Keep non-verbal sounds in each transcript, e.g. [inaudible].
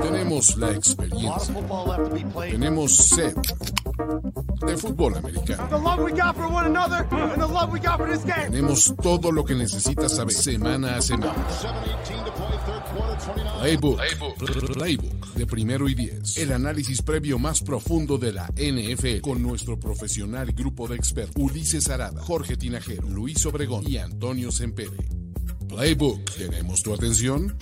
tenemos la experiencia, tenemos sed de fútbol americano. Tenemos todo lo que necesitas saber semana a semana. Playbook, Playbook, Playbook de primero y diez. El análisis previo más profundo de la NFL con nuestro profesional grupo de expertos Ulises Arada, Jorge Tinajero, Luis Obregón y Antonio Sempere. Playbook, ¿tenemos tu atención?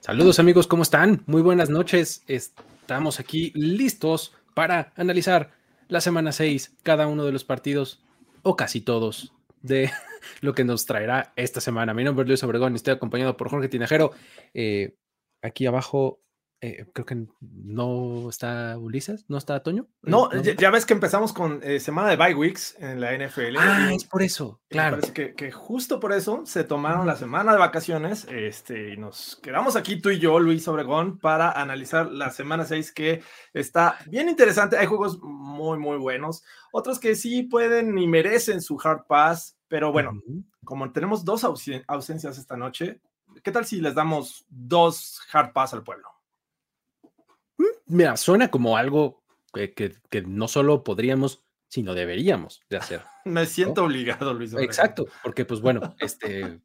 Saludos amigos, ¿cómo están? Muy buenas noches. Estamos aquí listos para analizar la semana 6, cada uno de los partidos, o casi todos, de [laughs] lo que nos traerá esta semana. Mi nombre es Luis Obregón y estoy acompañado por Jorge Tinajero. Eh, aquí abajo eh, creo que no está Ulises, no está Toño. No, ya, ya, ves que empezamos con eh, semana de bye weeks en la NFL. Ah, es por eso, claro. Parece que, que, justo por eso se tomaron la semana de vacaciones este, y nos quedamos aquí tú y yo, Luis Obregón, para analizar la semana 6 que está bien interesante. Hay juegos muy, muy buenos, otros que sí pueden y merecen su hard pass, pero bueno, uh -huh. como tenemos dos ausen ausencias esta noche, ¿qué tal si les damos dos hard pass al pueblo? Mira, suena como algo que, que, que, no solo podríamos, sino deberíamos de hacer. [laughs] Me siento ¿no? obligado, Luis. Exacto, porque pues bueno, este,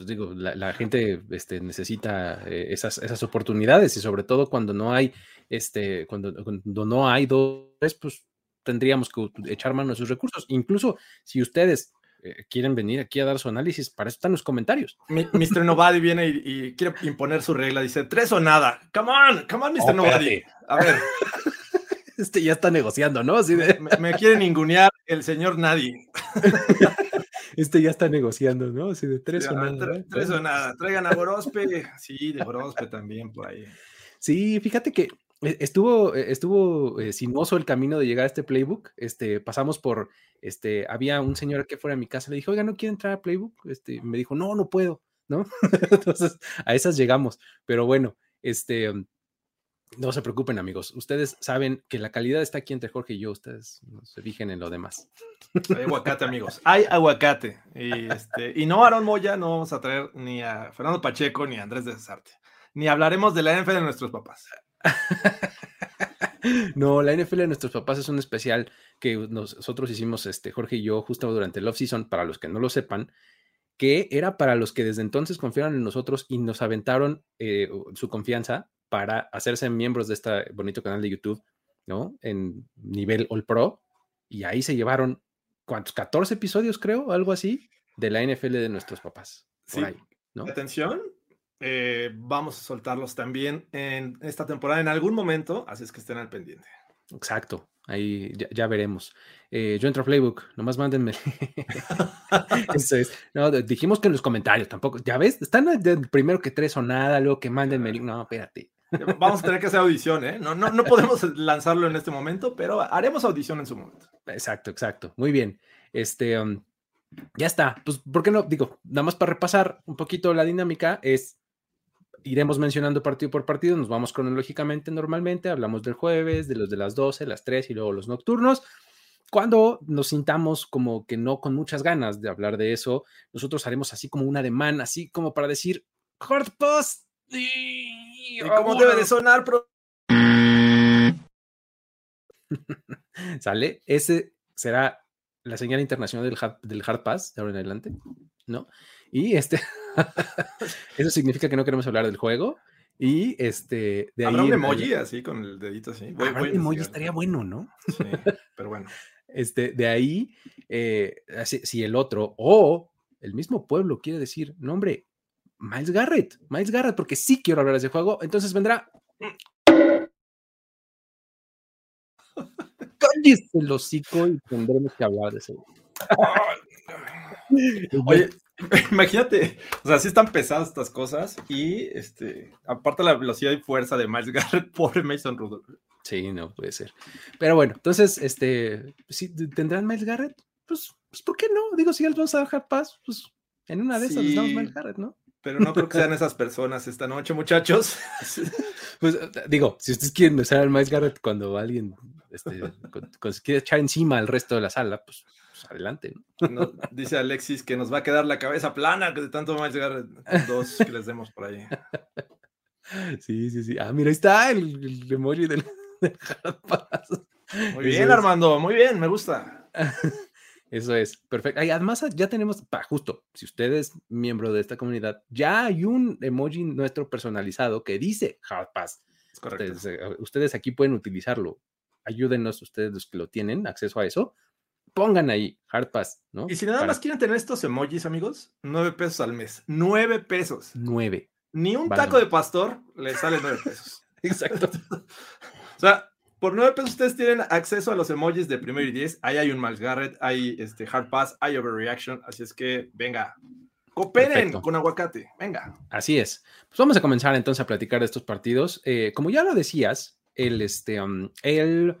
pues digo, la, la gente este, necesita eh, esas, esas oportunidades y sobre todo cuando no hay, este, cuando, cuando no hay dos, pues tendríamos que echar mano a sus recursos. Incluso si ustedes eh, quieren venir aquí a dar su análisis, para eso están los comentarios. Mi, Mr. Novadi viene y, y, quiere imponer su regla, dice tres o nada. Come on, come on, Mr. Oh, Novadi. A ver. [laughs] Este ya está negociando, ¿no? Así de... me, me quiere ningunear el señor Nadie. [laughs] este ya está negociando, ¿no? Así de tres sí, o nada. Tres, tres o nada. Traigan a Gorospe. Sí, de Gorospe también por ahí. Sí, fíjate que eh, estuvo, estuvo eh, sinuoso el camino de llegar a este playbook. Este, pasamos por, este, había un señor que fuera a mi casa, le dije, oiga, ¿no quiere entrar a playbook? Este, me dijo, no, no puedo, ¿no? [laughs] Entonces, a esas llegamos. Pero bueno, este, no se preocupen, amigos. Ustedes saben que la calidad está aquí entre Jorge y yo. Ustedes no se fijen en lo demás. Hay aguacate, amigos. Hay aguacate. Y, este, y no, Aaron Moya, no vamos a traer ni a Fernando Pacheco ni a Andrés de Cesarte. Ni hablaremos de la NFL de nuestros papás. [laughs] no, la NFL de nuestros papás es un especial que nosotros hicimos, este, Jorge y yo, justo durante el off-season, para los que no lo sepan, que era para los que desde entonces confiaron en nosotros y nos aventaron eh, su confianza para hacerse miembros de este bonito canal de YouTube, ¿no? En nivel All Pro. Y ahí se llevaron, ¿cuántos? 14 episodios, creo, algo así, de la NFL de nuestros papás. Sí. Ahí, ¿no? Atención, eh, vamos a soltarlos también en esta temporada en algún momento, así es que estén al pendiente. Exacto, ahí ya, ya veremos. Eh, yo entro a Playbook, nomás mándenme. [laughs] Eso es. No, dijimos que en los comentarios tampoco, ya ves, están primero que tres o nada, luego que mándenme. No, espérate. [laughs] Vamos a tener que hacer audición, ¿eh? No, no, no podemos lanzarlo en este momento, pero haremos audición en su momento. Exacto, exacto. Muy bien. Este, um, ya está. Pues, ¿por qué no? Digo, nada más para repasar un poquito la dinámica, es iremos mencionando partido por partido, nos vamos cronológicamente normalmente, hablamos del jueves, de los de las 12, las 3 y luego los nocturnos. Cuando nos sintamos como que no con muchas ganas de hablar de eso, nosotros haremos así como un ademán, así como para decir, Hard Post. ¿Y cómo debe de sonar? Pro [laughs] ¿Sale? Ese será la señal internacional del hard, del hard Pass de ahora en adelante, ¿no? Y este, [laughs] eso significa que no queremos hablar del juego. Y este, de Habrá ahí un emoji así con el dedito así. Voy, voy un emoji estaría bueno, ¿no? Sí, [laughs] pero bueno. Este, de ahí, eh, si, si, el otro o el mismo pueblo quiere decir, no, hombre, Miles Garrett, Miles Garrett, porque sí quiero hablar de ese juego, entonces vendrá. [laughs] cállese el hocico y tendremos que hablar de eso. Oye, [laughs] imagínate, o sea, sí están pesadas estas cosas y este, aparte la velocidad y fuerza de Miles Garrett, [laughs] pobre Mason Rudolph. Sí, no puede ser. Pero bueno, entonces, este, si tendrán Miles Garrett, pues, pues, ¿por qué no? Digo, si él vamos a dejar paz, pues en una de esas les damos Miles Garrett, ¿no? Pero no creo que sean esas personas esta noche, muchachos. [laughs] Pues digo, si ustedes quieren usar al Miles Garrett cuando alguien este, quiere echar encima al resto de la sala, pues, pues adelante. ¿no? dice Alexis que nos va a quedar la cabeza plana que de tanto Miles Garrett dos que les demos por ahí. Sí, sí, sí. Ah, mira, ahí está el, el emoji del, [laughs] Muy bien, Armando, muy bien, me gusta. [laughs] Eso es, perfecto. Y además ya tenemos, para justo, si usted es miembro de esta comunidad, ya hay un emoji nuestro personalizado que dice Hard Pass. Ustedes, eh, ustedes, aquí pueden utilizarlo. Ayúdenos ustedes los que lo tienen, acceso a eso. Pongan ahí Hard Pass, ¿no? Y si nada más quieren tener estos emojis, amigos, nueve pesos al mes. Nueve pesos. Nueve. Ni un taco de pastor le sale nueve pesos. [laughs] Exacto. o sea, por 9 pesos ustedes tienen acceso a los emojis de primero y 10. Ahí hay un Miles Garrett, hay este Hard Pass, hay Overreaction. Así es que, venga, cooperen con aguacate. Venga. Así es. Pues vamos a comenzar entonces a platicar de estos partidos. Eh, como ya lo decías, el, este, um, el,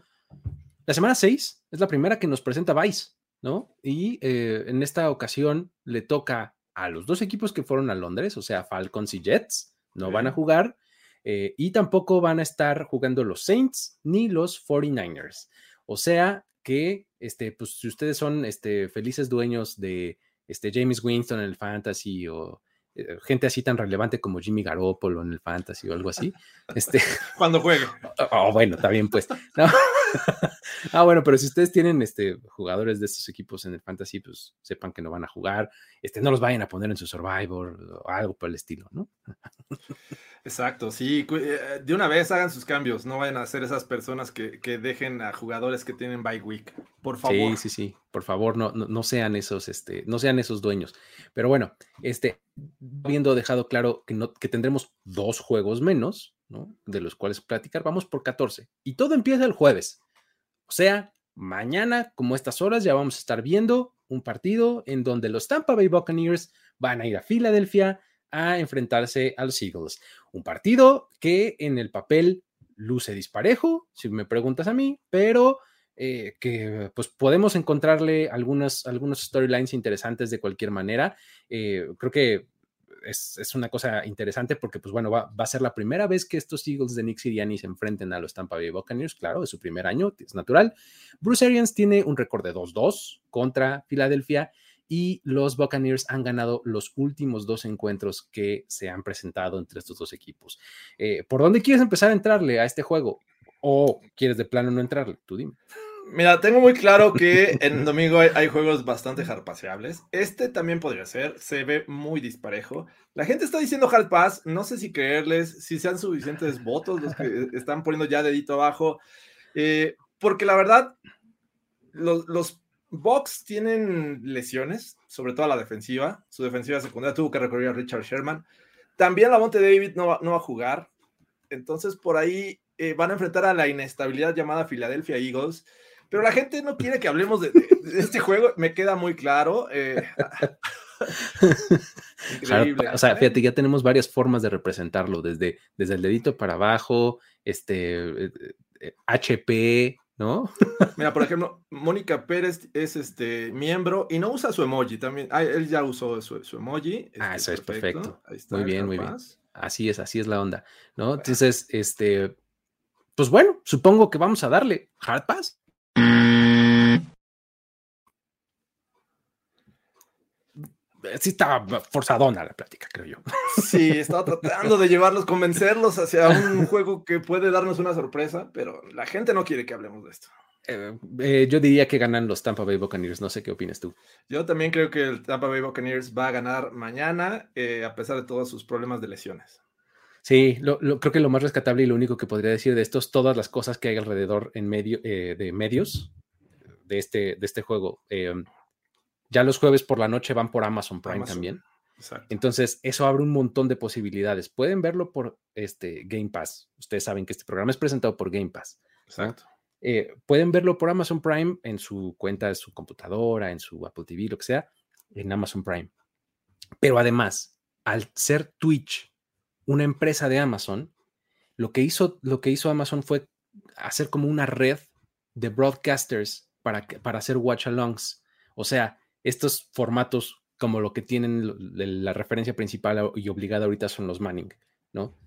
la semana 6 es la primera que nos presenta Vice, ¿no? Y eh, en esta ocasión le toca a los dos equipos que fueron a Londres, o sea, Falcons y Jets, no van a jugar. Eh, y tampoco van a estar jugando los Saints ni los 49ers. O sea que, este, pues, si ustedes son este, felices dueños de este, James Winston en el Fantasy o eh, gente así tan relevante como Jimmy Garoppolo en el Fantasy o algo así. Este, [laughs] Cuando juegue. Oh, bueno, está bien, pues. [laughs] [laughs] ah, bueno, pero si ustedes tienen este, jugadores de estos equipos en el Fantasy, pues sepan que no van a jugar, este, no los vayan a poner en su Survivor o algo por el estilo, ¿no? Exacto, sí, eh, de una vez hagan sus cambios, no vayan a ser esas personas que, dejen a jugadores que tienen bye week, por favor. Sí, sí, sí, por favor, no, no, sean esos, este, no sean esos dueños. Pero bueno, este, habiendo dejado claro que, no, que tendremos dos juegos menos, De los cuales platicar, vamos por 14. Y todo empieza el jueves. O sea, mañana, como estas horas, ya vamos a estar viendo un partido en donde los Tampa Bay Buccaneers van a ir a Filadelfia a enfrentarse a los Eagles. Un partido que en el papel luce disparejo, si me preguntas a mí, pero eh, que pues podemos encontrarle algunas, algunos storylines interesantes de cualquier manera. Eh, creo que es, una cosa interesante porque, pues bueno, va, a ser la primera vez que estos Eagles de Nick Sirianni se enfrenten a los Tampa Bay Buccaneers, claro, es su primer año, es natural. Bruce Arians tiene un récord de 2-2 contra Filadelfia y los Buccaneers han ganado los últimos dos encuentros que se han presentado entre estos dos equipos. Eh, ¿Por dónde quieres empezar a entrarle a este juego? ¿O quieres de plano no entrarle? Tú dime. Mira, tengo muy claro que [laughs] en domingo hay, juegos bastante hardpaseables. Este también podría ser, se ve muy disparejo. La gente está diciendo hard pass, no sé si creerles, si sean suficientes votos los que [laughs] están poniendo ya dedito abajo, eh, porque la verdad, los, los Box tienen lesiones, sobre todo a la defensiva. Su defensiva secundaria tuvo que recurrir a Richard Sherman. También la Monte David no va, no va a jugar. Entonces, por ahí eh, van a enfrentar a la inestabilidad llamada Philadelphia Eagles. Pero la gente no quiere que hablemos de, este juego, me queda muy claro. Eh, [laughs] increíble. o sea, fíjate, ya tenemos varias formas de representarlo, desde, desde el dedito para abajo, este, HP, eh, ¿no? [laughs] Mira, por ejemplo, Mónica Pérez es este miembro y no usa su emoji también. Ah, él ya usó su, emoji. ah, eso es perfecto. muy bien, muy bien. Así es, así es la onda, ¿no? Entonces, este, pues bueno, supongo que vamos a darle hard pass. Sí estaba forzadona la plática, creo yo. Sí, estaba tratando de llevarlos, convencerlos hacia un juego que puede darnos una sorpresa, pero la gente no quiere que hablemos de esto. Eh, eh, yo diría que ganan los Tampa Bay Buccaneers, no sé qué opinas tú. Yo también creo que el Tampa Bay Buccaneers va a ganar mañana, eh, a pesar de todos sus problemas de lesiones. Sí, lo, creo que lo más rescatable y lo único que podría decir de esto es todas las cosas que hay alrededor en medio de medios de este, de este juego. Ya los jueves por la noche van por Amazon Prime también. Entonces, eso abre un montón de posibilidades. Pueden verlo por este Game Pass. Ustedes saben que este programa es presentado por Game Pass. Exacto. eh, pueden verlo por Amazon Prime en su cuenta de su computadora, en su Apple TV, lo que sea, en Amazon Prime. Pero además, al ser Twitch una empresa de Amazon, lo que hizo, lo que hizo Amazon fue hacer como una red de broadcasters para, para hacer watch-alongs. O sea, estos formatos como lo que tienen la referencia principal y obligada ahorita son los Manning, ¿no?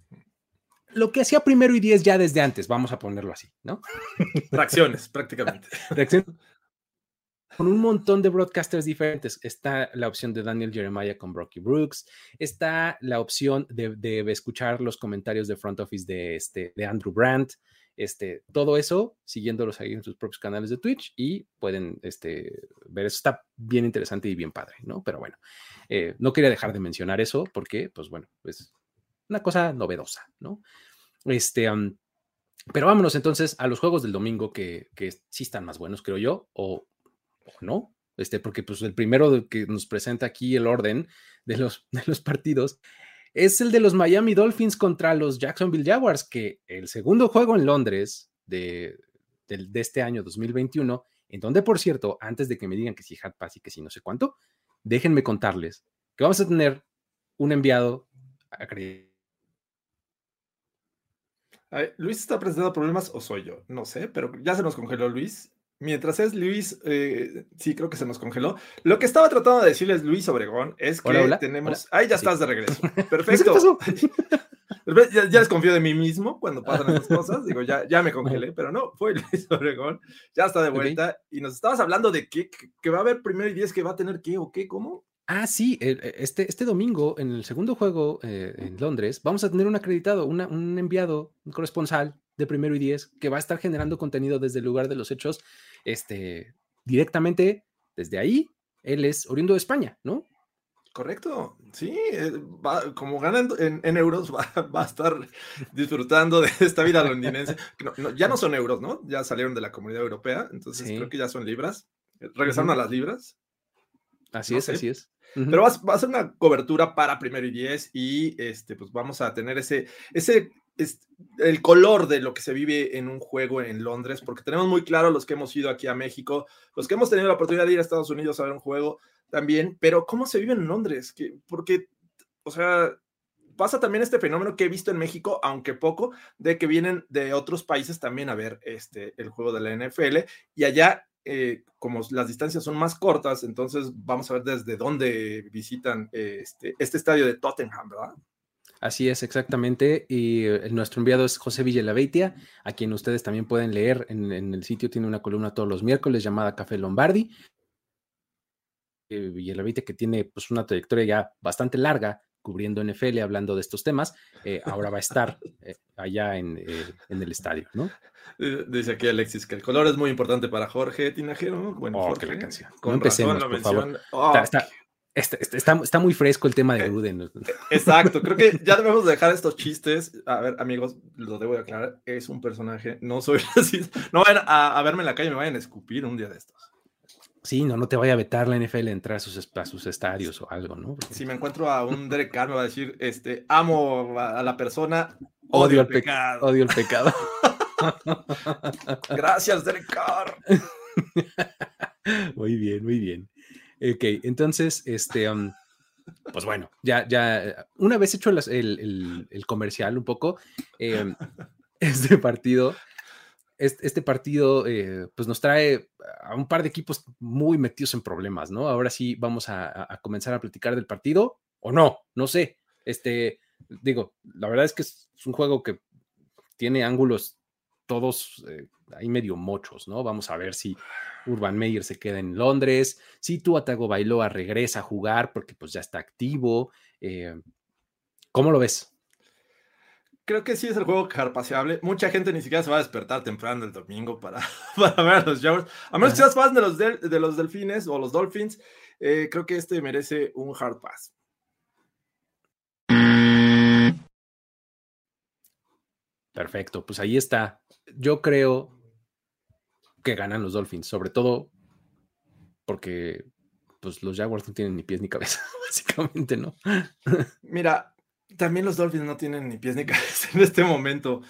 Lo que hacía primero y diez ya desde antes, vamos a ponerlo así, ¿no? [laughs] Reacciones, prácticamente. [laughs] Reacciones con un montón de broadcasters diferentes. Está la opción de Daniel Jeremiah con Brocky Brooks, está la opción de, escuchar los comentarios de front office de, este, de Andrew Brandt, este, todo eso siguiéndolos ahí en sus propios canales de Twitch y pueden este, ver eso. Está bien interesante y bien padre, ¿no? Pero bueno, eh, no quería dejar de mencionar eso porque, pues bueno, es una cosa novedosa, ¿no? Este, pero vámonos entonces a los juegos del domingo que, que sí están más buenos, creo yo, o no, este, porque pues el primero que nos presenta aquí el orden de los, [laughs] de los partidos es el de los Miami Dolphins contra los Jacksonville Jaguars, que el segundo juego en Londres de, de, este año 2021, en donde, por cierto, antes de que me digan que si Hat Pass y que si no sé cuánto, déjenme contarles que vamos a tener un enviado Luis está presentando problemas o soy yo, no sé, pero ya se nos congeló Luis Mientras es Luis, eh, sí, creo que se nos congeló. Lo que estaba tratando de decirles Luis Obregón es que tenemos. Ahí ya estás de regreso. [laughs] [laughs] Perfecto. ya, ya, desconfío de mí mismo cuando pasan esas cosas. Digo, ya, ya me congelé, pero no, fue Luis Obregón. Ya está de vuelta. Y nos estabas hablando de qué, que va a haber primero y diez que va a tener qué o qué, cómo. Ah, sí, e, este, este domingo, en el segundo juego eh, en Londres, vamos a tener un acreditado, un enviado, un corresponsal de primero y diez que va a estar generando contenido desde el lugar de los hechos este, directamente desde ahí. Él es oriundo de España, ¿no? Correcto, sí, eh, como ganan en, euros, [laughs] va, a estar disfrutando de esta vida londinense. ya no son euros, ¿no? Ya salieron de la comunidad europea, entonces creo que ya son libras. Regresaron a las libras. Así es, así es. Pero va, a ser una cobertura para primero y diez y este, pues vamos a tener ese, ese el color de lo que se vive en un juego en Londres, porque tenemos muy claro los que hemos ido aquí a México, los que hemos tenido la oportunidad de ir a Estados Unidos a ver un juego también, pero ¿cómo se vive en Londres? porque, o sea, pasa también este fenómeno que he visto en México, aunque poco, de que vienen de otros países también a ver este, el juego de la NFL y allá eh, como las distancias son más cortas, entonces vamos a ver desde dónde visitan este, este estadio de Tottenham, ¿verdad? Así es, exactamente. Y eh, nuestro enviado es José Villalabeitia, a quien ustedes también pueden leer en, el sitio. Tiene una columna todos los miércoles llamada Café Lombardi. Eh, Villalabeitia, que tiene pues, una trayectoria ya bastante larga cubriendo NFL, hablando de estos temas, eh, ahora va a estar allá en, el estadio, ¿no? Dice aquí Alexis que el color es muy importante para Jorge Tinajero. Bueno, oh, Jorge, la canción. Con empecemos, por favor. está, Está, está, muy fresco el tema de Gruden. Eh, exacto, creo que ya debemos dejar estos chistes. A ver, amigos, lo debo de aclarar, es un personaje, no soy [laughs] así. No vayan a, verme en la calle, me vayan a escupir un día de estos. Sí, no, no te vaya a vetar la NFL entrar a sus, sus estadios o algo, ¿no? Si me encuentro a un Derek Carr, me va a decir, este, amo a, la persona, odio, el pecado. Odio el pecado. [laughs] Gracias, Derek Carr. [laughs] muy bien, muy bien. Ok, entonces, este, pues bueno, ya, ya, una vez hecho el, comercial un poco, em, [laughs] este partido, este, partido, eh, pues nos trae a un par de equipos muy metidos en problemas, ¿no? Ahora sí vamos a, comenzar a platicar del partido, o no, no sé. Este, digo, la verdad es que es un juego que tiene ángulos todos eh, ahí medio mochos, ¿no? Vamos a ver si Urban Meyer se queda en Londres, si Tuatago Bailoa regresa a jugar porque pues ya está activo. Eh, ¿Cómo lo ves? Creo que sí es el juego carpaseable. Mucha gente ni siquiera se va a despertar temprano el domingo para, [laughs] para ver a los Jaguars. A menos que seas fan de los, de, los Delfines o los Dolphins, eh, creo que este merece un hard pass. Perfecto, pues ahí está. Yo creo que ganan los Dolphins, sobre todo porque pues los Jaguars no tienen ni pies ni cabeza, [laughs] básicamente, ¿no? Mira, también los Dolphins no tienen ni pies ni [laughs] cabeza en este momento.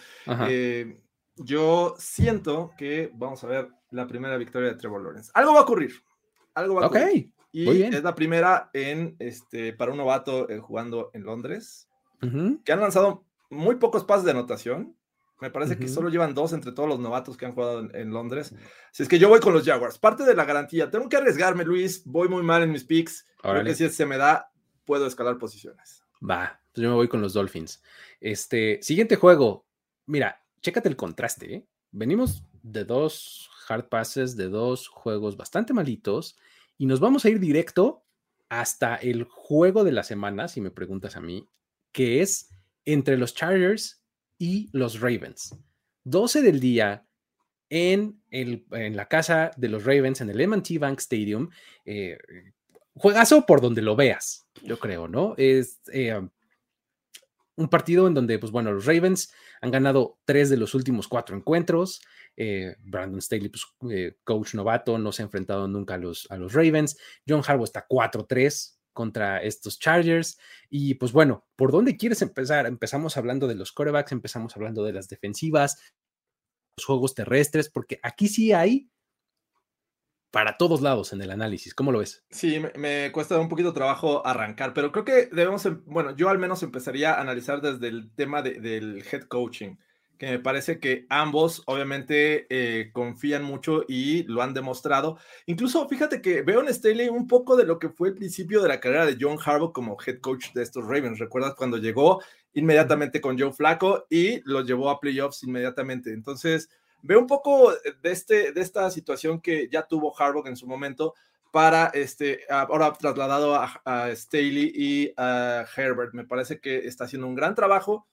Eh, yo siento que vamos a ver la primera victoria de Trevor Lawrence. Algo va a ocurrir. Algo va a ocurrir. Y es la primera en este para un novato eh, jugando en Londres, que han lanzado muy pocos pases de anotación. Me parece que solo llevan dos entre todos los novatos que han jugado en, Londres. Si es que yo voy con los Jaguars. Parte de la garantía. Tengo que arriesgarme, Luis. Voy muy mal en mis picks. Creo que si se me da, puedo escalar posiciones. Va, pues yo me voy con los Dolphins. Este, siguiente juego. Mira, chécate el contraste. ¿eh? Venimos de dos hard passes, de dos juegos bastante malitos, y nos vamos a ir directo hasta el juego de la semana, si me preguntas a mí, que es entre los Chargers y los Ravens. 12 del día en, el, en la casa de los Ravens, en el M&T Bank Stadium. Eh, juegazo por donde lo veas, yo creo, ¿no? Es eh, un partido en donde, pues bueno, los Ravens han ganado tres de los últimos cuatro encuentros. Eh, Brandon Staley, pues, eh, coach novato, no se ha enfrentado nunca a los, a los Ravens. John Harbaugh está 4-3 contra estos Chargers. Y pues bueno, ¿por dónde quieres empezar? Empezamos hablando de los corebacks, empezamos hablando de las defensivas, los juegos terrestres, porque aquí sí hay para todos lados en el análisis. ¿Cómo lo ves? Sí, me, cuesta un poquito trabajo arrancar, pero creo que debemos, em, bueno, yo al menos empezaría a analizar desde el tema del head coaching, que me parece que ambos obviamente eh, confían mucho y lo han demostrado. Incluso fíjate que veo en Staley un poco de lo que fue el principio de la carrera de John Harbaugh como head coach de estos Ravens. ¿Recuerdas cuando llegó inmediatamente con Joe Flaco y los llevó a playoffs inmediatamente? Entonces, Veo un poco de, este, de esta situación que ya tuvo Harbaugh en su momento para este, ahora trasladado a, Staley y a Herbert. Me parece que está haciendo un gran trabajo,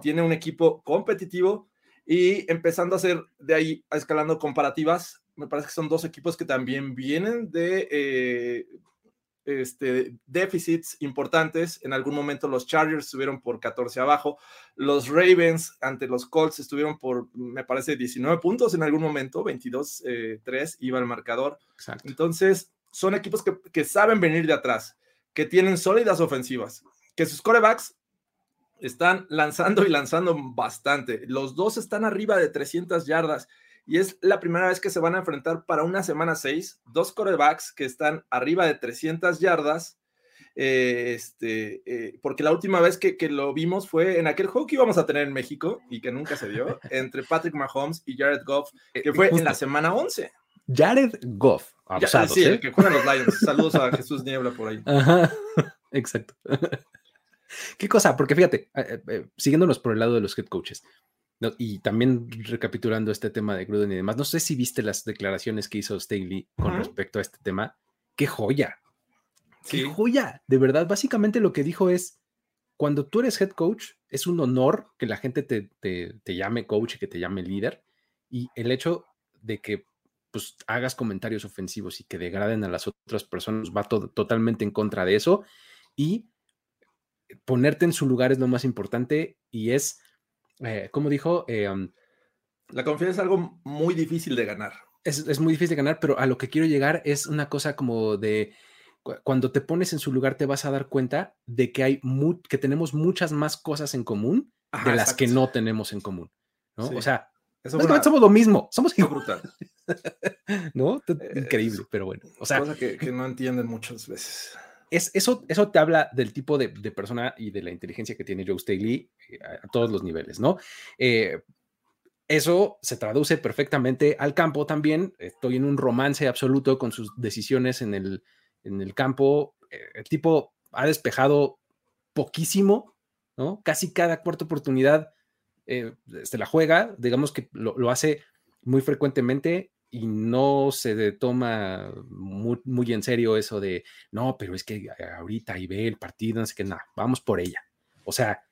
tiene un equipo competitivo y empezando a hacer de ahí, escalando comparativas, me parece que son dos equipos que también vienen de eh, este, déficits importantes. En algún momento los Chargers estuvieron por 14 abajo. Los Ravens ante los Colts estuvieron por, me parece, 19 puntos en algún momento, 22-3 eh, iba el marcador. Entonces, son equipos que, que, saben venir de atrás, que tienen sólidas ofensivas, que sus corebacks están lanzando y lanzando bastante. Los dos están arriba de 300 yardas y es la primera vez que se van a enfrentar para una semana 6, dos corebacks que están arriba de 300 yardas, eh, este, eh, porque la última vez que, lo vimos fue en aquel juego que íbamos a tener en México y que nunca se dio, [laughs] entre Patrick Mahomes y Jared Goff, eh, que fue en la semana 11. Jared Goff, abusados, sí, el que juegan los Lions. Saludos a Jesús Niebla por ahí. Ajá, [laughs] exacto. [laughs] [laughs] ¿Qué cosa? Porque fíjate, siguiéndonos por el lado de los head coaches, y también recapitulando este tema de Gruden y demás, no sé si viste las declaraciones que hizo Staley con respecto a este tema. ¡Qué joya! ¡Qué joya! De verdad, básicamente lo que dijo es, cuando tú eres head coach, es un honor que la gente te, te, llame coach y que te llame líder. Y el hecho de que pues, hagas comentarios ofensivos y que degraden a las otras personas va totalmente en contra de eso. Y ponerte en su lugar es lo más importante y es eh, como dijo, eh, la confianza es algo muy difícil de ganar. Es, muy difícil de ganar, pero a lo que quiero llegar es una cosa como de cuando te pones en su lugar te vas a dar cuenta de que hay que tenemos muchas más cosas en común de las que no tenemos en común, ¿no? O sea, somos lo mismo, somos. [laughs] ¿No? Increíble, pero bueno. O sea, cosa que, que no entienden muchas veces es, eso, eso te habla del tipo de, persona y de la inteligencia que tiene Joe Staley eh, a, todos los niveles, ¿no? Eh, eso se traduce perfectamente al campo también. Estoy en un romance absoluto con sus decisiones en el, en el campo. Eh, el tipo ha despejado poquísimo, ¿no? Casi cada cuarta oportunidad se la juega. Digamos que lo, lo hace muy frecuentemente y no se toma muy, en serio eso de, no, pero es que ahorita y ve el partido, no sé qué, nada, vamos por ella. O sea,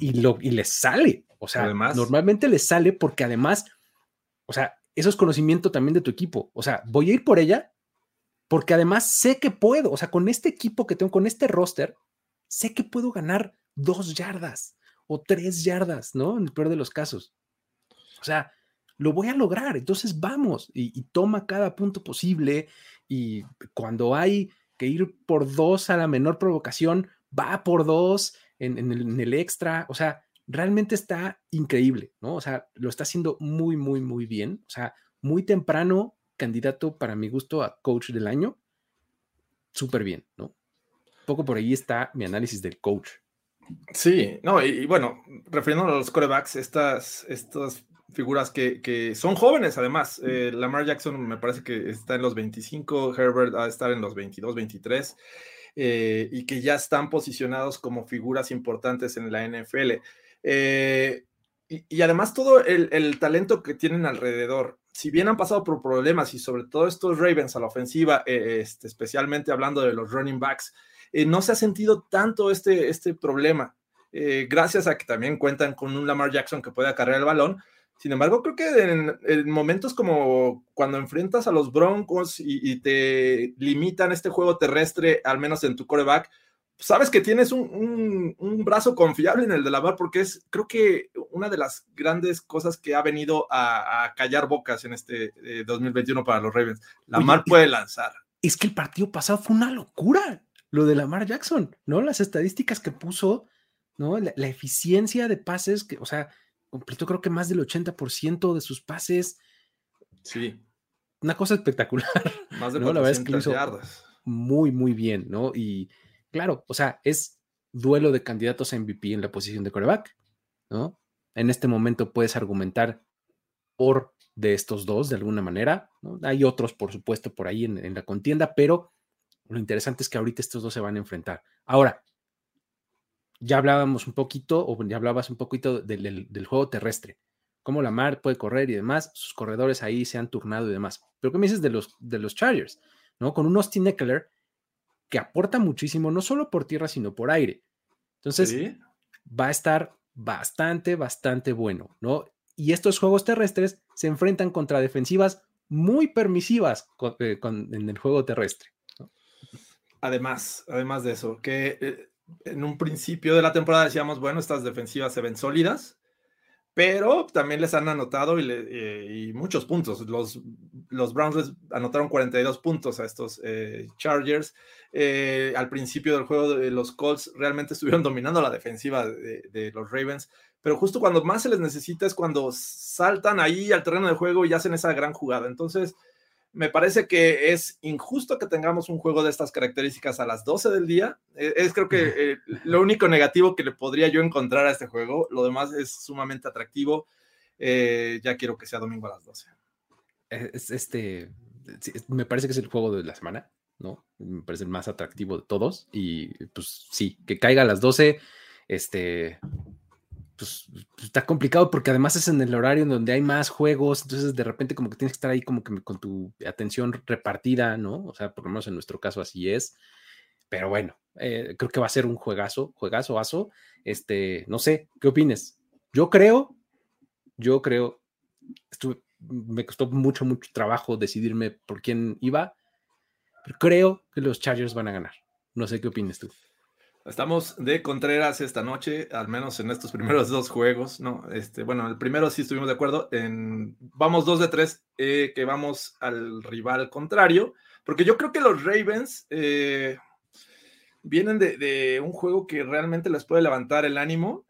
y, lo, y les sale, o sea, normalmente les sale porque además, o sea, eso es conocimiento también de tu equipo. O sea, voy a ir por ella porque además sé que puedo, o sea, con este equipo que tengo, con este roster, sé que puedo ganar dos yardas o tres yardas, ¿no? En el peor de los casos. O sea, lo voy a lograr. Entonces vamos y, toma cada punto posible y cuando hay que ir por dos a la menor provocación, va por dos en, el, extra. O sea, realmente está increíble, ¿no? O sea, lo está haciendo muy, muy, muy bien. O sea, muy temprano, candidato para mi gusto a coach del año. Súper bien, ¿no? Poco por ahí está mi análisis del coach. Sí, no, y, bueno, refiriéndonos a los corebacks, estas, estas figuras que, son jóvenes además. Eh, Lamar Jackson me parece que está en los 25, Herbert va a estar en los 22, 23, eh, y que ya están posicionados como figuras importantes en la NFL. Eh, y, además todo el, talento que tienen alrededor, si bien han pasado por problemas y sobre todo estos Ravens a la ofensiva, este, especialmente hablando de los running backs, no se ha sentido tanto este, este problema. gracias a que también cuentan con un Lamar Jackson que puede acarrear el balón, sin embargo, creo que en, momentos como cuando enfrentas a los Broncos y, te limitan este juego terrestre, al menos en tu coreback, sabes que tienes un, brazo confiable en el de la bar, porque es, creo que una de las grandes cosas que ha venido a, callar bocas en este 2021 eh, para los Ravens. Lamar puede lanzar. Es que el partido pasado fue una locura, lo de Lamar Jackson, ¿no? Las estadísticas que puso, ¿no? La, la eficiencia de pases, que, o sea, completó creo que más del 80% de sus pases. Sí. Una cosa espectacular. [laughs] Más de ¿no? La verdad es que lo hizo muy, muy bien, ¿no? Y claro, o sea, es duelo de candidatos a MVP en la posición de coreback, ¿no? En este momento puedes argumentar por de estos dos de alguna manera, ¿no? Hay otros, por supuesto, por ahí en, en la contienda, pero lo interesante es que ahorita estos dos se van a enfrentar. Ahora, ya hablábamos un poquito, o ya hablabas un poquito del, juego terrestre, cómo la mar puede correr y demás, sus corredores ahí se han turnado y demás. Pero ¿qué me dices de los, de los Chargers? ¿No? Con un Austin Eckler que aporta muchísimo, no solo por tierra, sino por aire. Entonces, va a estar bastante, bastante bueno, ¿no? Y estos juegos terrestres se enfrentan contra defensivas muy permisivas eh, en el juego terrestre. Además, además de eso, que eh, en un principio de la temporada decíamos, bueno, estas defensivas se ven sólidas, pero también les han anotado y, eh, muchos puntos. Los, los Browns les anotaron 42 puntos a estos eh, Chargers. Eh, al principio del juego los Colts realmente estuvieron [laughs] dominando la defensiva de, de, los Ravens, pero justo cuando más se les necesita es cuando saltan ahí al terreno de juego y hacen esa gran jugada. Entonces, me parece que es injusto que tengamos un juego de estas características a las 12 del día. Eh, es creo que eh, lo único negativo que le podría yo encontrar a este juego. Lo demás es sumamente atractivo. Eh, ya quiero que sea domingo a las 12. este, me parece que es el juego de la semana, ¿no? Me parece el más atractivo de todos. Y pues sí, que caiga a las 12. Este, pues, está complicado porque además es en el horario en donde hay más juegos, entonces de repente como que tienes que estar ahí como que con tu atención repartida, ¿no? O sea, por lo menos en nuestro caso así es. Pero bueno, eh, creo que va a ser un juegazo, juegazo, aso. Este, no sé, ¿qué opines? Yo creo, yo creo, me costó mucho, mucho trabajo decidirme por quién iba, pero creo que los Chargers van a ganar. No sé qué opinas tú. Estamos de Contreras esta noche, al menos en estos primeros dos juegos, ¿no? Este, bueno, el primero sí estuvimos de acuerdo en, vamos dos de tres, eh, que vamos al rival contrario, porque yo creo que los Ravens eh, vienen de, de, un juego que realmente les puede levantar el ánimo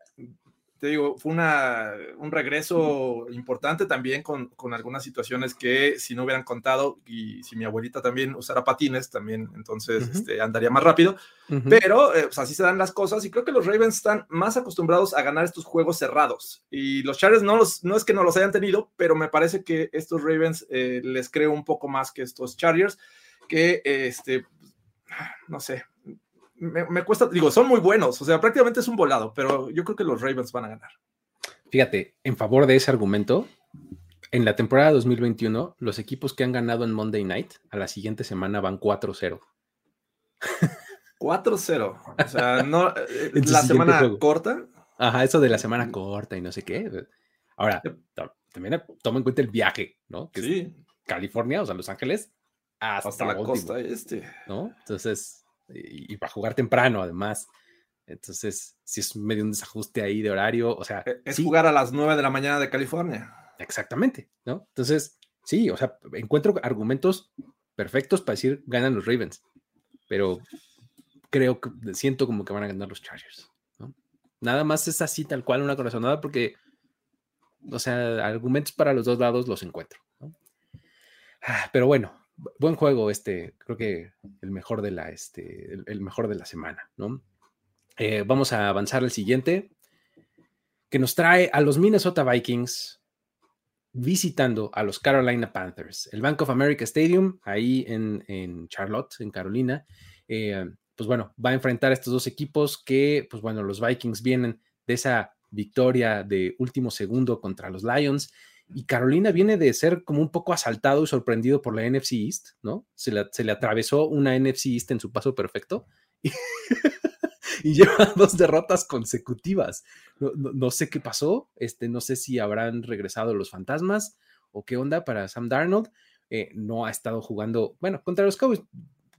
te digo, fue una, un regreso importante también con, con, algunas situaciones que si no hubieran contado y si mi abuelita también usara patines, también entonces este, andaría más rápido. Pero eh, pues, así se dan las cosas y creo que los Ravens están más acostumbrados a ganar estos juegos cerrados. Y los Chargers no, los, no es que no los hayan tenido, pero me parece que estos Ravens eh, les creo un poco más que estos Chargers, que este, no sé, me, cuesta, digo, son muy buenos, o sea, prácticamente es un volado, pero yo creo que los Ravens van a ganar. Fíjate, en favor de ese argumento, en la temporada 2021, los equipos que han ganado en Monday Night a la siguiente semana van 4-0. 4-0. O sea, no, [laughs] eh, la semana corta. Ajá, eso de la semana corta y no sé qué. Ahora, también toma en cuenta el viaje, ¿no? Que sí. California, o sea, Los Ángeles, hasta, la costa este. ¿No? Entonces, y, para jugar temprano además. Entonces, si es medio un desajuste ahí de horario, o sea... E, es jugar a las 9 de la mañana de California. Exactamente, ¿no? Entonces, sí, o sea, encuentro argumentos perfectos para decir ganan los Ravens, pero creo que siento como que van a ganar los Chargers. ¿no? Nada más es así, tal cual, una corazonada, porque, o sea, argumentos para los dos lados los encuentro. Ah, pero bueno, buen juego este, creo que el mejor de la, este, el, mejor de la semana, ¿no? Eh, vamos a avanzar al siguiente, que nos trae a los Minnesota Vikings visitando a los Carolina Panthers. El Bank of America Stadium, ahí en, Charlotte, en Carolina. Eh, pues bueno, va a enfrentar a estos dos equipos que, pues bueno, los Vikings vienen de esa victoria de último segundo contra los Lions y Carolina viene de ser como un poco asaltado y sorprendido por la NFC East, ¿no? Se le, atravesó una NFC East en su paso perfecto y, [laughs] lleva [laughs] dos derrotas consecutivas. No, sé qué pasó, este, no sé si habrán regresado los fantasmas o qué onda para Sam Darnold. Eh, no ha estado jugando, bueno, contra los Cowboys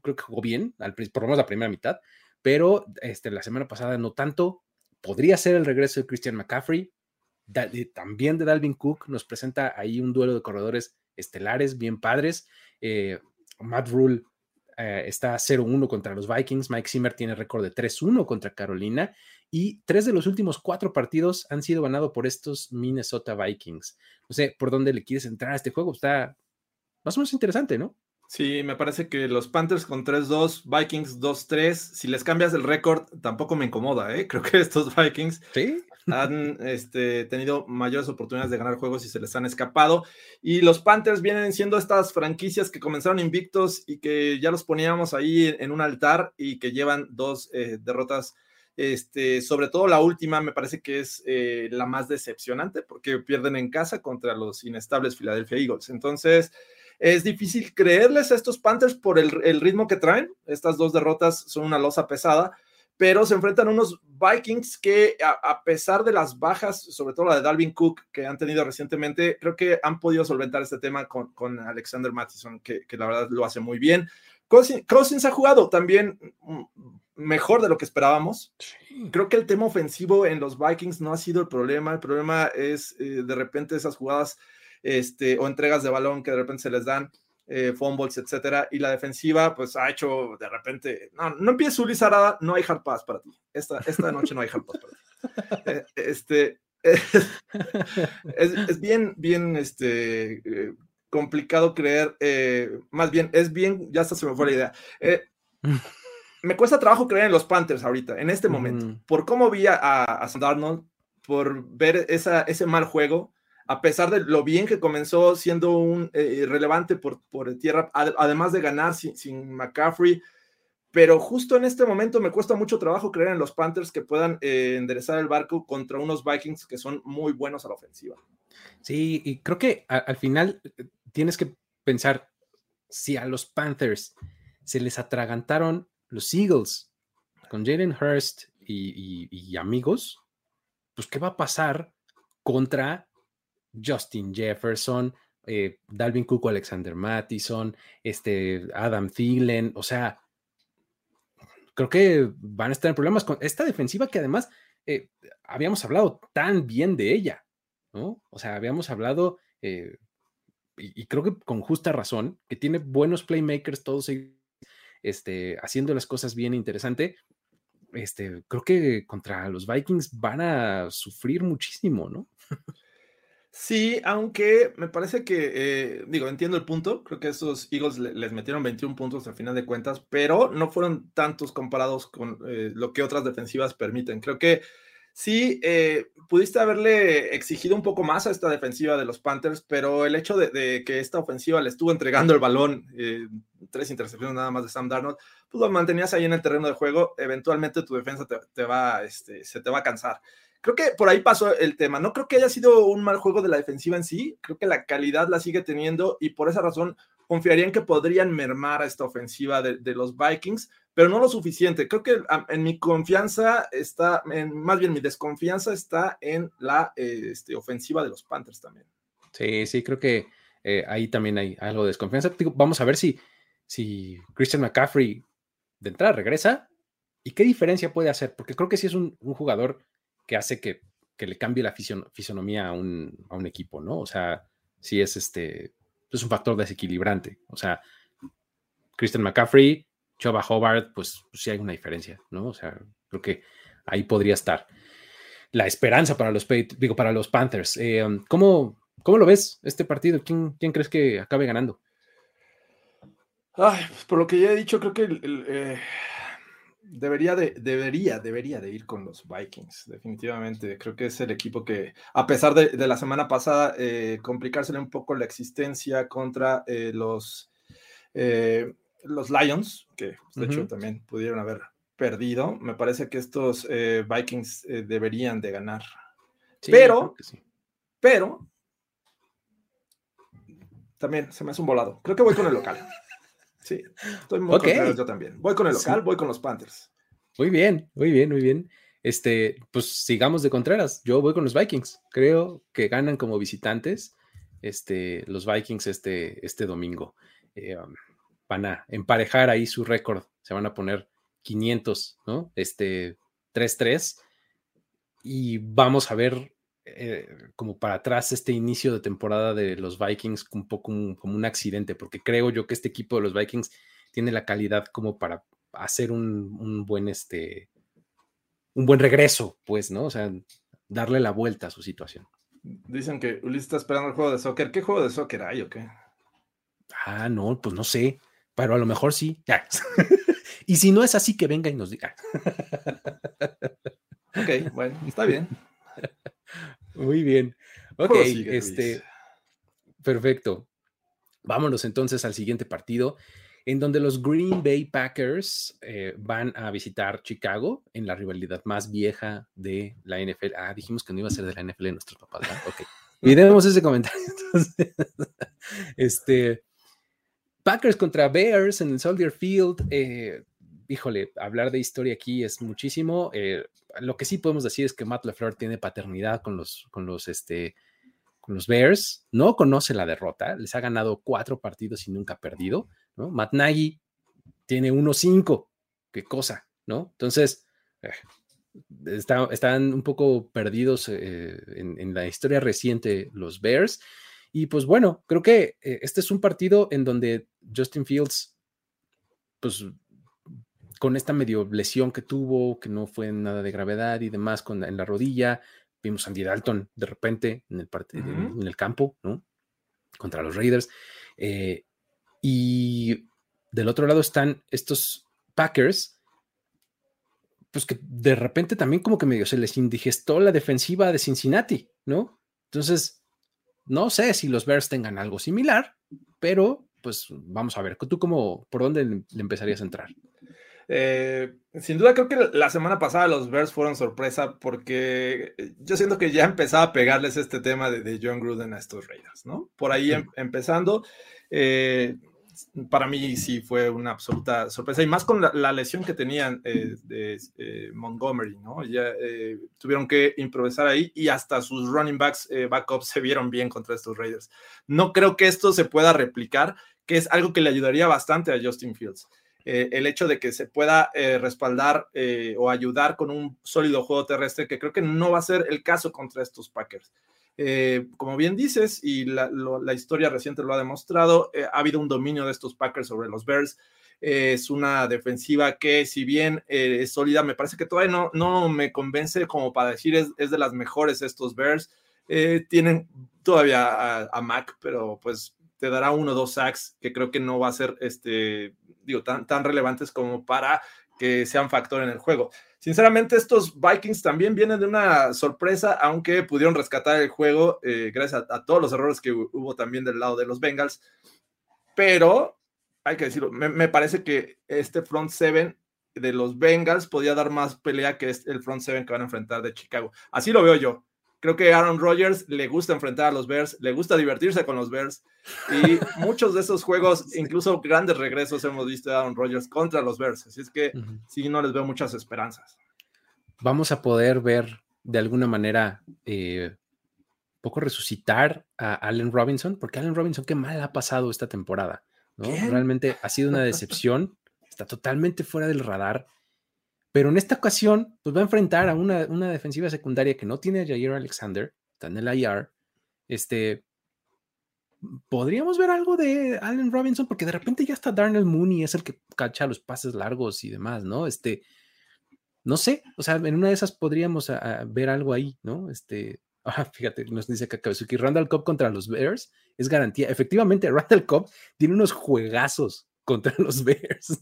creo que jugó bien, por lo menos la primera mitad, pero este, la semana pasada no tanto. Podría ser el regreso de Christian McCaffrey, también de Dalvin Cook, nos presenta ahí un duelo de corredores estelares, bien padres. Eh, Matt Rule eh, está 0-1 contra los Vikings, Mike Zimmer tiene récord de 3-1 contra Carolina y tres de los últimos cuatro partidos han sido ganados por estos Minnesota Vikings. No sé por dónde le quieres entrar a este juego, está más o menos interesante, ¿no? Sí, me parece que los Panthers con 3-2, Vikings 2-3, si les cambias el récord, tampoco me incomoda, ¿eh? [laughs] Creo que estos Vikings han este, tenido mayores oportunidades de ganar juegos y se les han escapado. Y los Panthers vienen siendo estas franquicias que comenzaron invictos y que ya los poníamos ahí en un altar y que llevan dos eh, derrotas. Este, sobre todo la última me parece que es eh, la más decepcionante porque pierden en casa contra los inestables Philadelphia Eagles. Entonces, es difícil creerles a estos Panthers por el, ritmo que traen. Estas dos derrotas son una losa pesada, pero se enfrentan a unos Vikings que a, pesar de las bajas, sobre todo la de Dalvin Cook que han tenido recientemente, creo que han podido solventar este tema con, con Alexander Mattison, que, la verdad lo hace muy bien. Cousins, ha jugado también mm, mejor de lo que esperábamos. Creo que el tema ofensivo en los Vikings no ha sido el problema. El problema es eh, de repente esas jugadas este, o entregas de balón que de repente se les dan, eh, fumbles, etcétera, y la defensiva, pues ha hecho de repente, no, no empieces Ulises Arada, no hay hard pass para ti. Esta, esta noche no hay hard pass para ti. Eh, este, [laughs] es, bien, bien, este, eh, complicado creer, eh, más bien, es bien, ya hasta se me fue la idea. me cuesta trabajo creer en los Panthers ahorita, en este momento, por cómo vi a, a Darnold, por ver esa, ese mal juego, a pesar de lo bien que comenzó siendo un eh, relevante por, por tierra, además de ganar sin, McCaffrey. Pero justo en este momento me cuesta mucho trabajo creer en los Panthers que puedan eh, enderezar el barco contra unos Vikings que son muy buenos a la ofensiva. Sí, y creo que al final eh, tienes que pensar, si a los Panthers se les atragantaron los Eagles con Jalen Hurst y, y amigos, pues ¿qué va a pasar contra Justin Jefferson, eh, Dalvin Cook, Alexander Mattison, este, Adam Thielen, o sea, creo que van a estar en problemas con esta defensiva que además eh, habíamos hablado tan bien de ella, ¿no? O sea, habíamos hablado, eh, y, creo que con justa razón, que tiene buenos playmakers, todos este, haciendo las cosas bien interesante. Este, creo que contra los Vikings van a sufrir muchísimo, ¿no? [laughs] Sí, aunque me parece que, eh, digo, entiendo el punto, creo que esos Eagles les metieron 21 puntos al final de cuentas, pero no fueron tantos comparados con eh, lo que otras defensivas permiten. Creo que sí, eh, pudiste haberle exigido un poco más a esta defensiva de los Panthers, pero el hecho de, que esta ofensiva le estuvo entregando el balón, tres intercepciones nada más de Sam Darnold, pues lo mantenías ahí en el terreno de juego, eventualmente tu defensa te, va, este, se te va a cansar. Creo que por ahí pasó el tema. No creo que haya sido un mal juego de la defensiva en sí. Creo que la calidad la sigue teniendo y por esa razón confiaría en que podrían mermar a esta ofensiva de, los Vikings, pero no lo suficiente. Creo que en mi confianza está, más bien mi desconfianza está en la este, ofensiva de los Panthers también. Sí, sí, creo que eh, ahí también hay algo de desconfianza. Vamos a ver si, si Christian McCaffrey de entrada regresa y qué diferencia puede hacer, porque creo que sí es un jugador que hace que, le cambie la fisonomía a un, equipo, ¿no? O sea, sí es este, es un factor desequilibrante. O sea, Christian McCaffrey, Choba Hobart, pues, pues, sí hay una diferencia, ¿no? O sea, creo que ahí podría estar. la esperanza para los, digo, para los Panthers. Eh, um, ¿cómo, ¿cómo, lo ves este partido? ¿Quién, quién crees que acabe ganando? Ay, pues por lo que ya he dicho, creo que eh, debería, de, debería, debería de ir con los Vikings, definitivamente. Creo que es el equipo que, a pesar de, la semana pasada, eh, complicársele un poco la existencia contra eh, los, los Lions, que de hecho también pudieron haber perdido, me parece que estos Vikings deberían de ganar. pero, pero, también se me hace un volado. Creo que voy con el local. Sí, estoy muy okay. yo también. Voy con el local, voy con los Panthers. Muy bien, muy bien, muy bien. Este, pues sigamos de Contreras. Yo voy con los Vikings. Creo que ganan como visitantes este, los Vikings este, este domingo. Eh, um, van a emparejar ahí su récord. Se van a poner 500, ¿no? Este, 3-3. Y vamos a ver eh, como para atrás este inicio de temporada de los Vikings un poco como, un accidente, porque creo yo que este equipo de los Vikings tiene la calidad como para hacer un, buen este un buen regreso, pues, ¿no? O sea, darle la vuelta a su situación. Dicen que Ulises está esperando el juego de soccer. ¿Qué juego de soccer hay o qué? Ah, no, pues no sé, pero a lo mejor sí. [laughs] y si no es así, que venga y nos diga. ok, bueno, está bien. [laughs] Muy bien. Ok, este. Perfecto. Vámonos entonces al siguiente partido, en donde los Green Bay Packers eh, van a visitar Chicago en la rivalidad más vieja de la NFL. Ah, dijimos que no iba a ser de la NFL de nuestros papás, ¿verdad? Ok. [laughs] Miremos ese comentario. [laughs] este. Packers contra Bears en el Soldier Field. Eh, híjole, hablar de historia aquí es muchísimo. Eh, lo que sí podemos decir es que Matt LaFleur tiene paternidad con los, con los, este, con los Bears, no conoce la derrota, les ha ganado cuatro partidos y nunca ha perdido. Matt Nagy tiene 1-5, qué cosa, ¿no? Entonces, eh, están un poco perdidos eh, en, la historia reciente los Bears. Y pues bueno, creo que este es un partido en donde Justin Fields, pues con esta medio lesión que tuvo, que no fue nada de gravedad y demás con, en la rodilla. Vimos a Andy Dalton de repente en el, en, el campo, ¿no? Contra los Raiders. Eh, y del otro lado están estos Packers, pues que de repente también como que medio se les indigestó la defensiva de Cincinnati, ¿no? Entonces, no sé si los Bears tengan algo similar, pero pues vamos a ver, ¿tú cómo, por dónde le empezarías a entrar? Eh, sin duda creo que la semana pasada los Bears fueron sorpresa porque eh, yo siento que ya empezaba a pegarles este tema de, John Gruden a estos Raiders, ¿no? Por ahí em, empezando, eh, para mí sí fue una absoluta sorpresa y más con la, lesión que tenían de Montgomery, ¿no? Ya tuvieron que improvisar ahí y hasta sus running backs, backups se vieron bien contra estos Raiders. No creo que esto se pueda replicar, que es algo que le ayudaría bastante a Justin Fields. Eh, el hecho de que se pueda eh, respaldar eh, o ayudar con un sólido juego terrestre, que creo que no va a ser el caso contra estos Packers. como bien dices, y la, historia reciente lo ha demostrado, ha habido un dominio de estos Packers sobre los Bears. es una defensiva que, si bien es sólida, me parece que todavía no, no me convence como para decir es, es de las mejores estos Bears. tienen todavía a, a Mac, pero pues te dará uno o dos sacks que creo que no va a ser este, digo, tan, tan relevantes como para que sean factor en el juego. Sinceramente, estos Vikings también vienen de una sorpresa, aunque pudieron rescatar el juego eh, gracias a, todos los errores que hubo también del lado de los Bengals. Pero, hay que decirlo, me, parece que este front seven de los Bengals podía dar más pelea que el front seven que van a enfrentar de Chicago. Así lo veo yo. Creo que Aaron Rodgers le gusta enfrentar a los Bears, le gusta divertirse con los Bears y [laughs] muchos de esos juegos, incluso grandes regresos, hemos visto a Aaron Rodgers contra los Bears. Así es que sí, no les veo muchas esperanzas. Vamos a poder ver de alguna manera eh, poco resucitar a Allen Robinson, porque Allen Robinson, qué mal ha pasado esta temporada. ¿no? Realmente ha sido una [laughs] decepción, está totalmente fuera del radar. Pero en esta ocasión, pues va a enfrentar a una, defensiva secundaria que no tiene a Jair Alexander, está en el IR. Este, podríamos ver algo de Allen Robinson, porque de repente ya está Darnell Mooney, es el que cacha los pases largos y demás, ¿no? Este, no sé, o sea, en una de esas podríamos ver algo ahí, ¿no? Este, [laughs] ah, fíjate, nos dice que Randall Cobb contra los Bears es garantía. Efectivamente, Randall Cobb tiene unos juegazos contra los [laughs] Bears,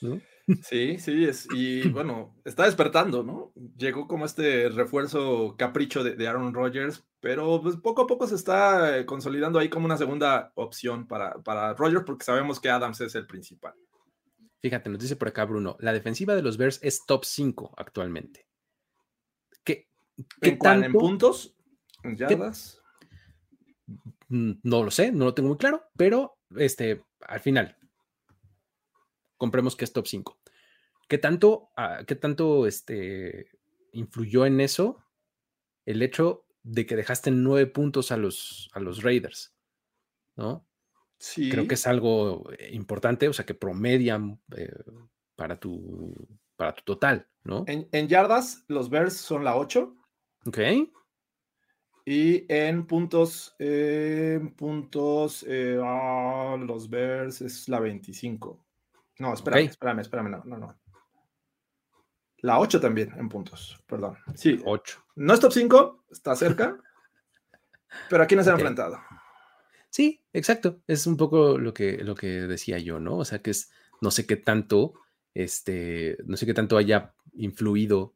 ¿no? Sí, sí, es, y bueno, está despertando, ¿no? Llegó como este refuerzo capricho de, Aaron Rodgers, pero pues poco a poco se está eh, consolidando ahí como una segunda opción para, para Rodgers, porque sabemos que Adams es el principal. Fíjate, nos dice por acá Bruno, la defensiva de los Bears es top 5 actualmente. ¿Qué, ¿En, ¿En puntos? ¿En yardas? Mm, no lo sé, no lo tengo muy claro, pero este, al final, compremos que es top 5. ¿Qué tanto, ah, qué tanto este, influyó en eso el hecho de que dejaste nueve puntos a los, a los Raiders? ¿No? Sí. Creo que es algo eh, importante, o sea, que promedian eh, para, tu, para tu total, ¿no? En, yardas, los Bears son la 8. Ok. Y en puntos, puntos, eh, ah, los Bears es la 25. No, espérame, espérame, espérame, no, no, no. La 8 también en puntos, perdón. Sí, 8. No es top 5, está cerca, [laughs] pero aquí no se han enfrentado. Sí, exacto. Es un poco lo que, lo que decía yo, ¿no? O sea, que es, no sé qué tanto, este, no sé qué tanto haya influido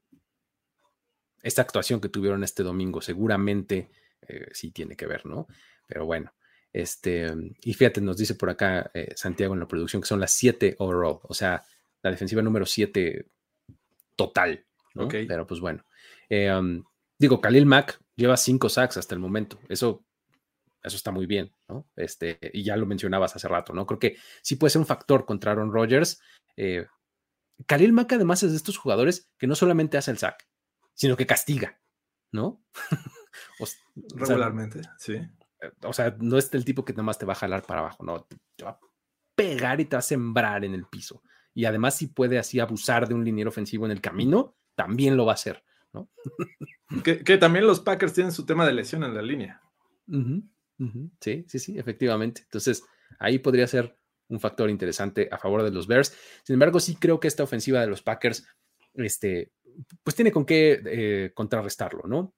esta actuación que tuvieron este domingo. Seguramente eh, sí tiene que ver, ¿no? Pero bueno, este, y fíjate, nos dice por acá eh, Santiago en la producción que son las 7 overall, o sea, la defensiva número 7 total. ¿no? Pero pues bueno. Eh, um, digo, Khalil Mack lleva 5 sacks hasta el momento. Eso, eso está muy bien, ¿no? Este, y ya lo mencionabas hace rato, ¿no? Creo que sí puede ser un factor contra Aaron Rodgers. Eh, Khalil Mack además es de estos jugadores que no solamente hace el sack, sino que castiga, ¿no? [laughs] Regularmente, sí o sea, no es el tipo que nada más te va a jalar para abajo, no, te va a pegar y te va a sembrar en el piso. Y además, si puede así abusar de un liniero ofensivo en el camino, también lo va a hacer, ¿no? [laughs] que, también los Packers tienen su tema de lesión en la línea. Sí, sí, sí, efectivamente. Entonces, ahí podría ser un factor interesante a favor de los Bears. Sin embargo, sí creo que esta ofensiva de los Packers, este, pues tiene con qué eh, contrarrestarlo, ¿no?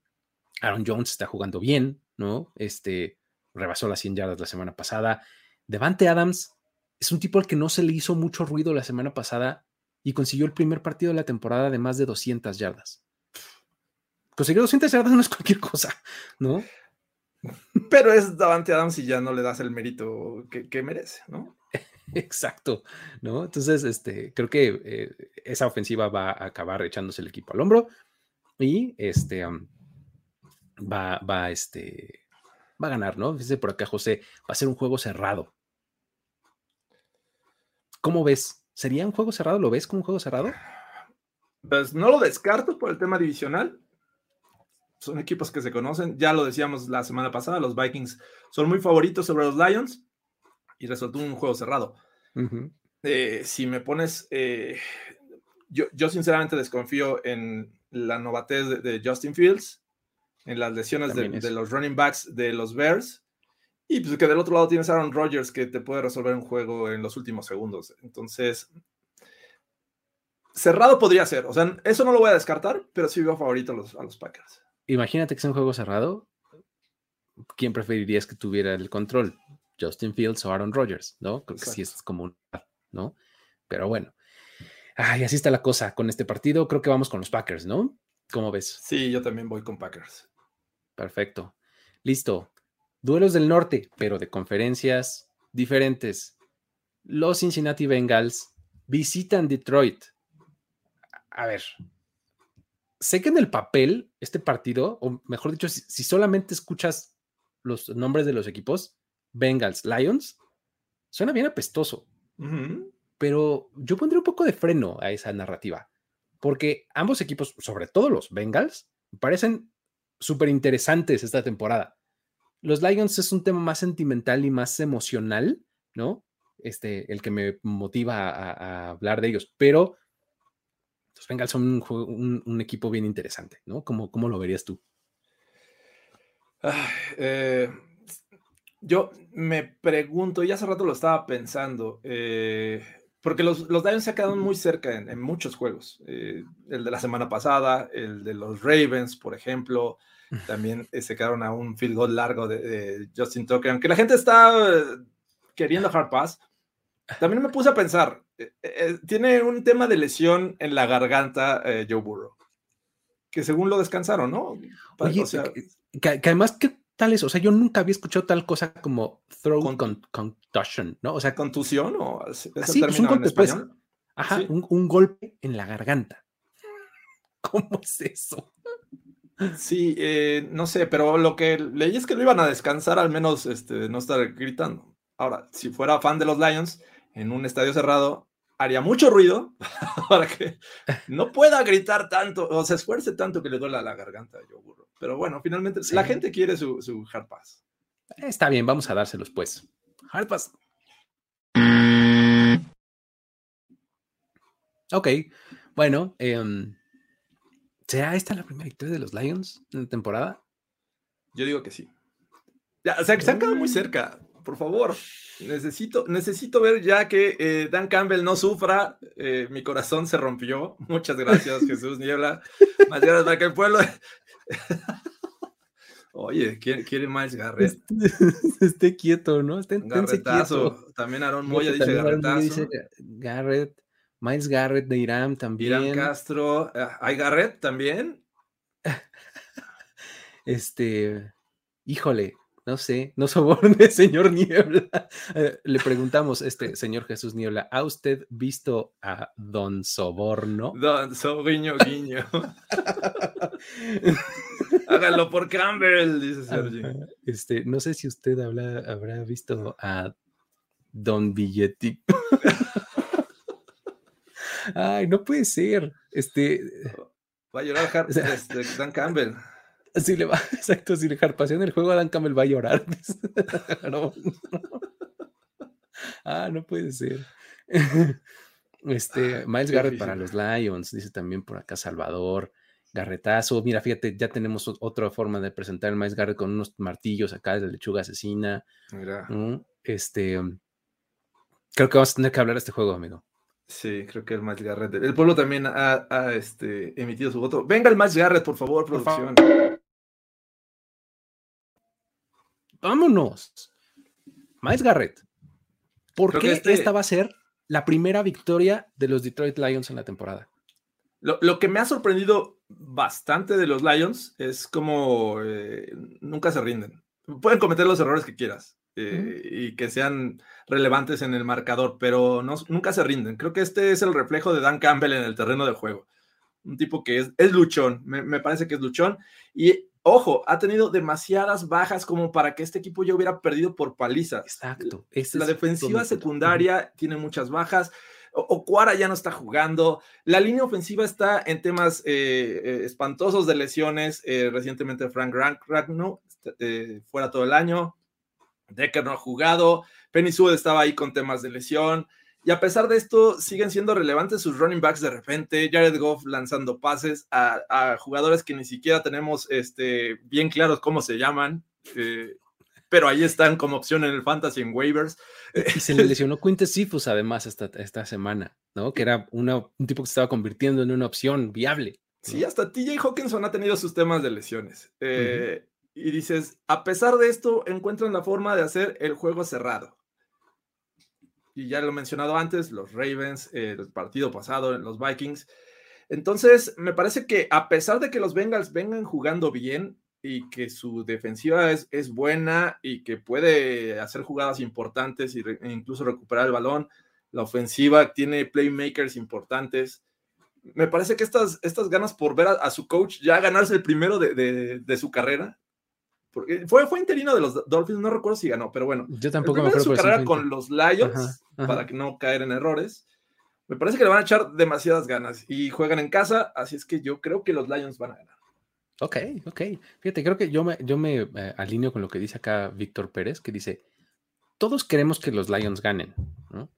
Aaron Jones está jugando bien, ¿no? Este rebasó las 100 yardas la semana pasada. Devante Adams es un tipo al que no se le hizo mucho ruido la semana pasada y consiguió el primer partido de la temporada de más de 200 yardas. Conseguir 200 yardas [laughs] no es cualquier cosa, ¿no? Pero es Davante Adams y ya no le das el mérito que, merece, ¿no? [laughs] Exacto, ¿no? Entonces, este, creo que eh, esa ofensiva va a acabar echándose el equipo al hombro y este, va, va, este, va a ganar, ¿no? Dice por acá José, va a ser un juego cerrado. ¿Cómo ves? ¿Sería un juego cerrado? ¿Lo ves como un juego cerrado? Pues no lo descarto por el tema divisional. Son equipos que se conocen. Ya lo decíamos la semana pasada, los Vikings son muy favoritos sobre los Lions y resultó un juego cerrado. Eh, si me pones, eh, yo, yo sinceramente desconfío en la novatez de Justin Fields en las lesiones de, los running backs de los Bears. Y pues que del otro lado tienes a Aaron Rodgers que te puede resolver un juego en los últimos segundos. Entonces, cerrado podría ser. O sea, eso no lo voy a descartar, pero sí veo favorito a los, a los Packers. Imagínate que sea un juego cerrado. ¿Quién preferirías que tuviera el control? Justin Fields o Aaron Rodgers, ¿no? Creo que sí es como ¿no? Pero bueno. Ay, así está la cosa con este partido. Creo que vamos con los Packers, ¿no? ¿Cómo ves? Sí, yo también voy con Packers. Perfecto. Listo. Duelos del norte, pero de conferencias diferentes. Los Cincinnati Bengals visitan Detroit. A ver, sé que en el papel este partido, o mejor dicho, si, solamente escuchas los nombres de los equipos, Bengals, Lions, suena bien apestoso. Pero yo pondré un poco de freno a esa narrativa, porque ambos equipos, sobre todo los Bengals, parecen súper interesantes esta temporada. Los Lions es un tema más sentimental y más emocional, ¿no? Este, el que me motiva a, hablar de ellos, pero los Bengals son un, equipo bien interesante, ¿no? ¿Cómo, cómo lo verías tú? Eh, yo me pregunto, y hace rato lo estaba pensando, eh, porque los, los Lions se quedado muy cerca en, muchos juegos. Eh, el de la semana pasada, el de los Ravens, por ejemplo, también eh, se quedaron a un field goal largo de, Justin Tucker. Aunque la gente está eh, queriendo hard pass, también me puse a pensar, tiene un tema de lesión en la garganta Joe Burrow, que según lo descansaron, ¿no? Oye, que, además, ¿qué tal es? O sea, yo nunca había escuchado tal cosa como throat con, contusion, ¿no? O sea, contusión o así, pues un golpe, pues, ajá, un, golpe en la garganta. [laughs] ¿Cómo es eso? Sí, eh, no sé, pero lo que leí es que lo iban a descansar, al menos este, no estar gritando. Ahora, si fuera fan de los Lions en un estadio cerrado, haría mucho ruido [laughs] para que no pueda gritar tanto o se esfuerce tanto que le duela la garganta, yo burro. Pero bueno, finalmente la gente quiere su, su hard pass. Está bien, vamos a dárselos pues. Hard pass. Ok, bueno, eh, ¿será esta la primera victoria de los Lions en la temporada? Yo digo que sí. Ya, o sea, que se han quedado muy mm. cerca por favor, necesito, necesito ver ya que eh, Dan Campbell no sufra. Eh, mi corazón se rompió. Muchas gracias, [laughs] Jesús Niebla. Más gracias para que el pueblo. [laughs] Oye, quiere, quiere Miles Garrett. [laughs] Esté, quieto, ¿no? Esté, Garretazo. También Aaron Moya dice Garretazo. Dice Garrett. Miles Garrett de Irán también. Irán Castro. Ah, ¿Hay Garrett también? este. Híjole, no sé, no soborne, [laughs] señor Niebla. Eh, le preguntamos, este señor Jesús Niebla, ¿ha usted visto a Don Soborno? Don Sobriño Guiño. [laughs] Háganlo por Campbell, dice Sergio. Este, no sé si usted habrá visto a Don Billetti. [laughs] Ay, no puede ser. Este. Va a llorar este, Dan Campbell. Si le va, [laughs] exacto, si le en el juego, Adam Campbell va a llorar. [laughs] Ah, no puede ser. [laughs] Este, Miles Garrett para los Lions, dice también por acá Salvador. Garretazo, mira, fíjate, ya tenemos otra forma de presentar el Miles Garrett con unos martillos acá de lechuga asesina. Mira. Este, creo que vamos a tener que hablar de este juego, amigo. Sí, creo que el Miles Garrett. El pueblo también ha, este, emitido su voto. Venga el Miles Garrett, por favor, producción vámonos. Miles Garrett. ¿Por qué este esta va a ser la primera victoria de los Detroit Lions en la temporada? Lo, que me ha sorprendido bastante de los Lions es como eh, nunca se rinden. Pueden cometer los errores que quieras eh, y que sean relevantes en el marcador, pero no, nunca se rinden. Creo que este es el reflejo de Dan Campbell en el terreno de juego. Un tipo que es, es luchón, me, me parece que es luchón. Y ojo, ha tenido demasiadas bajas como para que este equipo ya hubiera perdido por palizas. Exacto. la defensiva secundaria tiene muchas bajas. Ocuara ya no está jugando. La línea ofensiva está en temas eh, eh, espantosos de lesiones. Eh, recientemente Frank Ragno fuera todo el año. Decker no ha jugado. Penny Sewell estaba ahí con temas de lesión. Y a pesar de esto, siguen siendo relevantes sus running backs de repente. Jared Goff lanzando pases a, jugadores que ni siquiera tenemos este, bien claros cómo se llaman. Eh, pero ahí están como opción en el fantasy en waivers. Y se le lesionó Quintus Sifus además esta, esta semana, ¿no? Que era una, un tipo que se estaba convirtiendo en una opción viable. Sí, hasta TJ Hawkinson ha tenido sus temas de lesiones. Eh, y dices, a pesar de esto, encuentran la forma de hacer el juego cerrado y ya lo he mencionado antes, los Ravens, el partido pasado, los Vikings. Entonces, me parece que a pesar de que los Bengals vengan jugando bien y que su defensiva es, es buena y que puede hacer jugadas importantes e incluso recuperar el balón, la ofensiva tiene playmakers importantes. Me parece que estas, estas ganas por ver a, su coach ya ganarse el primero de, de su carrera, porque fue, fue interino de los Dolphins, no recuerdo si ganó, pero bueno. Yo tampoco me acuerdo. su carrera con los Lions, para que no caer en errores. Me parece que le van a echar demasiadas ganas y juegan en casa, así es que yo creo que los Lions van a ganar. Ok, ok. Fíjate, creo que yo me, yo me eh, alineo con lo que dice acá Víctor Pérez, que dice, todos queremos que los Lions ganen, ¿no?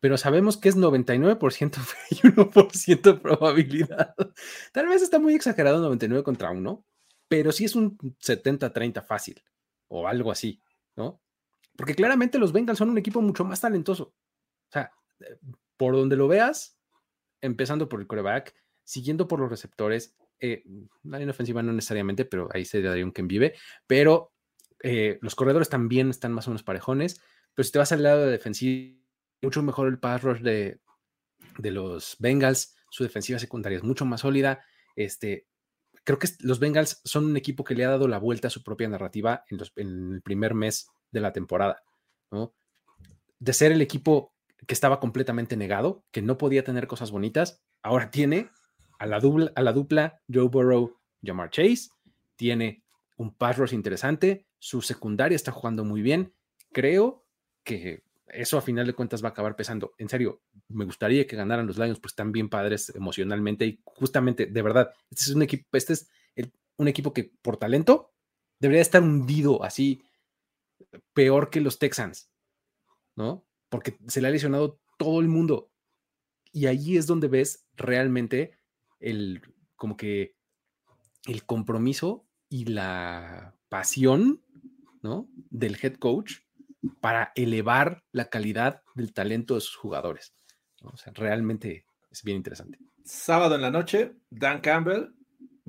Pero sabemos que es 99% y 1% [laughs] probabilidad. Tal vez está muy exagerado 99 contra 1, pero sí es un 70-30 fácil o algo así, ¿no? Porque claramente los Bengals son un equipo mucho más talentoso. O sea, eh, por donde lo veas, empezando por el coreback, siguiendo por los receptores, eh, la línea ofensiva no necesariamente, pero ahí se daría un que vive, pero eh, los corredores también están más o menos parejones, pero si te vas al lado de defensiva, mucho mejor el pass rush de, de los Bengals, su defensiva secundaria es mucho más sólida, este, creo que los Bengals son un equipo que le ha dado la vuelta a su propia narrativa en, el primer mes de la temporada. De ser el equipo que estaba completamente negado, que no podía tener cosas bonitas, ahora tiene a la, dupla, a la dupla Joe Burrow, Jamar Chase, tiene un pass rush interesante, su secundaria está jugando muy bien, creo que eso a final de cuentas va a acabar pesando. En serio, me gustaría que ganaran los Lions, pues están bien padres emocionalmente y justamente, de verdad, este es un equipo, este es un equipo que por talento debería estar hundido así, peor que los Texans, ¿no? Porque se le ha lesionado todo el mundo. Y ahí es donde ves realmente el, como que el compromiso y la pasión, ¿no? Del head coach para elevar la calidad del talento de sus jugadores. O sea, realmente es bien interesante. Sábado en la noche, Dan Campbell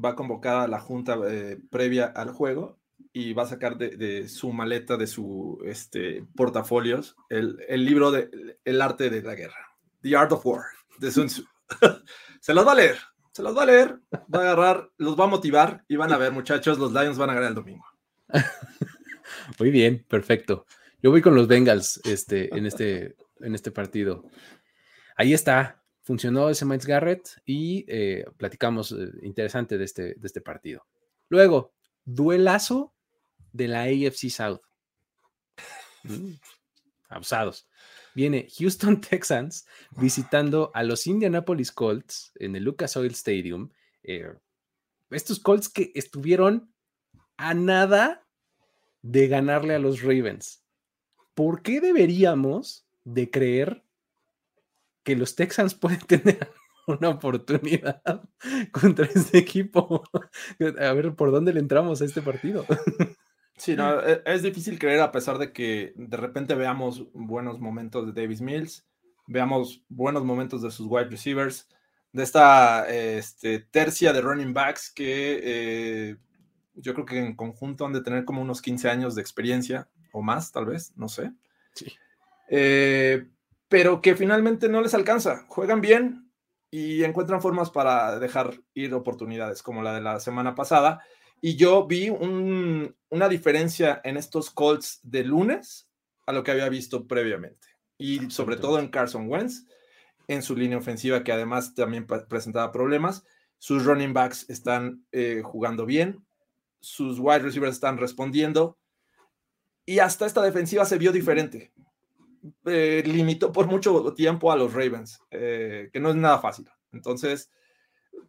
va a convocar a la junta eh, previa al juego y va a sacar de, su maleta, de su este, portafolios, el, libro de El arte de la guerra, The Art of War, de Sun Tzu. [laughs] se los va a leer, se los va a leer, va a agarrar, los va a motivar y van a ver, muchachos, los Lions van a ganar el domingo. [laughs] Muy bien, perfecto. Yo voy con los Bengals este, en, este, en este partido. Ahí está, funcionó ese Miles Garrett y eh, platicamos eh, interesante de este, de este partido. Luego, duelazo de la AFC South. Mm, abusados. Viene Houston [laughs] Texans visitando a los Indianapolis Colts en el Lucas Oil Stadium. Eh, estos Colts que estuvieron a nada de ganarle a los Ravens. ¿Por qué deberíamos de creer que los Texans [laughs] pueden tener una oportunidad [laughs] contra este equipo? [laughs] A ver, ¿por dónde le entramos a este partido? Sí, no, e, es difícil creer a pesar de que de repente veamos buenos momentos de Davis Mills, veamos buenos momentos de sus wide receivers, de esta este, tercia de running backs que eh, yo creo que en conjunto han de tener como unos 15 años de experiencia o más, tal vez, no sé. Sí. Eh, pero que finalmente no les alcanza. Juegan bien y encuentran formas para dejar ir oportunidades, como la de la semana pasada. Y yo vi una diferencia en estos Colts de lunes a lo que había visto previamente. Y sobre todo en Carson Wentz, en su línea ofensiva, que además también presentaba problemas. Sus running backs están eh, jugando bien, sus wide receivers están respondiendo y hasta esta defensiva se vio diferente. Eh, limitó por mucho tiempo a los Ravens, eh, que no es nada fácil. Entonces,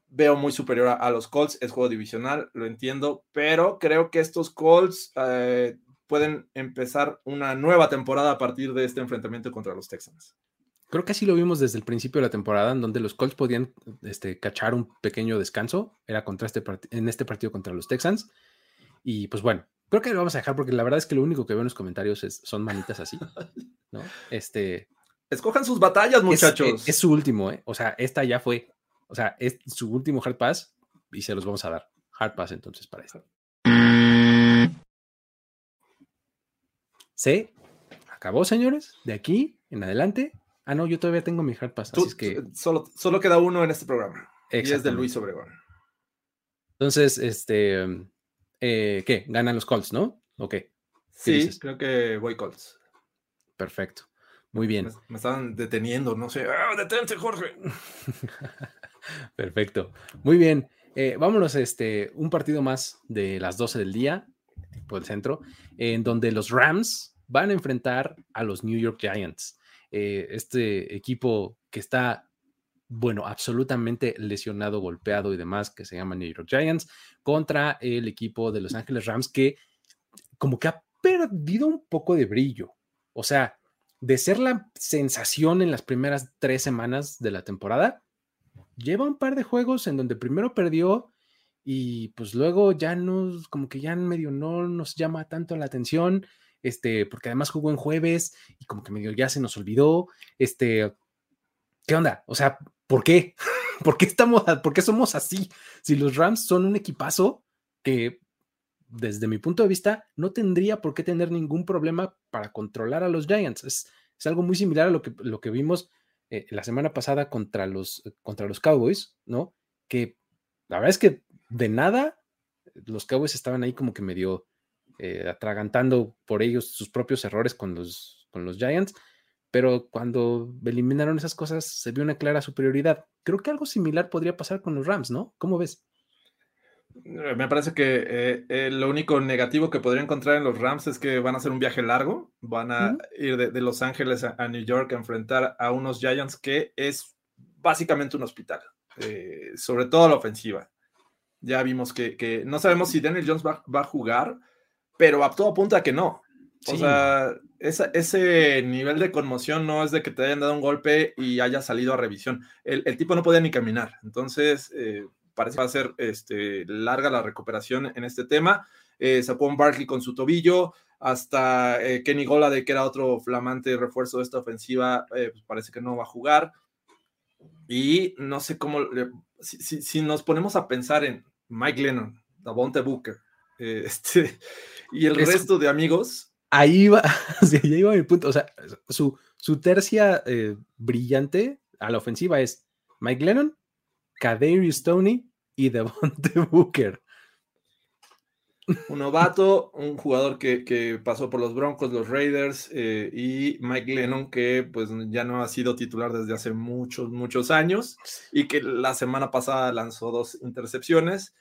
veo muy superior a, los Colts. Es juego divisional, lo entiendo, pero creo que estos Colts eh, pueden empezar una nueva temporada a partir de este enfrentamiento contra los Texans. Creo que así lo vimos desde el principio de la temporada, en donde los Colts podían este, cachar un pequeño descanso. Era contra este en este partido contra los Texans. Y pues bueno, Creo que lo vamos a dejar porque la verdad es que lo único que veo en los comentarios es, son manitas así, ¿no? Este. Escojan sus batallas, muchachos. Es, su último, ¿eh? O sea, esta ya fue. O sea, es su último hard pass y se los vamos a dar. Hard pass entonces para esto. ¿Se acabó, señores? De aquí en adelante. Ah, no, yo todavía tengo mi hard pass. Así es que. Solo, solo queda uno en este programa. Y es de Luis Obregón. Entonces, este. Eh, ¿qué? Ganan los Colts, ¿no? Ok. Sí, creo que voy Colts. Perfecto. Muy bien. Me, estaban deteniendo, no sé. ¡Ah, detente, Jorge! [laughs] Perfecto. Muy bien. Eh, vámonos a este, un partido más de las 12 del día, por el centro, en donde los Rams van a enfrentar a los New York Giants. Eh, este equipo que está bueno, absolutamente lesionado, golpeado y demás, que se llama New York Giants, contra el equipo de Los Ángeles Rams, que como que ha perdido un poco de brillo. O sea, de ser la sensación en las primeras tres semanas de la temporada, lleva un par de juegos en donde primero perdió y pues luego ya no, como que ya medio no nos llama tanto la atención, este, porque además jugó en jueves y como que medio ya se nos olvidó, este, ¿qué onda? O sea, ¿por qué? [laughs] ¿Por qué estamos, por qué somos así? Si los Rams son un equipazo que desde mi punto de vista no tendría por qué tener ningún problema para controlar a los Giants. Es, algo muy similar a lo que, lo que vimos eh, la semana pasada contra los, contra los Cowboys, ¿no? Que la verdad es que de nada los Cowboys estaban ahí como que medio eh, atragantando por ellos sus propios errores con los, con los Giants, pero cuando eliminaron esas cosas se vio una clara superioridad. Creo que algo similar podría pasar con los Rams, ¿no? ¿Cómo ves? Eh, me parece que eh, lo único negativo que podría encontrar en los Rams es que van a hacer un viaje largo, van a ir de, Los Ángeles a, New York a enfrentar a unos Giants que es básicamente un hospital, sobre todo la ofensiva. Ya vimos que, no sabemos si Daniel Jones va, a jugar, pero a todo apunta que no. O sea, ese nivel de conmoción no es de que te hayan dado un golpe y haya salido a revisión. El, tipo no podía ni caminar. Entonces, eh, parece que va a ser este, larga la recuperación en este tema. Eh, un Barkley con su tobillo, hasta eh, Kenny de que era otro flamante refuerzo de esta ofensiva, eh, pues parece que no va a jugar. Y no sé cómo, si, si, nos ponemos a pensar en Mike Lennon, Davonte Booker, eh, [laughs] este, y el resto de amigos. Ahí va, [laughs] iba mi punto. O sea, su, su tercia eh, brillante a la ofensiva es Mike Lennon, Kadarius Stoney y Devonte [laughs] Booker. Un novato, un jugador que, pasó por los Broncos, los Raiders eh, y Mike Lennon que pues ya no ha sido titular desde hace muchos, muchos años y que la semana pasada lanzó dos intercepciones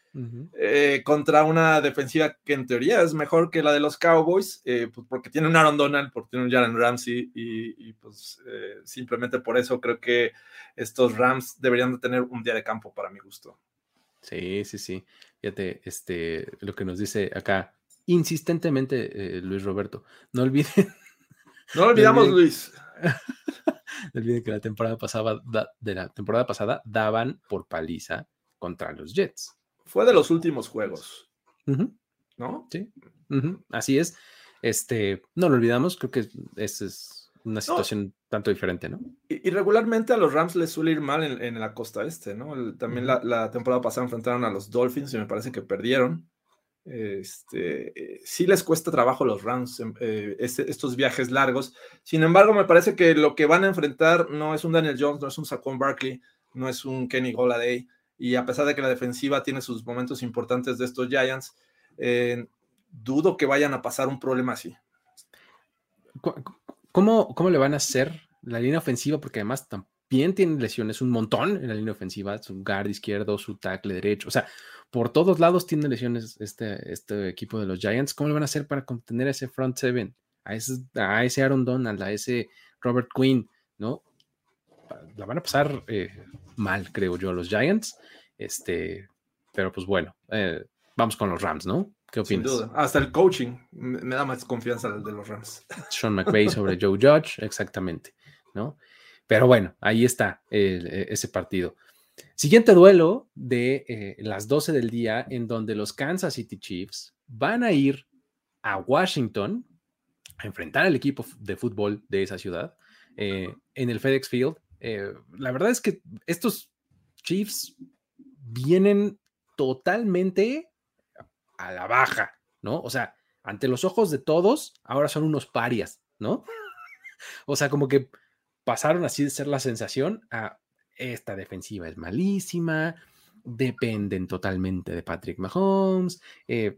eh, contra una defensiva que en teoría es mejor que la de los Cowboys eh, pues porque tiene un Aaron Donald, porque tiene un Jaren Ramsey y, y pues simplemente por eso creo que estos Rams deberían de tener un día de campo para mi gusto. Sí, sí, sí. Fíjate, este, lo que nos dice acá insistentemente eh, Luis Roberto. No olviden. [laughs] No olvidamos, Luis. [laughs] no olviden que la temporada pasada, de la temporada pasada daban por paliza contra los Jets. Fue de los últimos juegos. ¿No? Sí. Así es. Este, no lo olvidamos, creo que esa es una situación tanto diferente, ¿no? Y, regularmente a los Rams les suele ir mal en, la costa este, ¿no? también la, temporada pasada enfrentaron a los Dolphins y me parece que perdieron. Este, eh, sí les cuesta trabajo a los Rams em, eh, este, estos viajes largos. Sin embargo, me parece que lo que van a enfrentar no es un Daniel Jones, no es un Saquon Barkley, no es un Kenny Golladay. Y a pesar de que la defensiva tiene sus momentos importantes de estos Giants, eh, dudo que vayan a pasar un problema así. ¿Cómo, ¿Cómo le van a hacer la línea ofensiva? Porque además también tienen lesiones un montón en la línea ofensiva, su guard izquierdo, su tackle derecho, o sea, por todos lados tiene lesiones este, este equipo de los Giants. ¿Cómo le van a hacer para contener a ese front seven? A ese, a ese Aaron Donald, a ese Robert Quinn, ¿no? La van a pasar eh, mal, creo yo, los Giants. Este, pero pues bueno, eh, vamos con los Rams, ¿no? ¿Qué opinas? Sin duda. Hasta el coaching me da más confianza el de los Rams. [laughs] Sean McVay sobre Joe Judge, exactamente, ¿no? Pero bueno, ahí está e, ese partido. Siguiente duelo de eh, las 12 del día, en donde los Kansas City Chiefs van a ir a Washington a enfrentar al equipo de fútbol de esa ciudad eh, en el FedEx Field. Eh, la verdad es que estos Chiefs vienen totalmente a la baja, ¿no? O sea, ante los ojos de todos, ahora son unos parias, ¿no? [laughs] o sea, como que pasaron así de ser la sensación a esta defensiva es malísima, dependen totalmente de Patrick Mahomes, eh,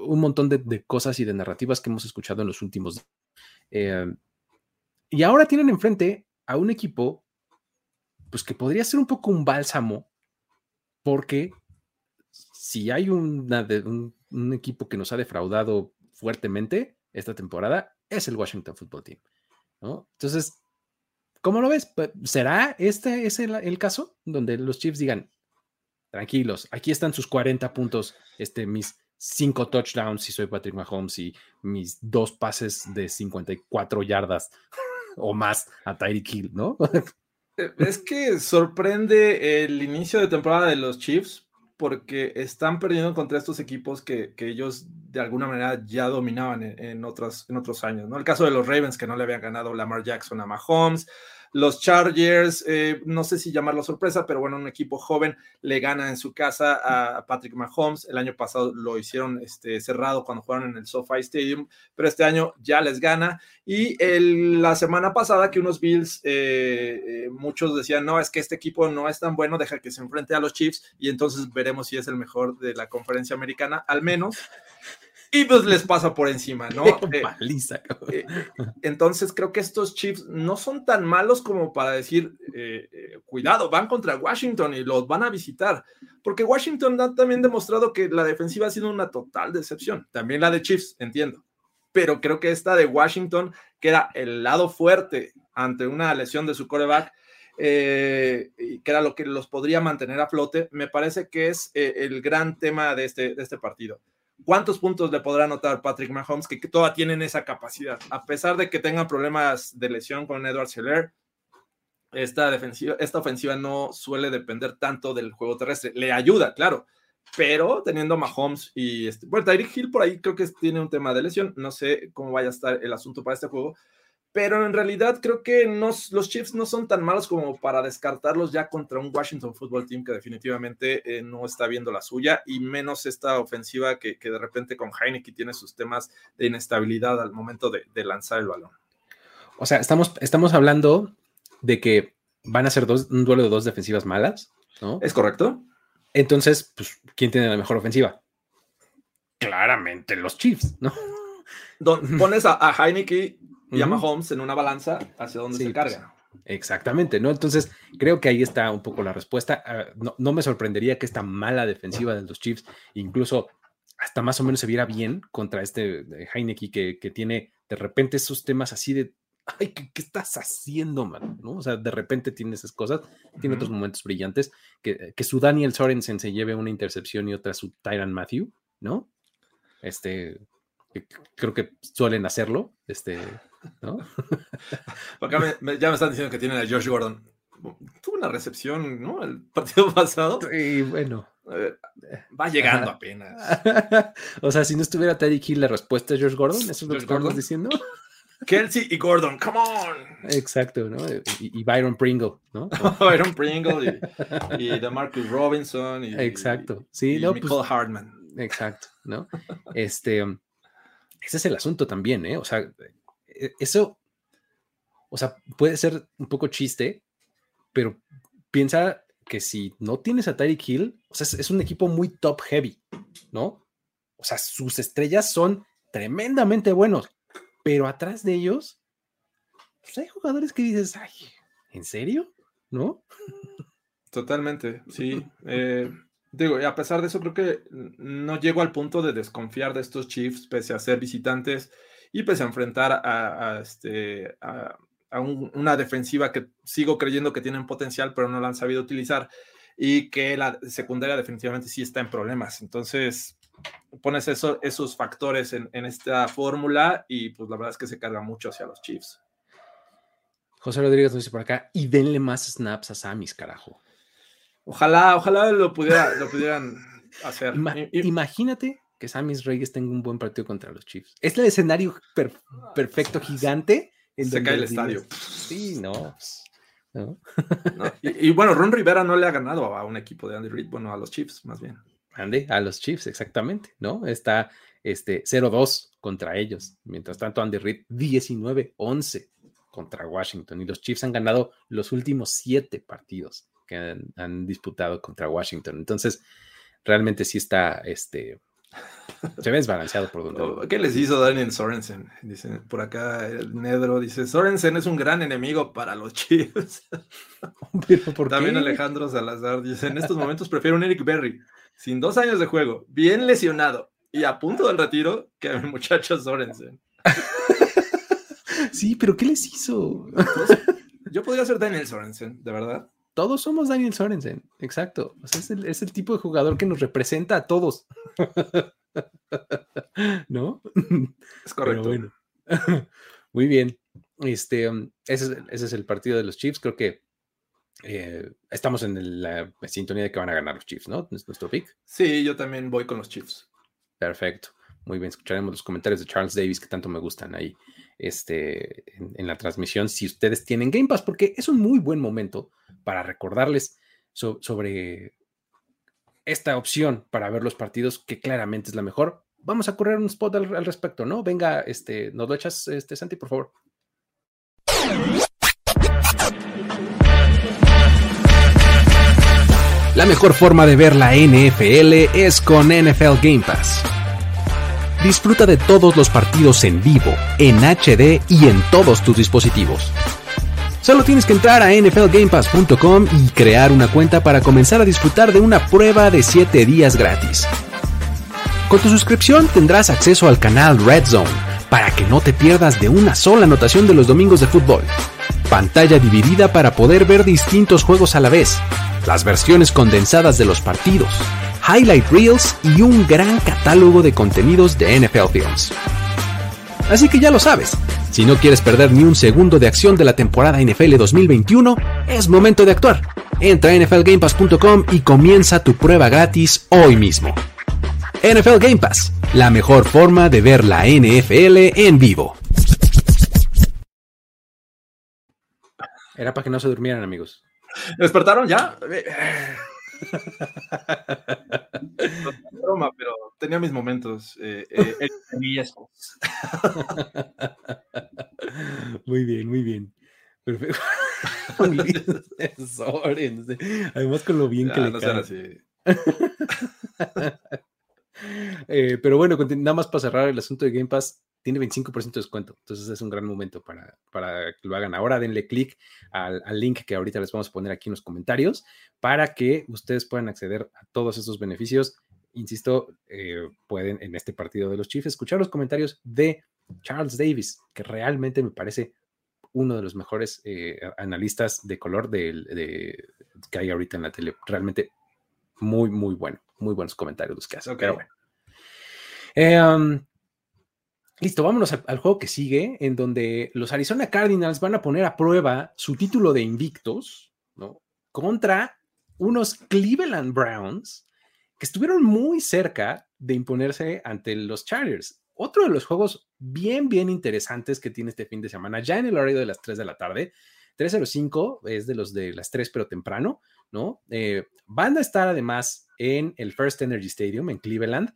un montón de, cosas y de narrativas que hemos escuchado en los últimos. Eh, y ahora tienen enfrente a un equipo, pues que podría ser un poco un bálsamo, porque si hay un, equipo que nos ha defraudado fuertemente esta temporada, es el Washington Football Team. Entonces, ¿cómo lo ves? Pues, ¿Será este es el, caso donde los Chiefs digan, tranquilos, aquí están sus 40 puntos, este, mis cinco touchdowns si soy Patrick Mahomes y mis dos pases de 54 yardas o más a Tyreek Hill, ¿no? Eh, es que sorprende el inicio de temporada de los Chiefs porque están perdiendo contra estos equipos que, ellos de alguna manera ya dominaban en, otros, en otros años, ¿no? El caso de los Ravens que no le habían ganado Lamar Jackson a Mahomes, Los Chargers, eh, no sé si llamarlo sorpresa, pero bueno, un equipo joven le gana en su casa a Patrick Mahomes. El año pasado lo hicieron este, cerrado cuando jugaron en el SoFi Stadium, pero este año ya les gana. Y la semana pasada que unos Bills, eh, eh, muchos decían, no, es que este equipo no es tan bueno, deja que se enfrente a los Chiefs y entonces veremos si es el mejor de la conferencia americana, al menos y pues les pasa por encima, ¿no? [laughs] Eh, eh, entonces creo que estos Chiefs no son tan malos como para decir, eh, cuidado, van contra Washington y los van a visitar, porque Washington ha también demostrado que la defensiva ha sido una total decepción, también la de Chiefs, entiendo, pero creo que esta de Washington, que era el lado fuerte ante una lesión de su coreback, que era lo que los podría mantener a flote, me parece que es el gran tema de este, de este partido ¿Cuántos puntos le podrá anotar Patrick Mahomes que, todavía tienen esa capacidad? A pesar de que tengan problemas de lesión con Edward Seller, esta, defensiva, esta ofensiva no suele depender tanto del juego terrestre. Le ayuda, claro, pero teniendo Mahomes y este, bueno, Tyreek Hill por ahí creo que tiene un tema de lesión. No sé cómo vaya a estar el asunto para este juego, pero en realidad creo que los Chiefs no son tan malos como para descartarlos ya contra un Washington Football Team que definitivamente eh, no está viendo la suya y menos esta ofensiva que, de repente con Heineken tiene sus temas de inestabilidad al momento de, lanzar el balón. O sea, estamos, estamos hablando de que van a ser dos, un duelo de dos defensivas malas, ¿no? ¿Es correcto? Entonces, pues, ¿quién tiene la mejor ofensiva? Claramente los Chiefs, ¿no? pones a, a Heineken y a Mahomes en una balanza hacia donde se pues, carga. exactamente, ¿no? Entonces, creo que ahí está un poco la respuesta. Ah, no, me sorprendería que esta mala defensiva de los Chiefs, incluso hasta más o menos se viera bien contra este Heineken que, que tiene de repente esos temas así de, ay, ¿qué, estás haciendo, man? ¿No? O sea, de repente tiene esas cosas, tiene otros momentos brillantes, que, que su Daniel Sorensen se lleve una intercepción y otra su Tyran Matthew, ¿no? Este, creo que suelen hacerlo, este, ¿no? [laughs] Acá ya me están diciendo que tienen a Josh Gordon. Tuvo una recepción, ¿no? El [laughs] partido pasado. Y bueno. va llegando apenas. [laughs] o sea, si no estuviera Teddy Hill, la respuesta es Josh Gordon. ¿Eso es lo que estamos diciendo? Kelsey y Gordon, come on. Exacto, ¿no? Y, Byron Pringle, ¿no? Byron Pringle y, y Marcus Robinson. Y, exacto, sí, y no, pues Hartman. Exacto, ¿no? Este, ese es el asunto también, ¿eh? O sea, e, eso, o sea, puede ser un poco chiste, pero piensa que si no tienes a Tyreek Hill, o sea, es, un equipo muy top heavy, ¿no? O sea, sus estrellas son tremendamente buenos, pero atrás de ellos, pues hay jugadores que dices, ay, ¿en serio? ¿No? Totalmente, sí. Eh, digo, a pesar de eso, creo que no llego al punto de desconfiar de estos Chiefs, pese a ser visitantes y pues a enfrentar a, este, a, una defensiva que sigo creyendo que tienen potencial, pero no la han sabido utilizar y que la secundaria definitivamente sí está en problemas. Entonces, pones eso, esos factores en, esta fórmula y pues la verdad es que se carga mucho hacia los Chiefs. José Rodríguez nos dice por acá, y denle más snaps a Samis, carajo. Ojalá, ojalá lo, pudiera, lo pudieran hacer. imagínate que Samis Reyes tenga un buen partido contra los Chiefs. Es el escenario perfecto, gigante. En Se cae el estadio. Sí, no. Y, bueno, Ron Rivera no le ha ganado a un equipo de Andy Reid, bueno, a los Chiefs más bien. Andy, a los Chiefs, exactamente, ¿no? Está este 0-2 contra ellos. Mientras tanto, Andy Reid 19-11 contra Washington. Y los Chiefs han ganado los últimos siete partidos que han, han disputado contra Washington. Entonces, realmente sí está este, se ve desbalanceado por donde. Oh, ¿Qué les hizo Daniel Sorensen? Dice por acá el Nedro dice: Sorensen es un gran enemigo para los Chiefs. [laughs] También Alejandro Salazar dice: En estos momentos prefiero un Eric Berry, sin dos años de juego, bien lesionado y a punto del retiro, que a mi muchacho Sorensen. [laughs] sí, pero ¿qué les hizo? Yo podría ser Daniel Sorensen, de verdad todos somos Daniel Sorensen, exacto. es, el, tipo de jugador que nos representa a todos. [laughs] ¿No? Es correcto. bueno. [laughs] Muy bien. Este, um, ese, es, el partido de los Chiefs. Creo que eh, estamos en la sintonía de que van a ganar los Chiefs, ¿no? Es nuestro pick. Sí, yo también voy con los Chiefs. Perfecto. muy bien. Escucharemos los comentarios de Charles Davis que tanto me gustan ahí este, en, la transmisión si ustedes tienen Game Pass, porque es un muy buen momento para recordarles sobre esta opción para ver los partidos que claramente es la mejor. Vamos a correr un spot al, respecto, ¿no? Venga, este, nos lo echas, este, Santi, por favor. La mejor forma de ver la NFL es con NFL Game Pass. Disfruta de todos los partidos en vivo, en HD y en todos tus dispositivos. Solo tienes que entrar a nflgamepass.com y crear una cuenta para comenzar a disfrutar de una prueba de 7 días gratis. Con tu suscripción tendrás acceso al canal Red Zone para que no te pierdas de una sola anotación de los domingos de fútbol. Pantalla dividida para poder ver distintos juegos a la vez las versiones condensadas de los partidos, highlight reels y un gran catálogo de contenidos de NFL Films. Así que ya lo sabes, si no quieres perder ni un segundo de acción de la temporada NFL 2021, es momento de actuar. Entra a nflgamepass.com y comienza tu prueba gratis hoy mismo. NFL Game Pass, la mejor forma de ver la NFL en vivo. Era para que no se durmieran, amigos. ¿Despertaron ya? Broma, pero tenía mis momentos eh, eh, muy bien, muy bien. Perfecto. [laughs] Además con lo bien que le cae. [laughs] Eh, pero bueno, nada más para cerrar el asunto de Game Pass, tiene 25% de descuento. Entonces es un gran momento para, para que lo hagan. Ahora denle clic al, link que ahorita les vamos a poner aquí en los comentarios para que ustedes puedan acceder a todos estos beneficios. Insisto, eh, pueden en este partido de los Chiefs escuchar los comentarios de Charles Davis, que realmente me parece uno de los mejores eh, analistas de color de, que hay ahorita en la tele. Realmente muy, muy bueno. Muy buenos comentarios los que hace. Pero bueno. Eh, um, Listo, vámonos al, juego que sigue, en donde los Arizona Cardinals van a poner a prueba su título de invictos, ¿no? Contra unos Cleveland Browns que estuvieron muy cerca de imponerse ante los Chargers. Otro de los juegos bien, bien interesantes que tiene este fin de semana, ya en el horario de las 3 de la tarde, 3.05 es de los de las 3, pero temprano, ¿no? Eh, van a estar además en el First Energy Stadium en Cleveland.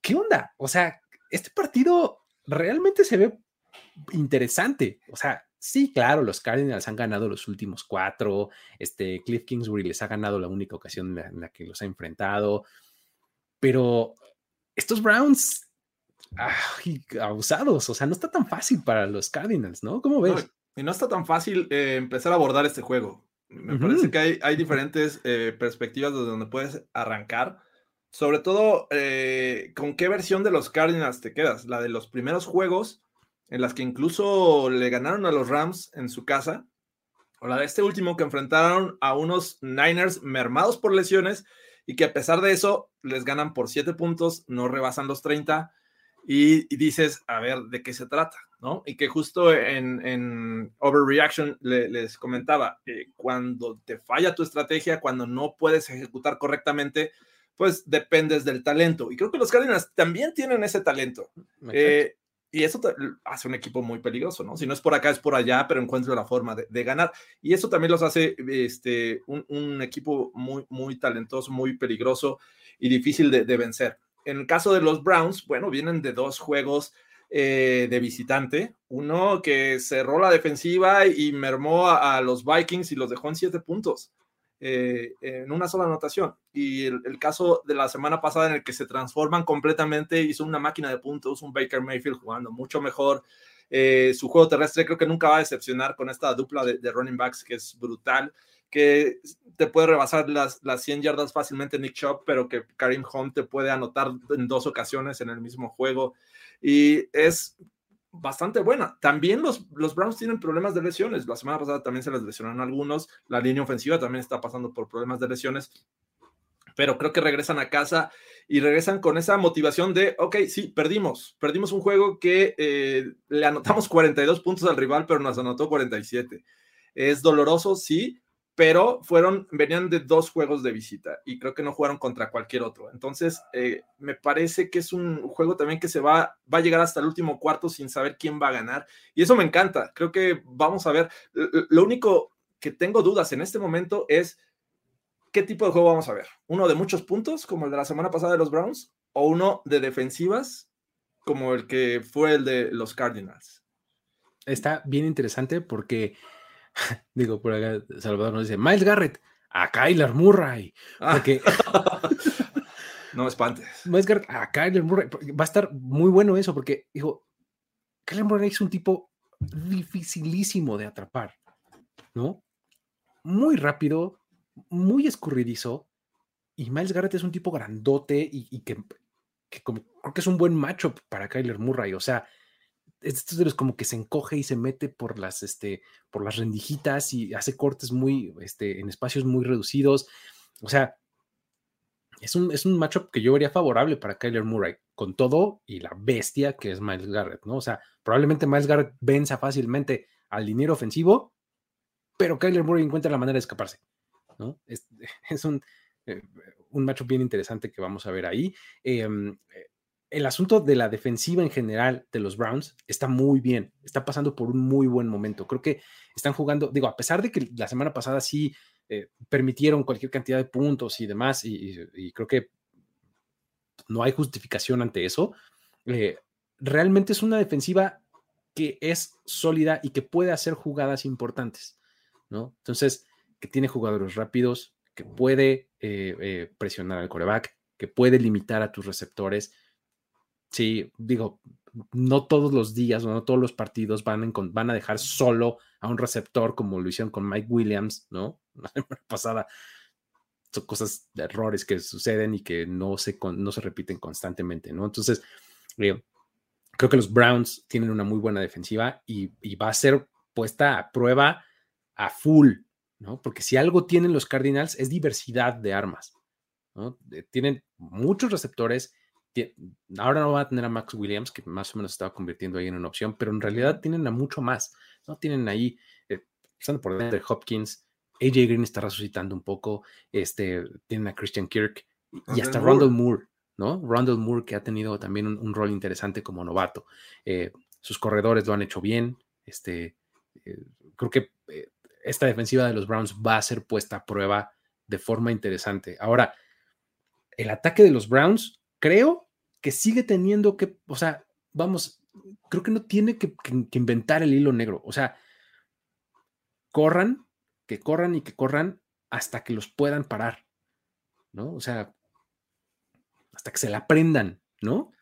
¿Qué onda? O sea, este partido realmente se ve interesante. O sea, sí, claro, los Cardinals han ganado los últimos cuatro. Este Cliff Kingsbury les ha ganado la única ocasión en la, que los ha enfrentado. Pero estos Browns, abusados. O sea, no está tan fácil para los Cardinals, ¿no? ¿Cómo ves? y no está tan fácil eh, empezar a abordar este juego. Me parece que hay, hay diferentes eh, perspectivas desde donde puedes arrancar. Sobre todo, eh, ¿con qué versión de los Cardinals te quedas? ¿La de los primeros juegos, en las que incluso le ganaron a los Rams en su casa? ¿O la de este último que enfrentaron a unos Niners mermados por lesiones y que a pesar de eso les ganan por 7 puntos, no rebasan los 30? Y, dices, a ver, ¿de qué se trata? ¿no? Y que justo en, Overreaction les comentaba, eh, cuando te falla tu estrategia, cuando no puedes ejecutar correctamente, pues dependes del talento. Y creo que los Cardinals también tienen ese talento. Eh, y eso hace un equipo muy peligroso, ¿no? Si no es por acá, es por allá, pero encuentra la forma de, ganar. Y eso también los hace este, un, equipo muy, muy talentoso, muy peligroso y difícil de, vencer. En el caso de los Browns, bueno, vienen de dos juegos eh, de visitante. Uno que cerró la defensiva y mermó a, a, los Vikings y los dejó en siete puntos. Eh, en una sola anotación. Y el, caso de la semana pasada en el que se transforman completamente, hizo una máquina de puntos, un Baker Mayfield jugando mucho mejor. Eh, su juego terrestre creo que nunca va a decepcionar con esta dupla de, running backs que es brutal, que te puede rebasar las, las 100 yardas fácilmente Nick Chubb, pero que Karim Hunt te puede anotar en dos ocasiones en el mismo juego. Y es bastante buena. También los, los Browns tienen problemas de lesiones. La semana pasada también se les lesionaron algunos. La línea ofensiva también está pasando por problemas de lesiones. Pero creo que regresan a casa y regresan con esa motivación de, ok, sí, perdimos. Perdimos un juego que eh, le anotamos 42 puntos al rival, pero nos anotó 47. Es doloroso, sí, pero fueron, venían de dos juegos de visita y creo que no jugaron contra cualquier otro. Entonces, eh, me parece que es un juego también que se va, va a llegar hasta el último cuarto sin saber quién va a ganar. Y eso me encanta. Creo que vamos a ver. Lo único que tengo dudas en este momento es qué tipo de juego vamos a ver. ¿Uno de muchos puntos, como el de la semana pasada de los Browns? ¿O uno de defensivas, como el que fue el de los Cardinals? Está bien interesante porque [laughs] Digo, por acá Salvador nos dice, Miles Garrett, a Kyler Murray. Ah. [laughs] no me espantes. Miles Garrett, a Kyler Murray. Va a estar muy bueno eso, porque, digo, Kyler Murray es un tipo dificilísimo de atrapar, ¿no? Muy rápido, muy escurridizo, y Miles Garrett es un tipo grandote y, que, como, creo que es un buen macho para Kyler Murray. O sea, estos de los como que se encoge y se mete por las, este, por las rendijitas y hace cortes muy, este, en espacios muy reducidos. O sea, es un, es un matchup que yo vería favorable para Kyler Murray, con todo y la bestia que es Miles Garrett, ¿no? O sea, probablemente Miles Garrett venza fácilmente al dinero ofensivo, pero Kyler Murray encuentra la manera de escaparse, ¿no? Es, [laughs] es un, eh, un matchup bien interesante que vamos a ver ahí. Em, eh, el asunto de la defensiva en general de los Browns está muy bien, está pasando por un muy buen momento. Creo que están jugando, digo, a pesar de que la semana pasada sí eh, permitieron cualquier cantidad de puntos y demás, y, creo que no hay justificación ante eso, eh, realmente es una defensiva que es sólida y que puede hacer jugadas importantes, ¿no? Entonces, que tiene jugadores rápidos, que puede eh, presionar al coreback, que puede limitar a tus receptores Sí, digo, no todos los días o no todos los partidos van, van a dejar solo a un receptor como lo hicieron con Mike Williams, ¿no? [laughs] La semana pasada. Son cosas, errores que suceden y que no se, no se repiten constantemente, ¿no? Entonces, eh, creo que los Browns tienen una muy buena defensiva y, y, va a ser puesta a prueba a full, ¿no? Porque si algo tienen los Cardinals es diversidad de armas, ¿no? Tienen muchos receptores ahora no va a tener a Max Williams, que más o menos estaba convirtiendo ahí en una opción, pero en realidad tienen a mucho más, ¿no? Tienen ahí, eh, por dentro de Hopkins, AJ Green está resucitando un poco, este, tienen a Christian Kirk y, hasta Rondell Moore, ¿no? Rondell Moore que ha tenido también un, rol interesante como novato. Eh, sus corredores lo han hecho bien, este, eh, creo que eh, esta defensiva de los Browns va a ser puesta a prueba de forma interesante. Ahora, el ataque de los Browns, creo que sigue teniendo que, o sea, vamos, creo que no tiene que, inventar el hilo negro. O sea, corran, que corran y que corran hasta que los puedan parar, ¿no? O sea, hasta que se la aprendan, ¿no?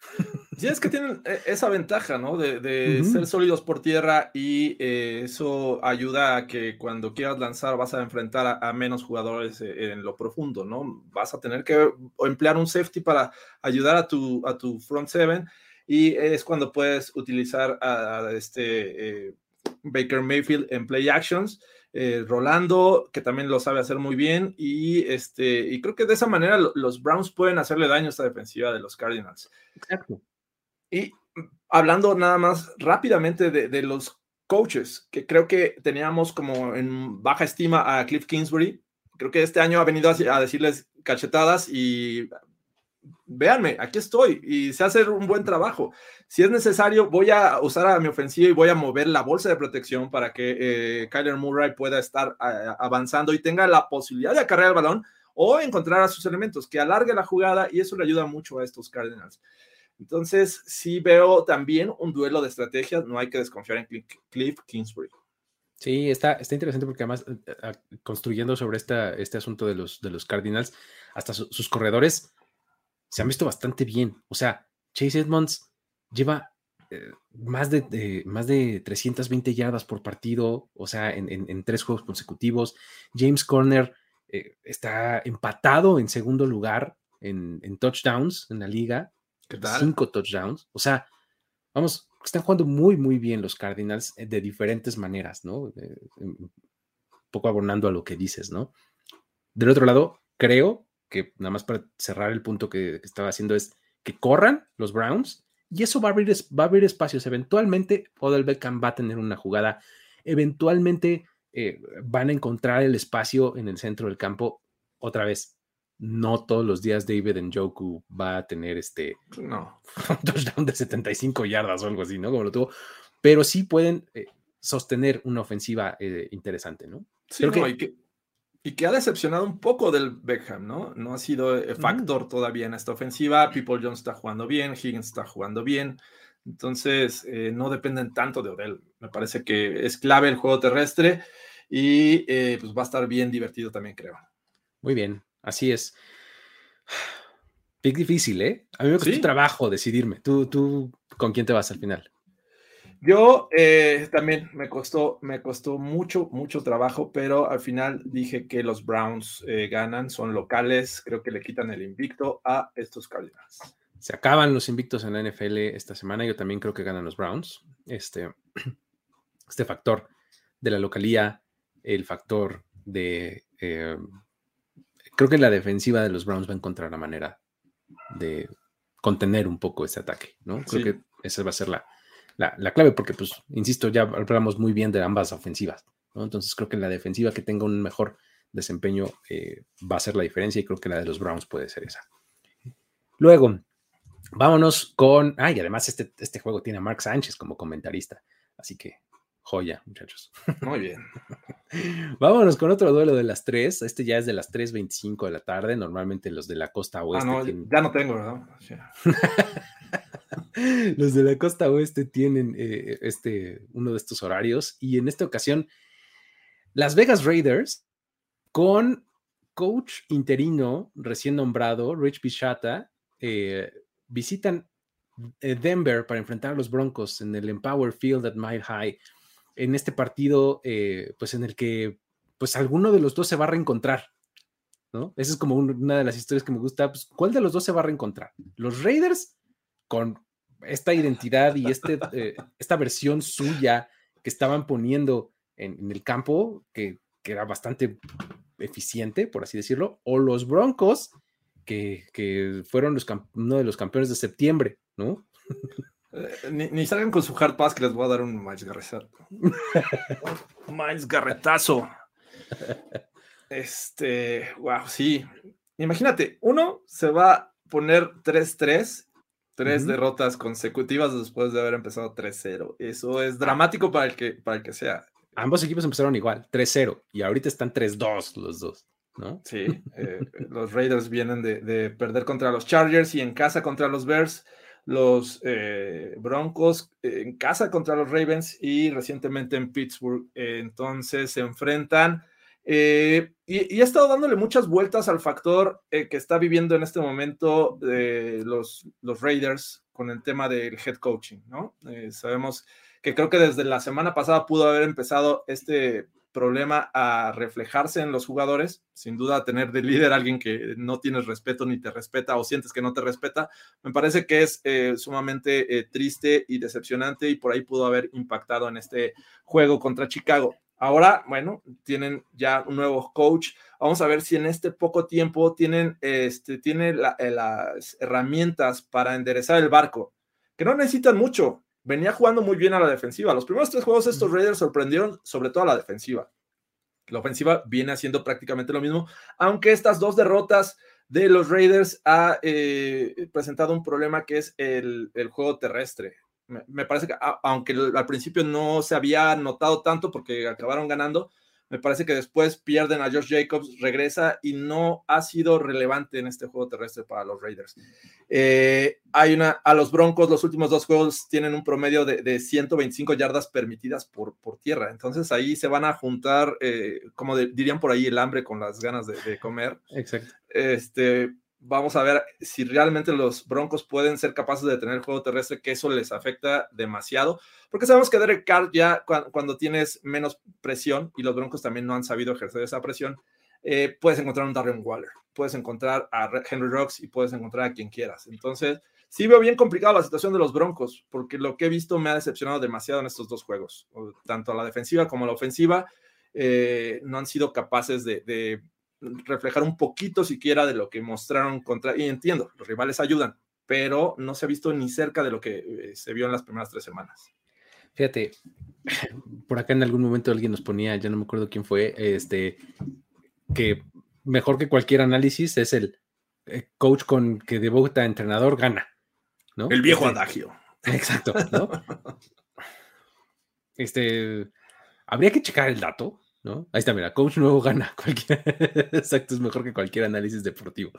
Sí, es que tienen eh, esa ventaja, ¿no? De, ser sólidos por tierra y eh, eso ayuda a que cuando quieras lanzar vas a enfrentar a, menos jugadores eh, en lo profundo, ¿no? Vas a tener que emplear un safety para ayudar a tu, a tu front seven y es cuando puedes utilizar a, este Baker Mayfield en play actions. Rolando, que también lo sabe hacer muy bien, y, este, y creo que de esa manera los Browns pueden hacerle daño a esta defensiva de los Cardinals. Exacto. Y hablando nada más rápidamente de, los coaches, que creo que teníamos como en baja estima a Cliff Kingsbury. Creo que este año ha venido a, decirles cachetadas y véanme, aquí estoy y se hace un buen trabajo. Si es necesario, voy a usar a mi ofensiva y voy a mover la bolsa de protección para que eh, Kyler Murray pueda estar avanzando y tenga la posibilidad de acarrear el balón o encontrar a sus elementos, que alargue la jugada y eso le ayuda mucho a estos Cardinals. Entonces, sí veo también un duelo de estrategias, no hay que desconfiar en Cliff Kingsbury. Sí, está, está interesante porque además, eh, eh, construyendo sobre esta, este asunto de los, de los Cardinals, hasta sus corredores se han visto bastante bien. O sea, Chase Edmonds lleva eh, más, de, más de 320 yardas por partido, o sea, en, tres juegos consecutivos. James Corner está empatado en segundo lugar en, en touchdowns en la liga cinco touchdowns. O sea, vamos, están jugando muy, muy bien los Cardinals eh, de diferentes maneras, ¿no? un poco abonando a lo que dices, ¿no? Del otro lado, creo que nada más para cerrar el punto que, estaba haciendo es que corran los Browns y eso va a abrir, va a abrir espacios. Eventualmente, Odell Beckham va a tener una jugada. Eventualmente, eh, van a encontrar el espacio en el centro del campo otra vez. No todos los días David Njoku va a tener este no. [laughs] un touchdown de 75 yardas o algo así, ¿no? Como lo tuvo. Pero sí pueden eh, sostener una ofensiva eh, interesante, ¿no? Sí, que, y, que, y, que, ha decepcionado un poco del Beckham, ¿no? No ha sido factor todavía en esta ofensiva. People Jones está jugando bien, Higgins está jugando bien. Entonces, eh, no dependen tanto de Odell. Me parece que es clave el juego terrestre y eh, pues va a estar bien divertido también, creo. Muy bien, así es. Pick difícil, ¿eh? A mí me costó trabajo decidirme. ¿Tú, ¿Tú con quién te vas al final? Yo eh, también me costó, me costó mucho, mucho trabajo, pero al final dije que los Browns ganan, son locales, creo que le quitan el invicto a estos Cardinals. Se acaban los invictos en la NFL esta semana. Yo también creo que ganan los Browns. Este, [clears throat] este factor de la localía, el factor de... Eh, creo que la defensiva de los Browns va a encontrar la manera de contener un poco este ataque, ¿no? Creo que esa va a ser la, la, clave, porque, pues, insisto, ya hablamos muy bien de ambas ofensivas, ¿no? Entonces creo que la defensiva que tenga un mejor desempeño eh, va a ser la diferencia y creo que la de los Browns puede ser esa. Luego, Vámonos con. Ay, además, este, este juego tiene a Mark Sánchez como comentarista. Así que, joya, muchachos. Muy bien. [laughs] Vámonos con otro duelo de las 3. Este ya es de las 3:25 de la tarde. Normalmente los de la costa ah, oeste. Ah, no, ya no tengo, ¿verdad? [laughs] [laughs] los de la costa oeste tienen eh, este, uno de estos horarios. Y en esta ocasión, Las Vegas Raiders con coach interino recién nombrado, Rich Bishata. Eh, visitan eh, Denver para enfrentar a los Broncos en el Empower Field at Mile High, en este partido, pues en el que pues alguno de los dos se va a reencontrar, ¿no? Esa es como una de las historias que me gusta, pues, ¿cuál de los dos se va a reencontrar? ¿Los Raiders con esta identidad y este, eh, esta versión suya que estaban poniendo en, el campo, que, que, era bastante eficiente, por así decirlo, o los Broncos que, fueron los uno de los campeones de septiembre, ¿no? Eh, ni, salgan con su hard pass que les voy a dar un Miles Garretazo. [laughs] Miles Garretazo. Este, wow, sí. Imagínate, uno se va a poner 3-3, tres derrotas consecutivas después de haber empezado 3-0. Eso es dramático para el que, para el que sea. Ambos equipos empezaron igual, 3-0, y ahorita están 3-2 los dos. Sí, eh, los Raiders vienen de, perder contra los Chargers y en casa contra los Bears, los eh, Broncos en casa contra los Ravens y recientemente en Pittsburgh. entonces se enfrentan eh, y, ha estado dándole muchas vueltas al factor que está viviendo en este momento los, los Raiders con el tema del head coaching, ¿no? sabemos que creo que desde la semana pasada pudo haber empezado este problema a reflejarse en los jugadores. Sin duda, tener de líder a alguien que no tienes respeto ni te respeta o sientes que no te respeta, me parece que es eh, sumamente eh, triste y decepcionante y por ahí pudo haber impactado en este juego contra Chicago. Ahora, bueno, tienen ya un nuevo coach. Vamos a ver si en este poco tiempo tienen, este, eh, las herramientas para enderezar el barco, que no necesitan mucho venía jugando muy bien a la defensiva. Los primeros tres juegos estos Raiders sorprendieron sobre todo a la defensiva. La ofensiva viene haciendo prácticamente lo mismo, aunque estas dos derrotas de los Raiders ha eh, presentado un problema que es el, juego terrestre. Me, parece que aunque al principio no se había notado tanto porque acabaron ganando, me parece que después pierden a Josh Jacobs, regresa y no ha sido relevante en este juego terrestre para los Raiders. Eh, hay una, a los Broncos, los últimos dos juegos tienen un promedio de, 125 yardas permitidas por, por, tierra. Entonces ahí se van a juntar, eh, como dirían por ahí, el hambre con las ganas de, de comer. Exacto. Este, vamos a ver si realmente los Broncos pueden ser capaces de tener el juego terrestre, que eso les afecta demasiado, porque sabemos que Derek Carr ya cuando, tienes menos presión, y los Broncos también no han sabido ejercer esa presión, eh, puedes encontrar un Darren Waller, puedes encontrar a Henry Rocks y puedes encontrar a quien quieras. Entonces, sí veo bien complicada la situación de los Broncos, porque lo que he visto me ha decepcionado demasiado en estos dos juegos, tanto a la defensiva como a la ofensiva. Eh, no han sido capaces de reflejar un poquito siquiera de lo que mostraron contra, y entiendo, los rivales ayudan, pero no se ha visto ni cerca de lo que eh, se vio en las primeras tres semanas. Fíjate, Por acá en algún momento alguien nos ponía, ya no me acuerdo quién fue, este, que mejor que cualquier análisis es el eh, coach con que debuta a entrenador gana, ¿no? El viejo Este, adagio. Exacto, ¿no? [laughs] Este, habría que checar el dato, ¿no? Ahí está, mira, coach nuevo gana. [laughs] Cualquier, exacto, es mejor que cualquier análisis deportivo.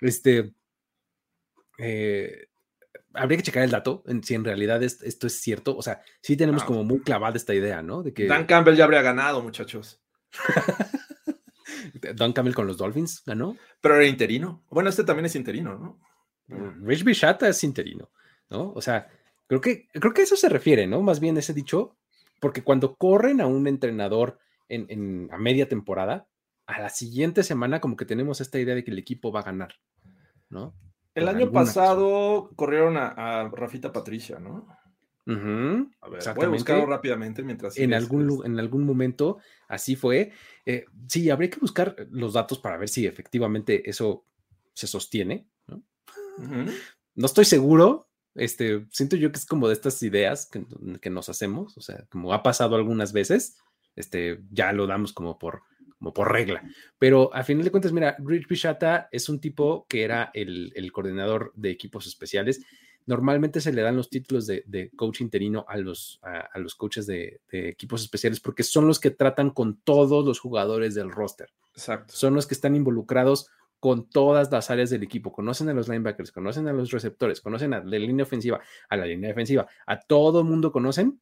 Este, eh, habría que checar el dato, en, si en realidad es- esto es cierto. O sea, sí tenemos Ah. como muy clavada esta idea, ¿no? De que Dan Campbell ya habría ganado, muchachos. [laughs] Don Camel con los Dolphins ganó. Pero era interino. Bueno, este también es interino, ¿no? Rich Bishata es interino, ¿no? O sea, creo que, creo que a eso se refiere, ¿no? Más bien ese dicho, porque cuando corren a un entrenador en, en- a media temporada, a la siguiente semana como que tenemos esta idea de que el equipo va a ganar, ¿no? El año pasado corrieron a, a Rafita Patricia, ¿no? Ujú, A ver, voy a buscarlo rápidamente mientras. En algún, este. en algún momento así fue. Eh, sí, habría que buscar los datos para ver si efectivamente eso se sostiene, ¿no? No estoy seguro. Este, siento yo que es como de estas ideas que, que nos hacemos, o sea, como ha pasado algunas veces, este, ya lo damos como por, como por regla. Pero a final de cuentas, mira, Rich Bishata es un tipo que era el, el coordinador de equipos especiales. Normalmente se le dan los títulos de, de coach interino a los, a, a los coaches de, de equipos especiales porque son los que tratan con todos los jugadores del roster Exacto. son los que están involucrados con todas las áreas del equipo. Conocen a los linebackers, conocen a los receptores, conocen a la línea ofensiva, a la línea defensiva, a todo el mundo conocen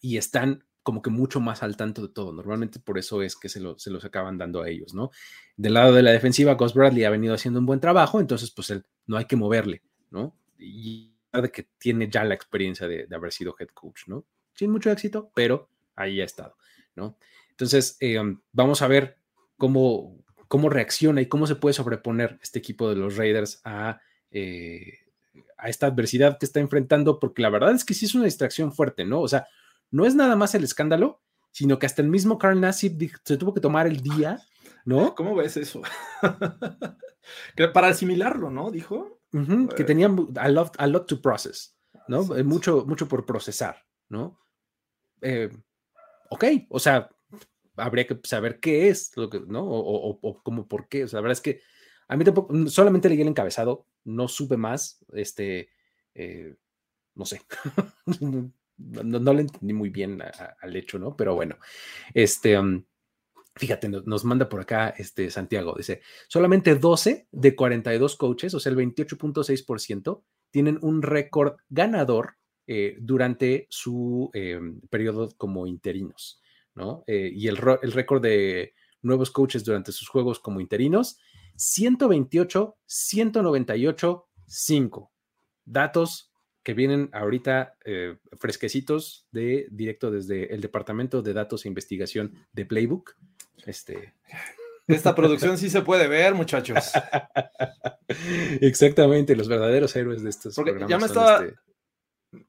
y están como que mucho más al tanto de todo. Normalmente por eso es que se, lo- se los acaban dando a ellos, ¿no? Del lado de la defensiva, Gus Bradley ha venido haciendo un buen trabajo, entonces pues él no hay que moverle, ¿no? Y de que tiene ya la experiencia de, de haber sido head coach, ¿no? Sin mucho éxito, pero ahí ha estado, ¿no? Entonces, eh, vamos a ver cómo, cómo reacciona y cómo se puede sobreponer este equipo de los Raiders a, eh, a esta adversidad que está enfrentando, porque la verdad es que sí es una distracción fuerte, ¿no? O sea, no es nada más el escándalo, sino que hasta el mismo Carl Nassib se tuvo que tomar el día, ¿no? ¿Cómo ves eso? [laughs] Que Para asimilarlo, ¿no? Dijo. Que Eh. tenía a lot, a lot to process, ¿no? Mucho, mucho por procesar, ¿no? Eh, ok, o sea, habría que saber qué es lo que, ¿no? O, o, o- o cómo, por qué. O sea, la verdad es que a mí tampoco, solamente leí el encabezado, no supe más, este, eh, no sé, [laughs] no, le entendí muy bien al hecho, ¿no? Pero bueno, este, um, fíjate, no- nos manda por acá este Santiago, dice, solamente 12 de 42 coaches, o sea, el 28.6%, tienen un récord ganador eh, durante su eh, periodo como interinos, ¿no? Eh, y el, el récord de nuevos coaches durante sus juegos como interinos, 128, 198, 5. Datos que vienen ahorita eh, fresquecitos de directo desde el Departamento de Datos e Investigación de Playbook. Este, [laughs] Esta producción sí se puede ver, muchachos. [laughs] exactamente, los verdaderos héroes de estos Porque programas. ya me estaba- este-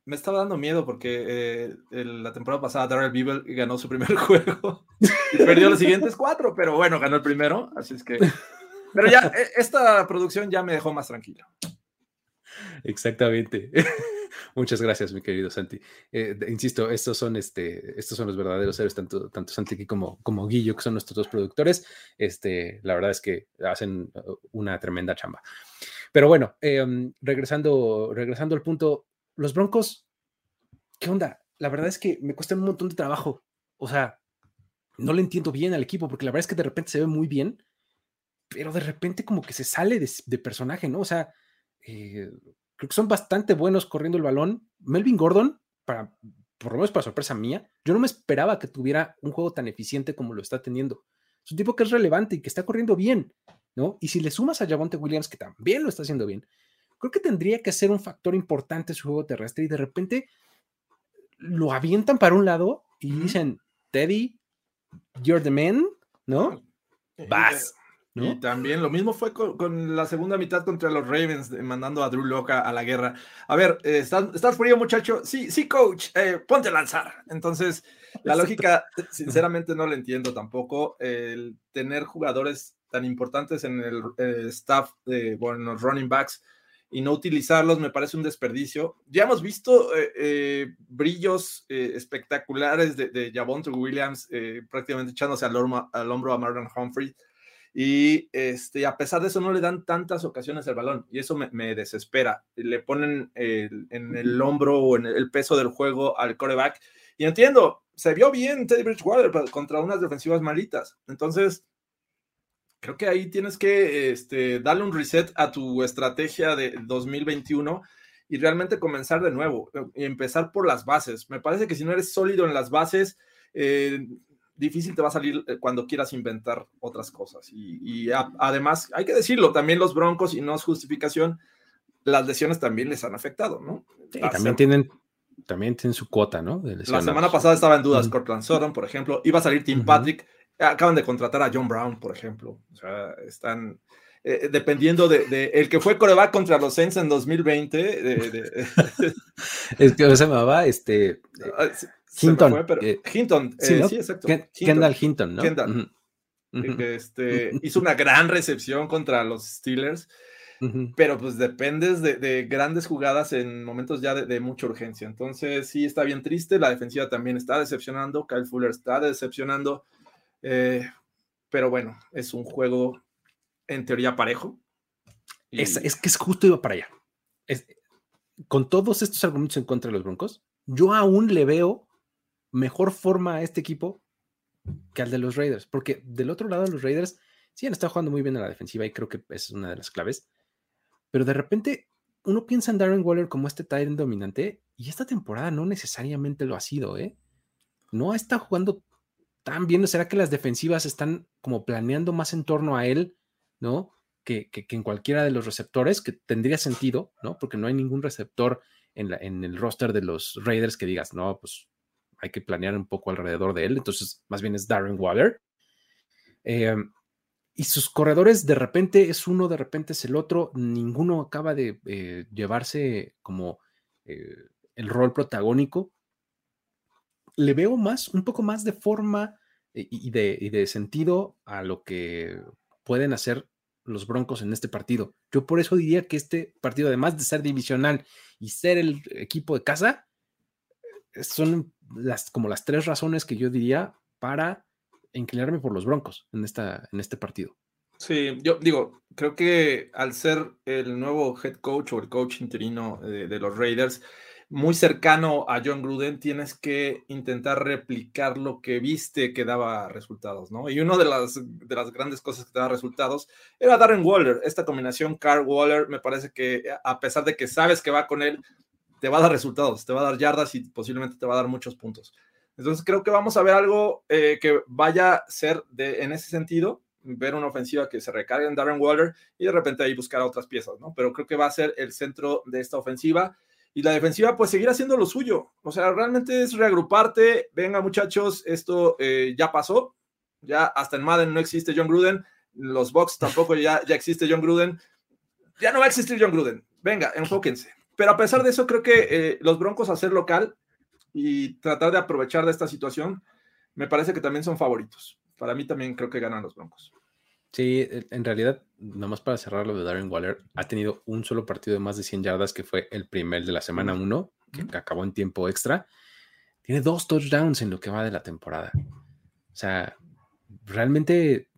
Me estaba dando miedo porque eh, el- la temporada pasada Darrell Beeble ganó su primer [laughs] juego y perdió los siguientes cuatro, pero bueno, ganó el primero, así es que... Pero ya, eh, esta producción ya me dejó más tranquilo. Exactamente. [laughs] Muchas gracias, mi querido Santi. Eh, insisto, estos son, este, estos son los verdaderos héroes, tanto, tanto Santi como, como Guillo, que son nuestros dos productores. Este, la verdad es que hacen uh, una tremenda chamba. Pero bueno, eh, regresando, regresando al punto, los Broncos, ¿qué onda? La verdad es que me cuesta un montón de trabajo. O sea, no le entiendo bien al equipo, porque la verdad es que de repente se ve muy bien, pero de repente como que se sale de, de personaje, ¿no? O sea, eh, creo que son bastante buenos corriendo el balón. Melvin Gordon, para, por lo menos para sorpresa mía, yo no me esperaba que tuviera un juego tan eficiente como lo está teniendo. Es un tipo que es relevante y que está corriendo bien, ¿no? Y si le sumas a Javonte Williams, que también lo está haciendo bien, creo que tendría que ser un factor importante su juego terrestre y de repente lo avientan para un lado y dicen, Teddy, you're the man, ¿no? Vas. Y también lo mismo fue con, con la segunda mitad contra los Ravens, de- mandando a Drew Loca a la guerra. A ver, eh, ¿estás, estás frío, muchacho? Sí, sí, coach, eh, ponte a lanzar. Entonces, la lógica, sinceramente, no la entiendo tampoco. El tener jugadores tan importantes en el eh, staff de bueno, los running backs y no utilizarlos me parece un desperdicio. Ya hemos visto eh, eh, brillos eh, espectaculares de, de Javonte Williams prácticamente echándose al, al, hombro a Marlon Humphrey. Y este, a pesar de eso, no le dan tantas ocasiones el balón y eso me, desespera. Le ponen en el hombro o en el peso del juego al coreback. Y entiendo, se vio bien Teddy Bridgewater contra unas defensivas malitas. Entonces, creo que ahí tienes que este, darle un reset a tu estrategia de 2021 y realmente comenzar de nuevo y empezar por las bases. Me parece que si no eres sólido en las bases, eh, difícil te va a salir eh, cuando quieras inventar otras cosas. Y, además, hay que decirlo, también los Broncos, y no es justificación, las lesiones también les han afectado, ¿no? también tienen también tienen su cuota, ¿no? la semana pasada estaba en dudas Cortland Sutton, por ejemplo, iba a salir Tim Patrick, Acaban de contratar a John Brown, por ejemplo. O sea, están eh, dependiendo de, el que fue coreback contra los Saints en 2020. De, [laughs] es que se llamaba este [laughs] ah, Hinton. Eh, Hinton, sí, eh, exacto. Kendall Hinton, ¿no? Kendall. este, [laughs] hizo una gran recepción contra los Steelers. Pero pues dependes de, grandes jugadas en momentos ya de, mucha urgencia. Entonces sí está bien triste. La defensiva también está decepcionando. Kyle Fuller está decepcionando. Eh, pero bueno, es un juego en teoría parejo. Es, que es justo iba para allá. con todos estos argumentos en contra de los Broncos, yo aún le veo mejor forma a este equipo que al de los Raiders, porque del otro lado los Raiders sí han estado jugando muy bien a la defensiva y creo que es una de las claves, pero de repente uno piensa en Darren Waller como este Tyrant dominante y esta temporada no necesariamente lo ha sido, ¿eh? No está jugando están viendo, ¿será que las defensivas están como planeando más en torno a él, ¿no? Que, en cualquiera de los receptores, que tendría sentido, ¿no? Porque no hay ningún receptor en, la, en el roster de los Raiders que digas, no, pues hay que planear un poco alrededor de él. Entonces, más bien es Darren Waller. Em, y sus corredores de repente es uno, de repente es el otro. Ninguno acaba de eh, llevarse como eh, el rol protagónico le veo más, un poco más de forma eh, y de, de sentido a lo que pueden hacer los Broncos en este partido. Yo por eso diría que este partido, además de ser divisional y ser el equipo de casa, son las, como las tres razones que yo diría para inclinarme por los Broncos en, esta, en este partido. Sí, yo digo, creo que al ser el nuevo head coach o el coach interino de los Raiders, muy cercano a John Gruden, tienes que intentar replicar lo que viste que daba resultados, ¿no? Y una de las, de las grandes cosas que daba resultados era Darren Waller. Esta combinación Carr-Waller me parece que a pesar de que sabes que va con él, te va a dar resultados, te va a dar yardas y posiblemente te va a dar muchos puntos. Entonces creo que vamos a ver algo eh, que vaya a ser de, en ese sentido, ver una ofensiva que se recargue en Darren Waller y de repente ahí buscar otras piezas, ¿no? Pero creo que va a ser el centro de esta ofensiva y la defensiva pues seguir haciendo lo suyo. O sea, realmente es reagruparte, venga muchachos, esto eh, ya pasó, ya hasta en Madden no existe John Gruden, los Bucks tampoco ya, ya existe John Gruden, ya no va a existir John Gruden, venga, enfóquense. Pero a pesar de eso, creo que eh, los Broncos hacer local y tratar de aprovechar de esta situación, me parece que también son favoritos. Para mí también creo que ganan los Broncos. Sí, e, en realidad, nomás para cerrar lo de Darren Waller, ha tenido un solo partido de más de 100 yardas, que fue el primer de la semana 1, que acabó en tiempo extra. Tiene dos touchdowns en lo que va de la temporada. O sea, realmente,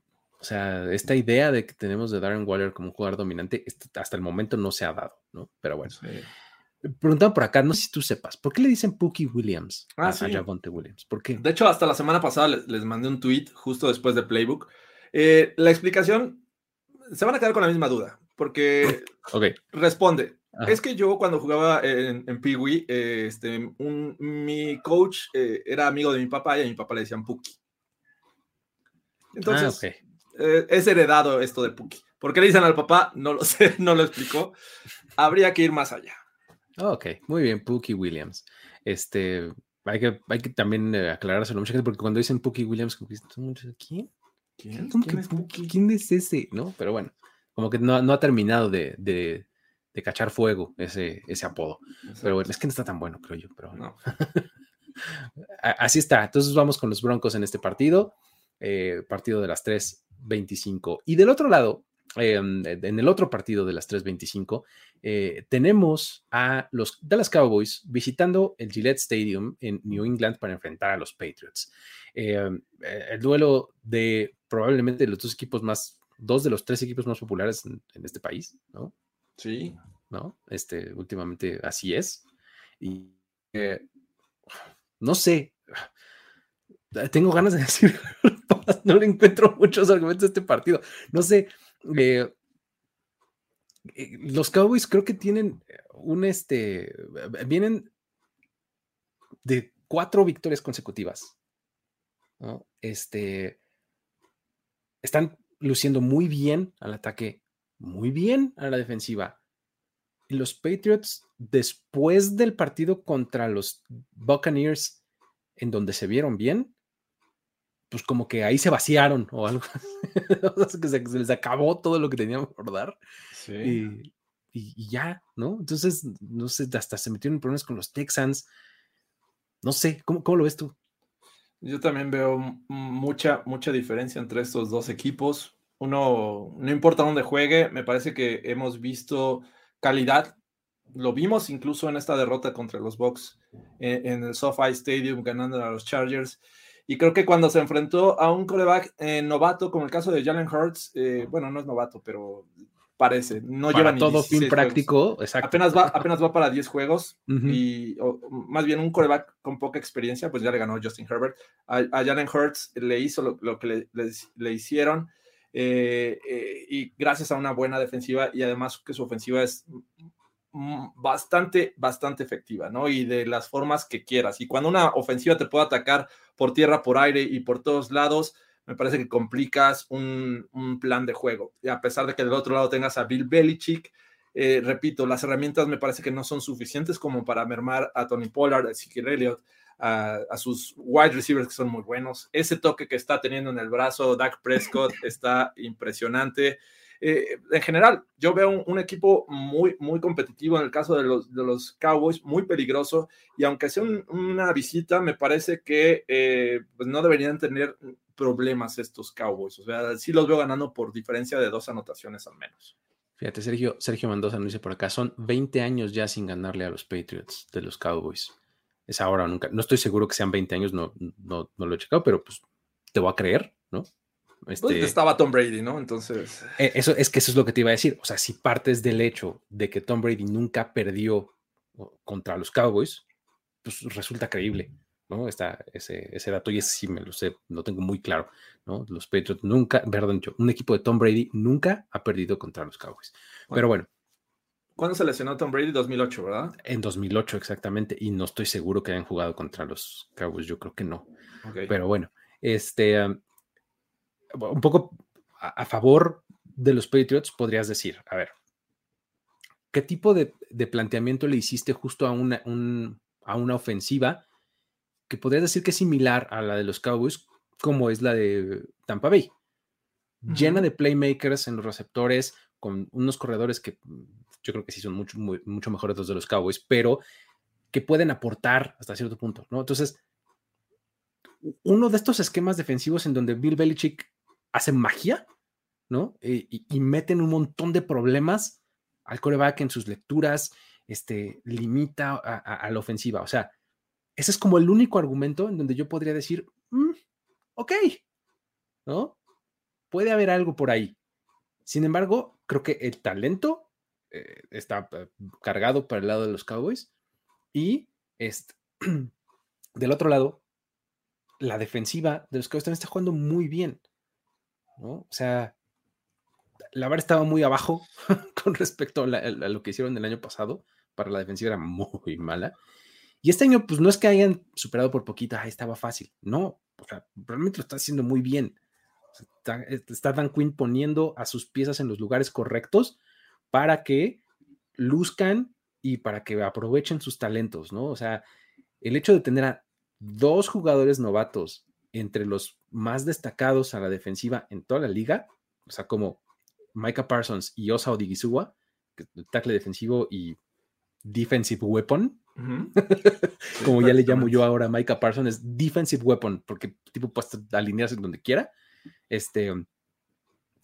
o sea, esta idea de que tenemos de Darren Waller como un jugador dominante, este, hasta el momento no se ha dado, ¿no? Pero bueno. Preguntaba por acá, no sé si tú sepas, ¿por qué le dicen Pookie Williams ah, a, Javonte Williams? ¿Por qué? De hecho, hasta la semana pasada les, les mandé un tweet justo después de Playbook eh, la explicación, se van a quedar con la misma duda, porque [laughs] responde. Es que yo cuando jugaba en, en Pee este, mi coach eh, era amigo de mi papá y a mi papá le decían Puki. Entonces, ah, eh, es heredado esto de Puki. ¿Por qué le dicen al papá? No lo [laughs] sé, no lo explicó. Habría que ir más allá. Ok, muy bien, Puki Williams. Este, hay que, hay que también aclarárselo mucha gente, porque cuando dicen Puki Williams, ¿quién? ¿Quién? ¿Quién, es, ese? ¿No? Pero bueno, como que no, ha terminado de, de, cachar fuego ese, ese apodo. Pero bueno, es que no está tan bueno, creo yo. Pero no. [laughs] Así está. Entonces vamos con los Broncos en este partido. Eh, partido de las 3.25. Y del otro lado, em, en el otro partido de las 3.25, eh, tenemos a los Dallas Cowboys visitando el Gillette Stadium en New England para enfrentar a los Patriots. Em, eh, el duelo de probablemente los dos equipos más, dos de los tres equipos más populares en, este país, ¿no? Sí. ¿No? Este, últimamente así es. Y eh, no sé, tengo ganas de [laughs] decir, no le encuentro muchos argumentos a este partido. No sé, eh, eh, los Cowboys creo que tienen un este, vienen de cuatro victorias consecutivas. Este, están luciendo muy bien al ataque, muy bien a la defensiva. Y los Patriots, después del partido contra los Buccaneers, en donde se vieron bien, pues como que ahí se vaciaron o algo. [laughs] que se, les acabó todo lo que tenían por dar. Sí. Y, ya, ¿no? Entonces, no sé, hasta se metieron en problemas con los Texans. No sé, ¿cómo, cómo lo ves tú? Yo también veo mucha, mucha diferencia entre estos dos equipos. Uno, no importa dónde juegue, me parece que hemos visto calidad. Lo vimos incluso en esta derrota contra los Bucks en, en el SoFi Stadium ganando a los Chargers. Y creo que cuando se enfrentó a un coreback eh, novato, como el caso de Jalen Hurts, eh, bueno, no es novato, pero parece, no lleva ni todo fin práctico, exacto. Apenas va, apenas va para 10 juegos y más bien un coreback con poca experiencia, pues ya le ganó Justin Herbert. A, Jalen Hurts le hizo lo, que le, hicieron eh, y gracias a una buena defensiva y además que su ofensiva es bastante, bastante efectiva, ¿no? Y de las formas que quieras. Y cuando una ofensiva te puede atacar por tierra, por aire y por todos lados, me parece que complicas un, plan de juego. Y a pesar de que del otro lado tengas a Bill Belichick, eh, repito, las herramientas me parece que no son suficientes como para mermar a Tony Pollard, a Ezekiel Elliott, a, a, sus wide receivers que son muy buenos. Ese toque que está teniendo en el brazo Dak Prescott [laughs] está impresionante. Eh, en general, yo veo un, equipo muy, muy competitivo en el caso de los, de los Cowboys, muy peligroso, y aunque sea una visita, me parece que eh, pues no deberían tener problemas estos Cowboys. O sea, sí los veo ganando por diferencia de dos anotaciones al menos. Fíjate, Sergio, Sergio Mendoza nos dice por acá, son 20 años ya sin ganarle a los Patriots de los Cowboys. Es ahora o nunca. No estoy seguro que sean 20 años, no, no, no lo he checado, pero pues te voy a creer, ¿no? Pues, este, estaba Tom Brady, ¿no? Entonces. Eh, eso es que eso es lo que te iba a decir. O sea, si partes del hecho de que Tom Brady nunca perdió contra los Cowboys, pues resulta creíble, ¿no? Está ese, ese dato y ese sí me lo sé, lo tengo muy claro, ¿no? Los Patriots nunca, perdón, un equipo de Tom Brady nunca ha perdido contra los Cowboys. Pero bueno. ¿Cuándo se lesionó Tom Brady? 2008, ¿verdad? En 2008, exactamente. Y no estoy seguro que hayan jugado contra los Cowboys. Yo creo que no. Pero bueno, este, un poco a, favor de los Patriots, podrías decir, a ver, ¿qué tipo de, planteamiento le hiciste justo a una, a una ofensiva que podrías decir que es similar a la de los Cowboys, como es la de Tampa Bay? Llena de playmakers en los receptores, con unos corredores que yo creo que sí son mucho, mucho mejores los de los Cowboys, pero que pueden aportar hasta cierto punto, ¿no? Entonces, uno de estos esquemas defensivos en donde Bill Belichick hacen magia, ¿no? Eh, y, meten un montón de problemas al coreback en sus lecturas, este, limita a, la ofensiva. O sea, ese es como el único argumento en donde yo podría decir, mm, ok, ¿no? Puede haber algo por ahí. Sin embargo, creo que el talento eh, está eh, cargado para el lado de los Cowboys y este, [clears throat] del otro lado, la defensiva de los Cowboys también está jugando muy bien. O sea, la vara estaba muy abajo [laughs] con respecto a, lo que hicieron el año pasado. Para la defensiva era [laughs] muy mala. Y este año, pues no es que hayan superado por poquito, estaba fácil. No, o sea, realmente lo está haciendo muy bien. Está, Dan Quinn poniendo a sus piezas en los lugares correctos para que luzcan y para que aprovechen sus talentos, ¿no? O sea, el hecho de tener a dos jugadores novatos entre los más destacados a la defensiva en toda la liga, o sea, como Micah Parsons y Osa Odigizua, tackle defensivo y defensive weapon, [laughs] como ya le llamo yo ahora a Micah Parsons, es defensive weapon, porque tipo puede alinearse donde quiera. Este,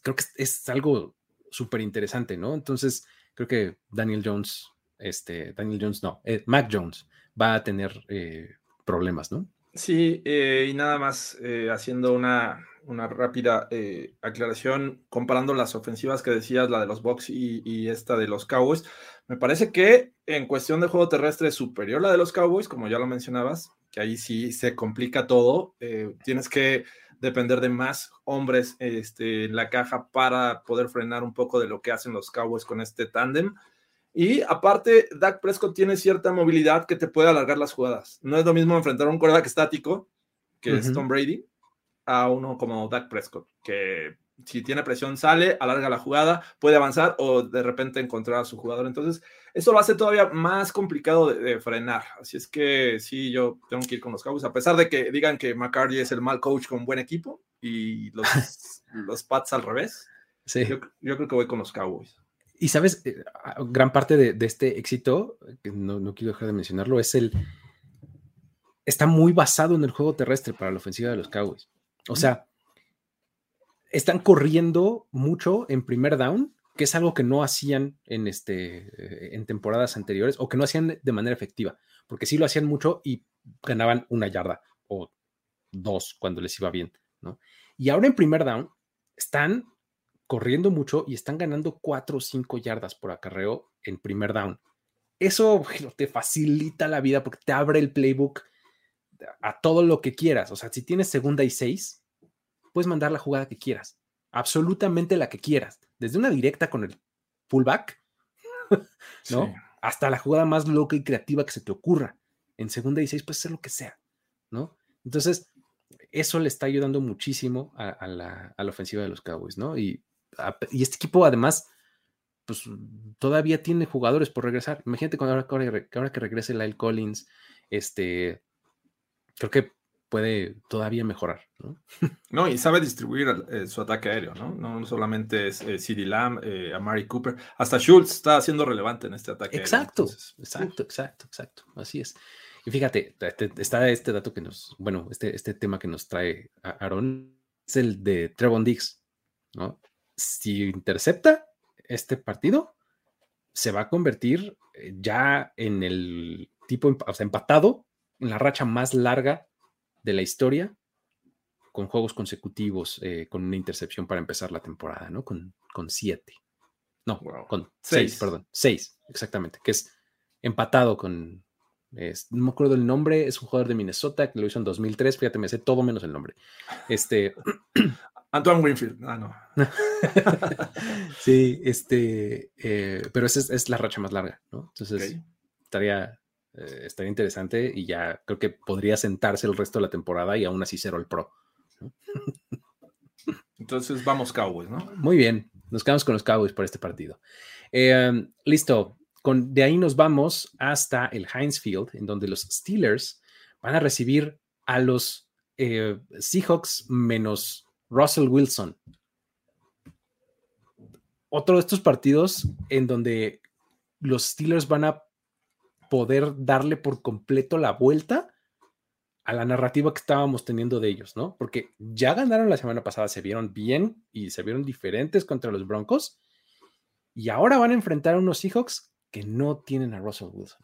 creo que es, algo súper interesante, ¿no? Entonces, creo que Daniel Jones, este, Daniel Jones no, eh, Mac Jones va a tener eh, problemas, ¿no? Sí, eh, y nada más haciendo una, una rápida aclaración, comparando las ofensivas que decías, la de los Bucks y, esta de los Cowboys, me parece que en cuestión de juego terrestre es superior la de los Cowboys, como ya lo mencionabas, que ahí sí se complica todo, tienes que depender de más hombres este, en la caja para poder frenar un poco de lo que hacen los Cowboys con este tándem. Y aparte, Dak Prescott tiene cierta movilidad que te puede alargar las jugadas. No es lo mismo enfrentar a un quarterback estático, que es Tom Brady, a uno como Dak Prescott, que si tiene presión sale, alarga la jugada, puede avanzar o de repente encontrar a su jugador. Entonces, eso lo hace todavía más complicado de, frenar. Así es que sí, yo tengo que ir con los Cowboys, a pesar de que digan que McCarthy es el mal coach con buen equipo y los, [laughs] los Pats al revés. Sí. Yo, creo que voy con los Cowboys. Y sabes, eh, gran parte de, este éxito, no, no quiero dejar de mencionarlo, es el. Está muy basado en el juego terrestre para la ofensiva de los Cowboys. O sea, están corriendo mucho en primer down, que es algo que no hacían en, este, eh, en temporadas anteriores o que no hacían de manera efectiva, porque sí lo hacían mucho y ganaban una yarda o dos cuando les iba bien, ¿no? Y ahora en primer down están corriendo mucho y están ganando cuatro o cinco yardas por acarreo en primer down. Eso te facilita la vida porque te abre el playbook a todo lo que quieras. O sea, si tienes segunda y seis, puedes mandar la jugada que quieras, absolutamente la que quieras, desde una directa con el fullback, [laughs] ¿no? Hasta la jugada más loca y creativa que se te ocurra. En segunda y seis puedes hacer lo que sea, ¿no? Entonces, eso le está ayudando muchísimo a, la, ofensiva de los Cowboys, ¿no? Y, y, este equipo además, pues todavía tiene jugadores por regresar. Imagínate cuando ahora, ahora que regrese Lyle Collins, este, creo que puede todavía mejorar. ¿no? [laughs] no y sabe distribuir eh, su ataque aéreo, ¿no? No solamente es eh, CD Lamb, eh, Amari Cooper, hasta Schultz está siendo relevante en este ataque exacto, aéreo. exacto, exacto, exacto, así es. Y fíjate, está este dato que nos, bueno, este, este tema que nos trae Aaron, es el de Trevon Diggs, ¿no? Si intercepta este partido, se va a convertir eh, ya en el tipo, o sea, empatado en la racha más larga de la historia con juegos consecutivos, eh, con una intercepción para empezar la temporada, ¿no? Con, con siete. No, con seis. perdón. Seis, exactamente. Que es empatado con. no me acuerdo el nombre, es un jugador de Minnesota que lo hizo en 2003. Fíjate, me sé todo menos el nombre. Este. [clears throat] Antoine Winfield. Ah, no. [laughs] sí, este. Eh, pero esa es, la racha más larga, ¿no? Entonces, estaría eh, estaría interesante y ya creo que podría sentarse el resto de la temporada y aún así cero el pro. [laughs] Entonces vamos Cowboys, ¿no? Muy bien, nos quedamos con los Cowboys por este partido. Em, listo, con, de ahí nos vamos hasta el Heinz Field, en donde los Steelers van a recibir a los eh, Seahawks menos Russell Wilson. Otro de estos partidos en donde los Steelers van a poder darle por completo la vuelta a la narrativa que estábamos teniendo de ellos, ¿no? Porque ya ganaron la semana pasada, se vieron bien y se vieron diferentes contra los Broncos y ahora van a enfrentar a unos Seahawks que no tienen a Russell Wilson.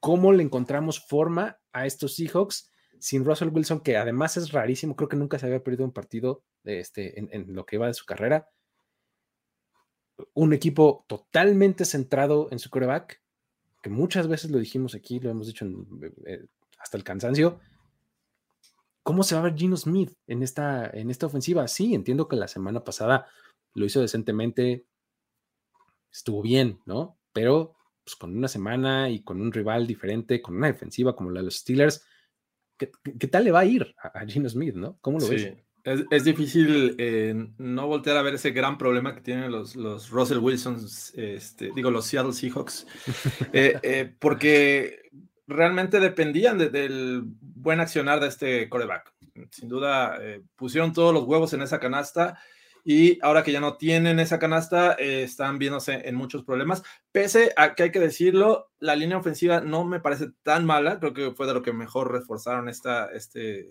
¿Cómo le encontramos forma a estos Seahawks sin Russell Wilson, que además es rarísimo, creo que nunca se había perdido un partido este, en, lo que va de su carrera? un equipo totalmente centrado en su coreback, que muchas veces lo dijimos aquí, lo hemos dicho eh, hasta el cansancio. ¿Cómo se va a ver Gino Smith en esta, en esta ofensiva? Sí, entiendo que la semana pasada lo hizo decentemente, estuvo bien, ¿no? Pero pues, con una semana y con un rival diferente, con una defensiva como la de los Steelers, ¿qué, tal le va a ir a, Gino Smith, ¿no? ¿Cómo lo ves? Es, difícil eh, no voltear a ver ese gran problema que tienen los, los Russell Wilsons, este, digo, los Seattle Seahawks, [laughs] eh, eh, porque realmente dependían del buen accionar de este coreback. Sin duda, pusieron todos los huevos en esa canasta y ahora que ya no tienen esa canasta, están viéndose en muchos problemas. Pese a que hay que decirlo, la línea ofensiva no me parece tan mala, creo que fue de lo que mejor reforzaron esta, este,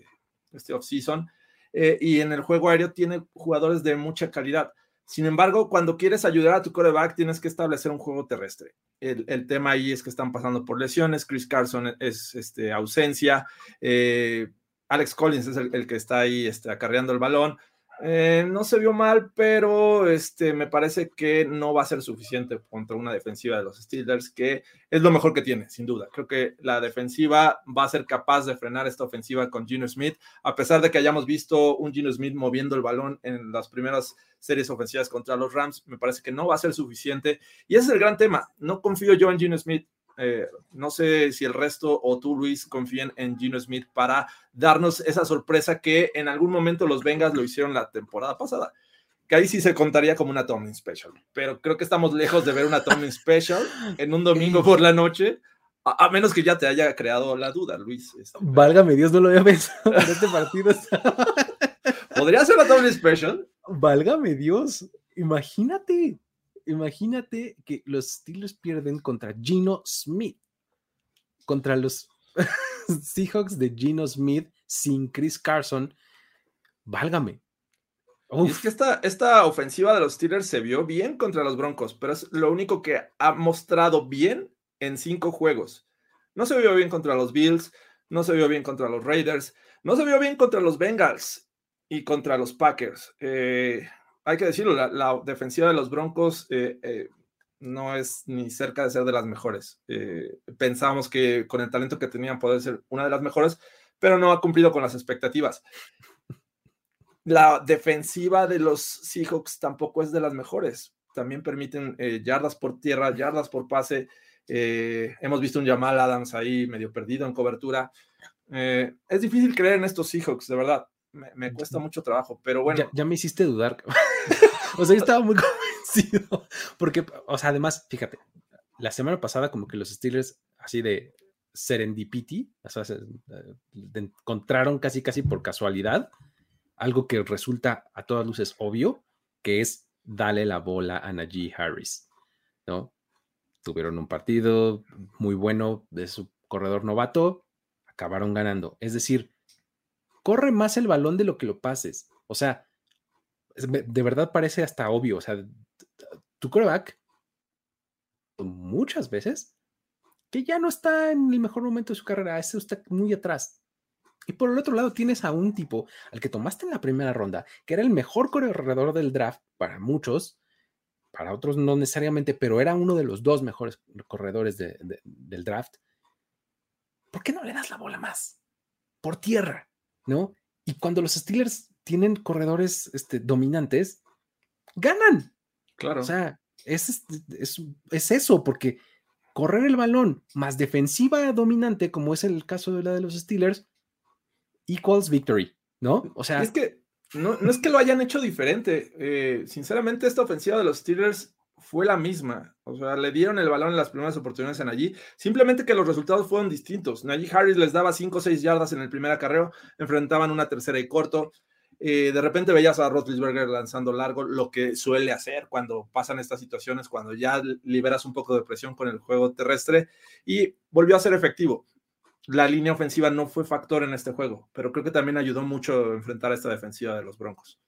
este offseason. Eh, y en el juego aéreo tiene jugadores de mucha calidad. Sin embargo, cuando quieres ayudar a tu coreback, tienes que establecer un juego terrestre. El, tema ahí es que están pasando por lesiones. Chris Carson es este, ausencia. Eh, Alex Collins es el, que está ahí este, acarreando el balón. Eh, no se vio mal, pero este, me parece que no va a ser suficiente contra una defensiva de los Steelers, que es lo mejor que tiene, sin duda. Creo que la defensiva va a ser capaz de frenar esta ofensiva con Gino Smith, a pesar de que hayamos visto un Gino Smith moviendo el balón en las primeras series ofensivas contra los Rams, me parece que no va a ser suficiente. Y ese es el gran tema. No confío yo en Gino Smith. Eh, no sé si el resto o tú, Luis, confíen en Gino Smith para darnos esa sorpresa que en algún momento los Vengas lo hicieron la temporada pasada. Que ahí sí se contaría como una Tomlin Special. Pero creo que estamos lejos de ver una Tomlin Special en un domingo por la noche. A, menos que ya te haya creado la duda, Luis. Este, Válgame Dios, no lo había pensado en este partido. [laughs] ¿Podría ser la Tomlin Special? Válgame Dios. Imagínate imagínate que los Steelers pierden contra Gino Smith, contra los [laughs] Seahawks de Gino Smith sin Chris Carson. Válgame. es que esta, esta ofensiva de los Steelers se vio bien contra los Broncos, pero es lo único que ha mostrado bien en cinco juegos. No se vio bien contra los Bills, no se vio bien contra los Raiders, no se vio bien contra los Bengals y contra los Packers. Eh, hay que decirlo, la, defensiva de los Broncos eh, eh, no es ni cerca de ser de las mejores. Eh, pensamos que con el talento que tenían poder ser una de las mejores, pero no ha cumplido con las expectativas. La defensiva de los Seahawks tampoco es de las mejores. También permiten yardas por tierra, yardas por pase. hemos visto un Jamal Adams ahí medio perdido en cobertura. es difícil creer en estos Seahawks, de verdad me, cuesta mucho trabajo, pero bueno. Ya, me hiciste dudar. O sea, yo estaba muy [laughs] convencido. Porque, o sea, además, fíjate, la semana pasada como que los Steelers, así de serendipity, o sea, eh, encontraron casi, casi por casualidad algo que resulta a todas luces obvio, que es darle la bola a Najee Harris, ¿no? Tuvieron un partido muy bueno de su corredor novato, acabaron ganando. Es decir, corre más el balón de lo que lo pases. O sea, de verdad parece hasta obvio. O sea, tu coreback, muchas veces, que ya no está en el mejor momento de su carrera, ese está muy atrás. Y por el otro lado tienes a un tipo al que tomaste en la primera ronda, que era el mejor corredor del draft para muchos, para otros no necesariamente, pero era uno de los dos mejores corredores del draft. ¿Por qué no le das la bola más? Por tierra. ¿no? Y cuando los Steelers tienen corredores este, dominantes, ganan. Claro. O sea, es, es, eso, porque correr el balón más defensiva dominante, como es el caso de la de los Steelers, equals victory, ¿no? O sea. Es que no, no es que lo hayan hecho diferente. Eh, sinceramente, esta ofensiva de los Steelers fue la misma. O sea, le dieron el balón en las primeras oportunidades en allí. Simplemente que los resultados fueron distintos. Najee Harris les daba 5 o 6 yardas en el primer acarreo, enfrentaban una tercera y corto. Eh, de repente veías a Roethlisberger lanzando largo, lo que suele hacer cuando pasan estas situaciones, cuando ya liberas un poco de presión con el juego terrestre y volvió a ser efectivo. La línea ofensiva no fue factor en este juego, pero creo que también ayudó mucho a enfrentar a esta defensiva de los Broncos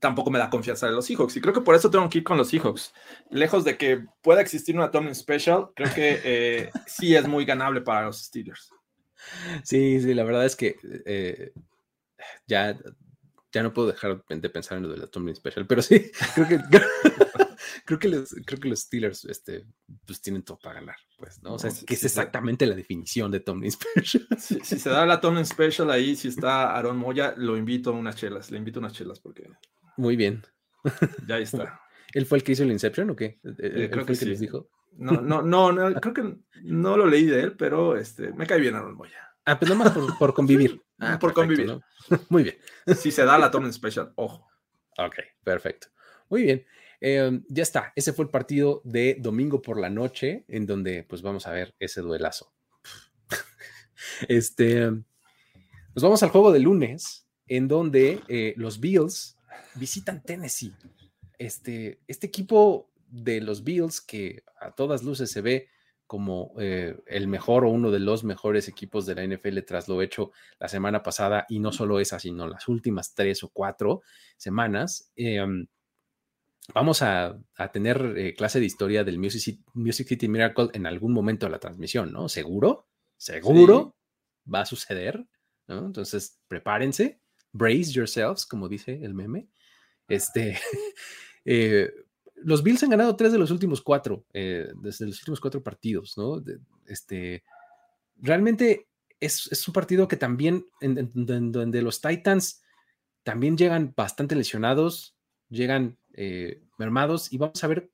tampoco me da confianza de los Seahawks. Y creo que por eso tengo que ir con los Seahawks. Lejos de que pueda existir una Tomlin Special, creo que eh, sí es muy ganable para los Steelers. Sí, sí, la verdad es que eh, ya, ya no puedo dejar de pensar en lo de la Tomlin Special, pero sí, [laughs] creo que, [laughs] creo que, los, creo que los Steelers este, pues tienen todo para ganar, pues, ¿no? O sea, que es exactamente la definición de Tomlin Special. [laughs] Si, se da la Tomlin Special ahí, si está Aaron Moya, lo invito a unas chelas, le invito a unas chelas porque... Muy bien. Ya está. ¿Él fue el que hizo el Inception o qué? Eh, creo que, sí. les dijo? No, no, no, no, creo que no lo leí de él, pero este, me cae bien Aaron Moya. Ah, pues nomás por, por convivir. Ah, por convivir. [laughs] Muy bien. Si se da la Tomlin Special, ojo. Ok, perfecto. Muy bien. Em, ya está, ese fue el partido de domingo por la noche, en donde pues vamos a ver ese duelazo. [laughs] este, nos vamos al juego de lunes, en donde eh, los Bills visitan Tennessee. Este, este equipo de los Bills, que a todas luces se ve como eh, el mejor o uno de los mejores equipos de la NFL tras lo hecho la semana pasada y no solo esa, sino las últimas tres o cuatro semanas. Em, vamos a, tener eh, clase de historia del Music City, Miracle en algún momento de la transmisión, ¿no? Seguro, seguro va a suceder, ¿no? Entonces, prepárense, brace yourselves, como dice el meme. Este, [laughs] eh, los Bills han ganado tres de los últimos cuatro, eh, desde los últimos cuatro partidos, ¿no? este, realmente es, un partido que también, en, donde los Titans también llegan bastante lesionados, llegan eh, mermados, y vamos a ver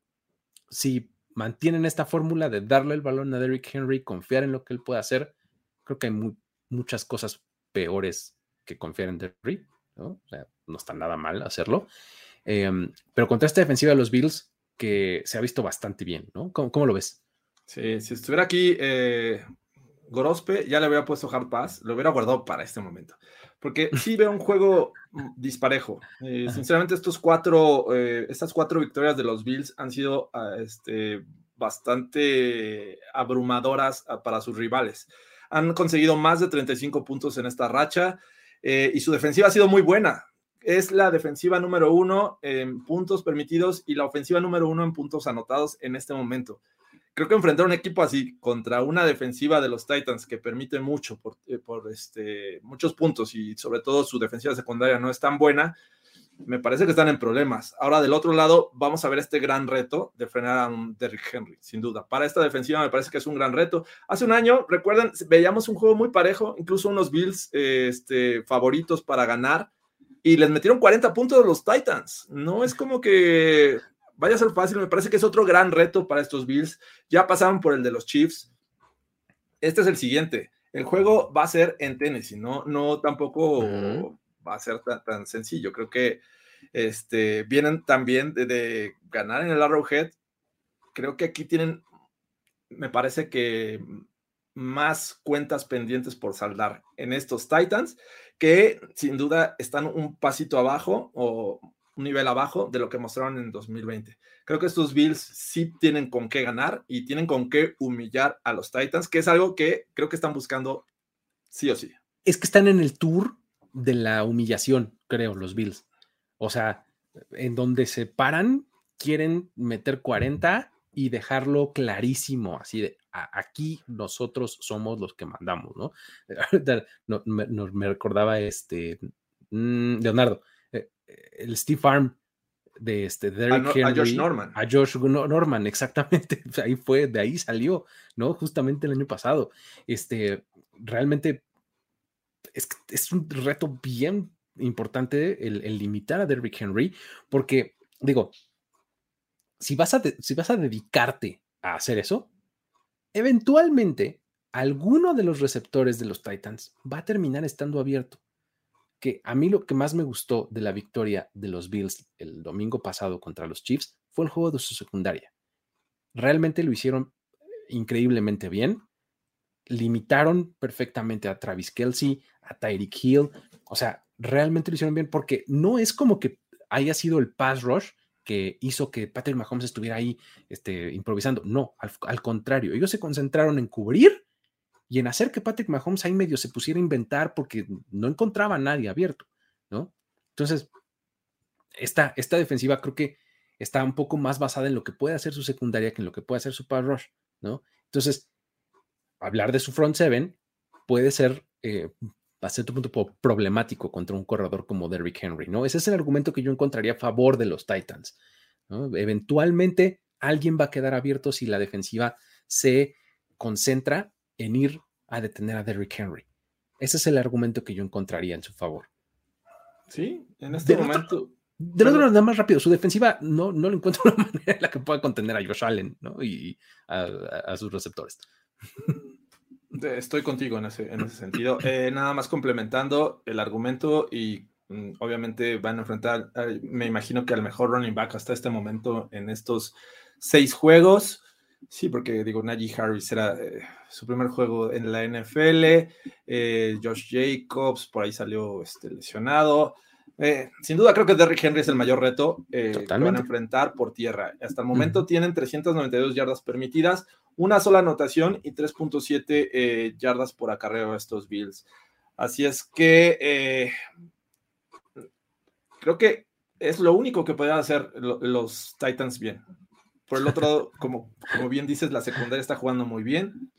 si mantienen esta fórmula de darle el balón a Derrick Henry, confiar en lo que él puede hacer. Creo que hay muchas cosas peores que confiar en Derrick, ¿no? O sea, no está nada mal hacerlo. Em, pero contra esta defensiva de los Bills, que se ha visto bastante bien, ¿no? ¿Cómo, lo ves? Sí, si estuviera aquí eh, Gorospe, ya le habría puesto Hard Pass, lo hubiera guardado para este momento. Porque [laughs] sí veo un juego disparejo. Eh, sinceramente, estos cuatro, eh, estas cuatro victorias de los Bills han sido ah, este, bastante abrumadoras ah, para sus rivales. Han conseguido más de 35 puntos en esta racha y su defensiva ha sido muy buena es la defensiva número uno en puntos permitidos y la ofensiva número uno en puntos anotados en este momento. Creo que enfrentar un equipo así contra una defensiva de los Titans que permite mucho por, eh, este, muchos puntos y sobre todo su defensiva secundaria no es tan buena, me parece que están en problemas. Ahora del otro lado vamos a ver este gran reto de frenar a Derrick Henry, sin duda. Para esta defensiva me parece que es un gran reto. Hace un año, recuerden, veíamos un juego muy parejo, incluso unos Bills este, favoritos para ganar y les metieron 40 puntos de los Titans. No es como que vaya a ser fácil, me parece que es otro gran reto para estos Bills. Ya pasaron por el de los Chiefs. Este es el siguiente. El juego va a ser en Tennessee, no, no tampoco va a ser tan, sencillo. Creo que este, vienen también de, de ganar en el Arrowhead. Creo que aquí tienen, me parece que más cuentas pendientes por saldar en estos Titans que sin duda están un pasito abajo o un nivel abajo de lo que mostraron en 2020. Creo que estos Bills sí tienen con qué ganar y tienen con qué humillar a los Titans, que es algo que creo que están buscando sí o sí. Es que están en el tour de la humillación, creo, los Bills. O sea, en donde se paran, quieren meter 40 y dejarlo clarísimo, así de aquí nosotros somos los que mandamos, ¿no? [laughs] no me, recordaba este mm, Leonardo, eh, el Steve Farm de este Derrick a, a, Josh Norman. A Josh Norman, [laughs] exactamente. Ahí fue, de ahí salió, ¿no? Justamente el año pasado. Este, realmente es, es un reto bien importante el, el limitar a Derrick Henry, porque digo, si vas, a si vas a dedicarte a hacer eso, eventualmente alguno de los receptores de los Titans va a terminar estando abierto. Que a mí lo que más me gustó de la victoria de los Bills el domingo pasado contra los Chiefs fue el juego de su secundaria. Realmente lo hicieron increíblemente bien. Limitaron perfectamente a Travis Kelsey, a Tyreek Hill. O sea, realmente lo hicieron bien porque no es como que haya sido el pass rush que hizo que Patrick Mahomes estuviera ahí este, improvisando. No, al, contrario, ellos se concentraron en cubrir y en hacer que Patrick Mahomes ahí medio se pusiera a inventar porque no encontraba a nadie abierto, ¿no? Entonces, esta, esta defensiva creo que está un poco más basada en lo que puede hacer su secundaria que en lo que puede hacer su power rush, ¿no? Entonces, hablar de su front seven puede ser eh, a cierto punto problemático contra un corredor como Derrick Henry, ¿no? Ese es el argumento que yo encontraría a favor de los Titans. Eventualmente alguien va a quedar abierto si la defensiva se concentra en ir a detener a Derrick Henry. Ese es el argumento que yo encontraría en su favor. Sí, en este momento. de otro nada más rápido, su defensiva no, no le encuentro [laughs] una manera en la que pueda contener a Josh Allen ¿no? y a sus receptores. [laughs] Estoy contigo en ese, sentido. Eh, nada más complementando el argumento y mm, obviamente van a enfrentar, me imagino que al mejor running back hasta este momento en estos seis juegos. Sí, porque digo, Najee Harris era eh, su primer juego en la NFL, eh, Josh Jacobs por ahí salió este, lesionado. sin duda creo que Derrick Henry es el mayor reto que van a enfrentar por tierra. Hasta el momento tienen 392 yardas permitidas, una sola anotación y 3.7 eh, yardas por acarreo a estos Bills. Así es que eh, creo que es lo único que pueden hacer los Titans bien. Por el otro lado, [laughs] como, como bien dices, la secundaria está jugando muy bien.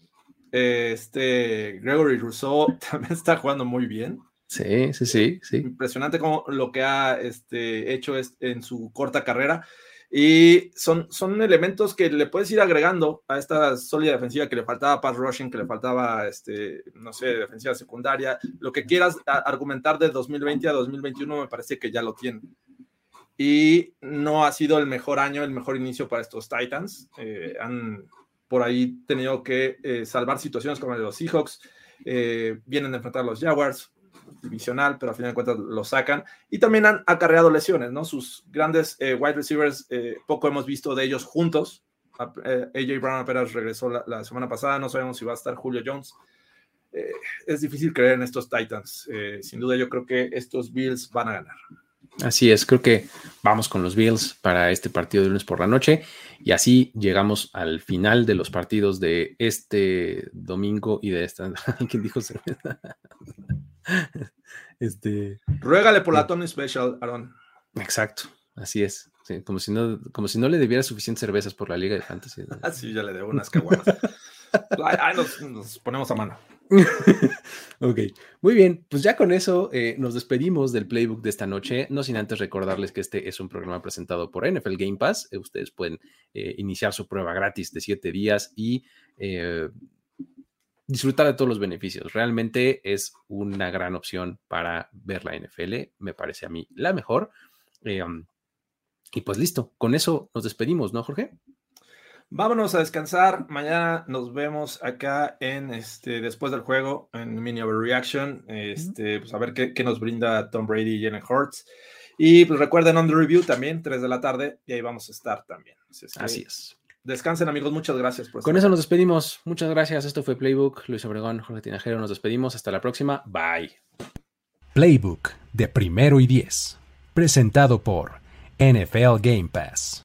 Este Gregory Rousseau [laughs] también está jugando muy bien. Sí, sí, sí, sí. Impresionante como lo que ha este, hecho en su corta carrera. Y son, son elementos que le puedes ir agregando a esta sólida defensiva que le faltaba pass rushing, que le faltaba, este, no sé, defensiva secundaria. Lo que quieras argumentar de 2020 a 2021 me parece que ya lo tiene. Y no ha sido el mejor año, el mejor inicio para estos Titans. Eh, han por ahí tenido que eh, salvar situaciones como la de los Seahawks. Eh, vienen a enfrentar a los Jaguars, divisional, pero a final de cuentas lo sacan. Y también han acarreado lesiones, ¿no? Sus grandes eh, wide receivers, eh, poco hemos visto de ellos juntos. AJ eh, Brown apenas regresó la, semana pasada, no sabemos si va a estar Julio Jones. es difícil creer en estos Titans. sin duda, yo creo que estos Bills van a ganar. Así es, creo que vamos con los Bills para este partido de lunes por la noche y así llegamos al final de los partidos de este domingo y de esta. [laughs] ¿Quién dijo? Este. Ruégale por la eh, Tony Special, Aaron. Exacto, así es. como, si no, como si no le debiera suficientes cervezas por la Liga de Fantasy. Ah, sí, ya le debo unas caguamas. [laughs] Ahí nos, ponemos a mano. [laughs] ok, muy bien, pues ya con eso eh, nos despedimos del playbook de esta noche, no sin antes recordarles que este es un programa presentado por NFL Game Pass, eh, ustedes pueden iniciar su prueba gratis de siete días y disfrutar de todos los beneficios. Realmente es una gran opción para ver la NFL. Me parece a mí la mejor. Eh, y pues listo, con eso nos despedimos, ¿no, Jorge? Vámonos a descansar. Mañana nos vemos acá en este después del juego en Mini Overreaction. Este, pues a ver qué, nos brinda Tom Brady y Jalen Hurts. Y pues recuerden on the review también, 3 de la tarde, y ahí vamos a estar también. Así es. Descansen, amigos. Muchas gracias por Con eso nos despedimos. Muchas gracias. Esto fue Playbook. Luis Obregón, Jorge Tinajero. Nos despedimos. Hasta la próxima. Bye. Playbook de primero y diez. Presentado por NFL Game Pass.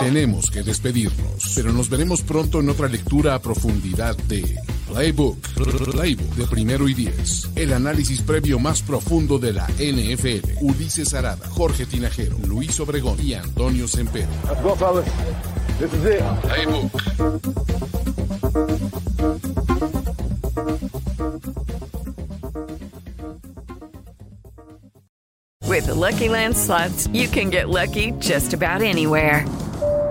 Tenemos que despedirnos, pero nos veremos pronto en otra lectura a profundidad de Playbook, Playbook de primero y diez. El análisis previo más profundo de la NFL. Ulises Arada, Jorge Tinajero, Luis Obregón y Antonio Sempero. Playbook. With the Lucky Land slots, you can get lucky just about anywhere.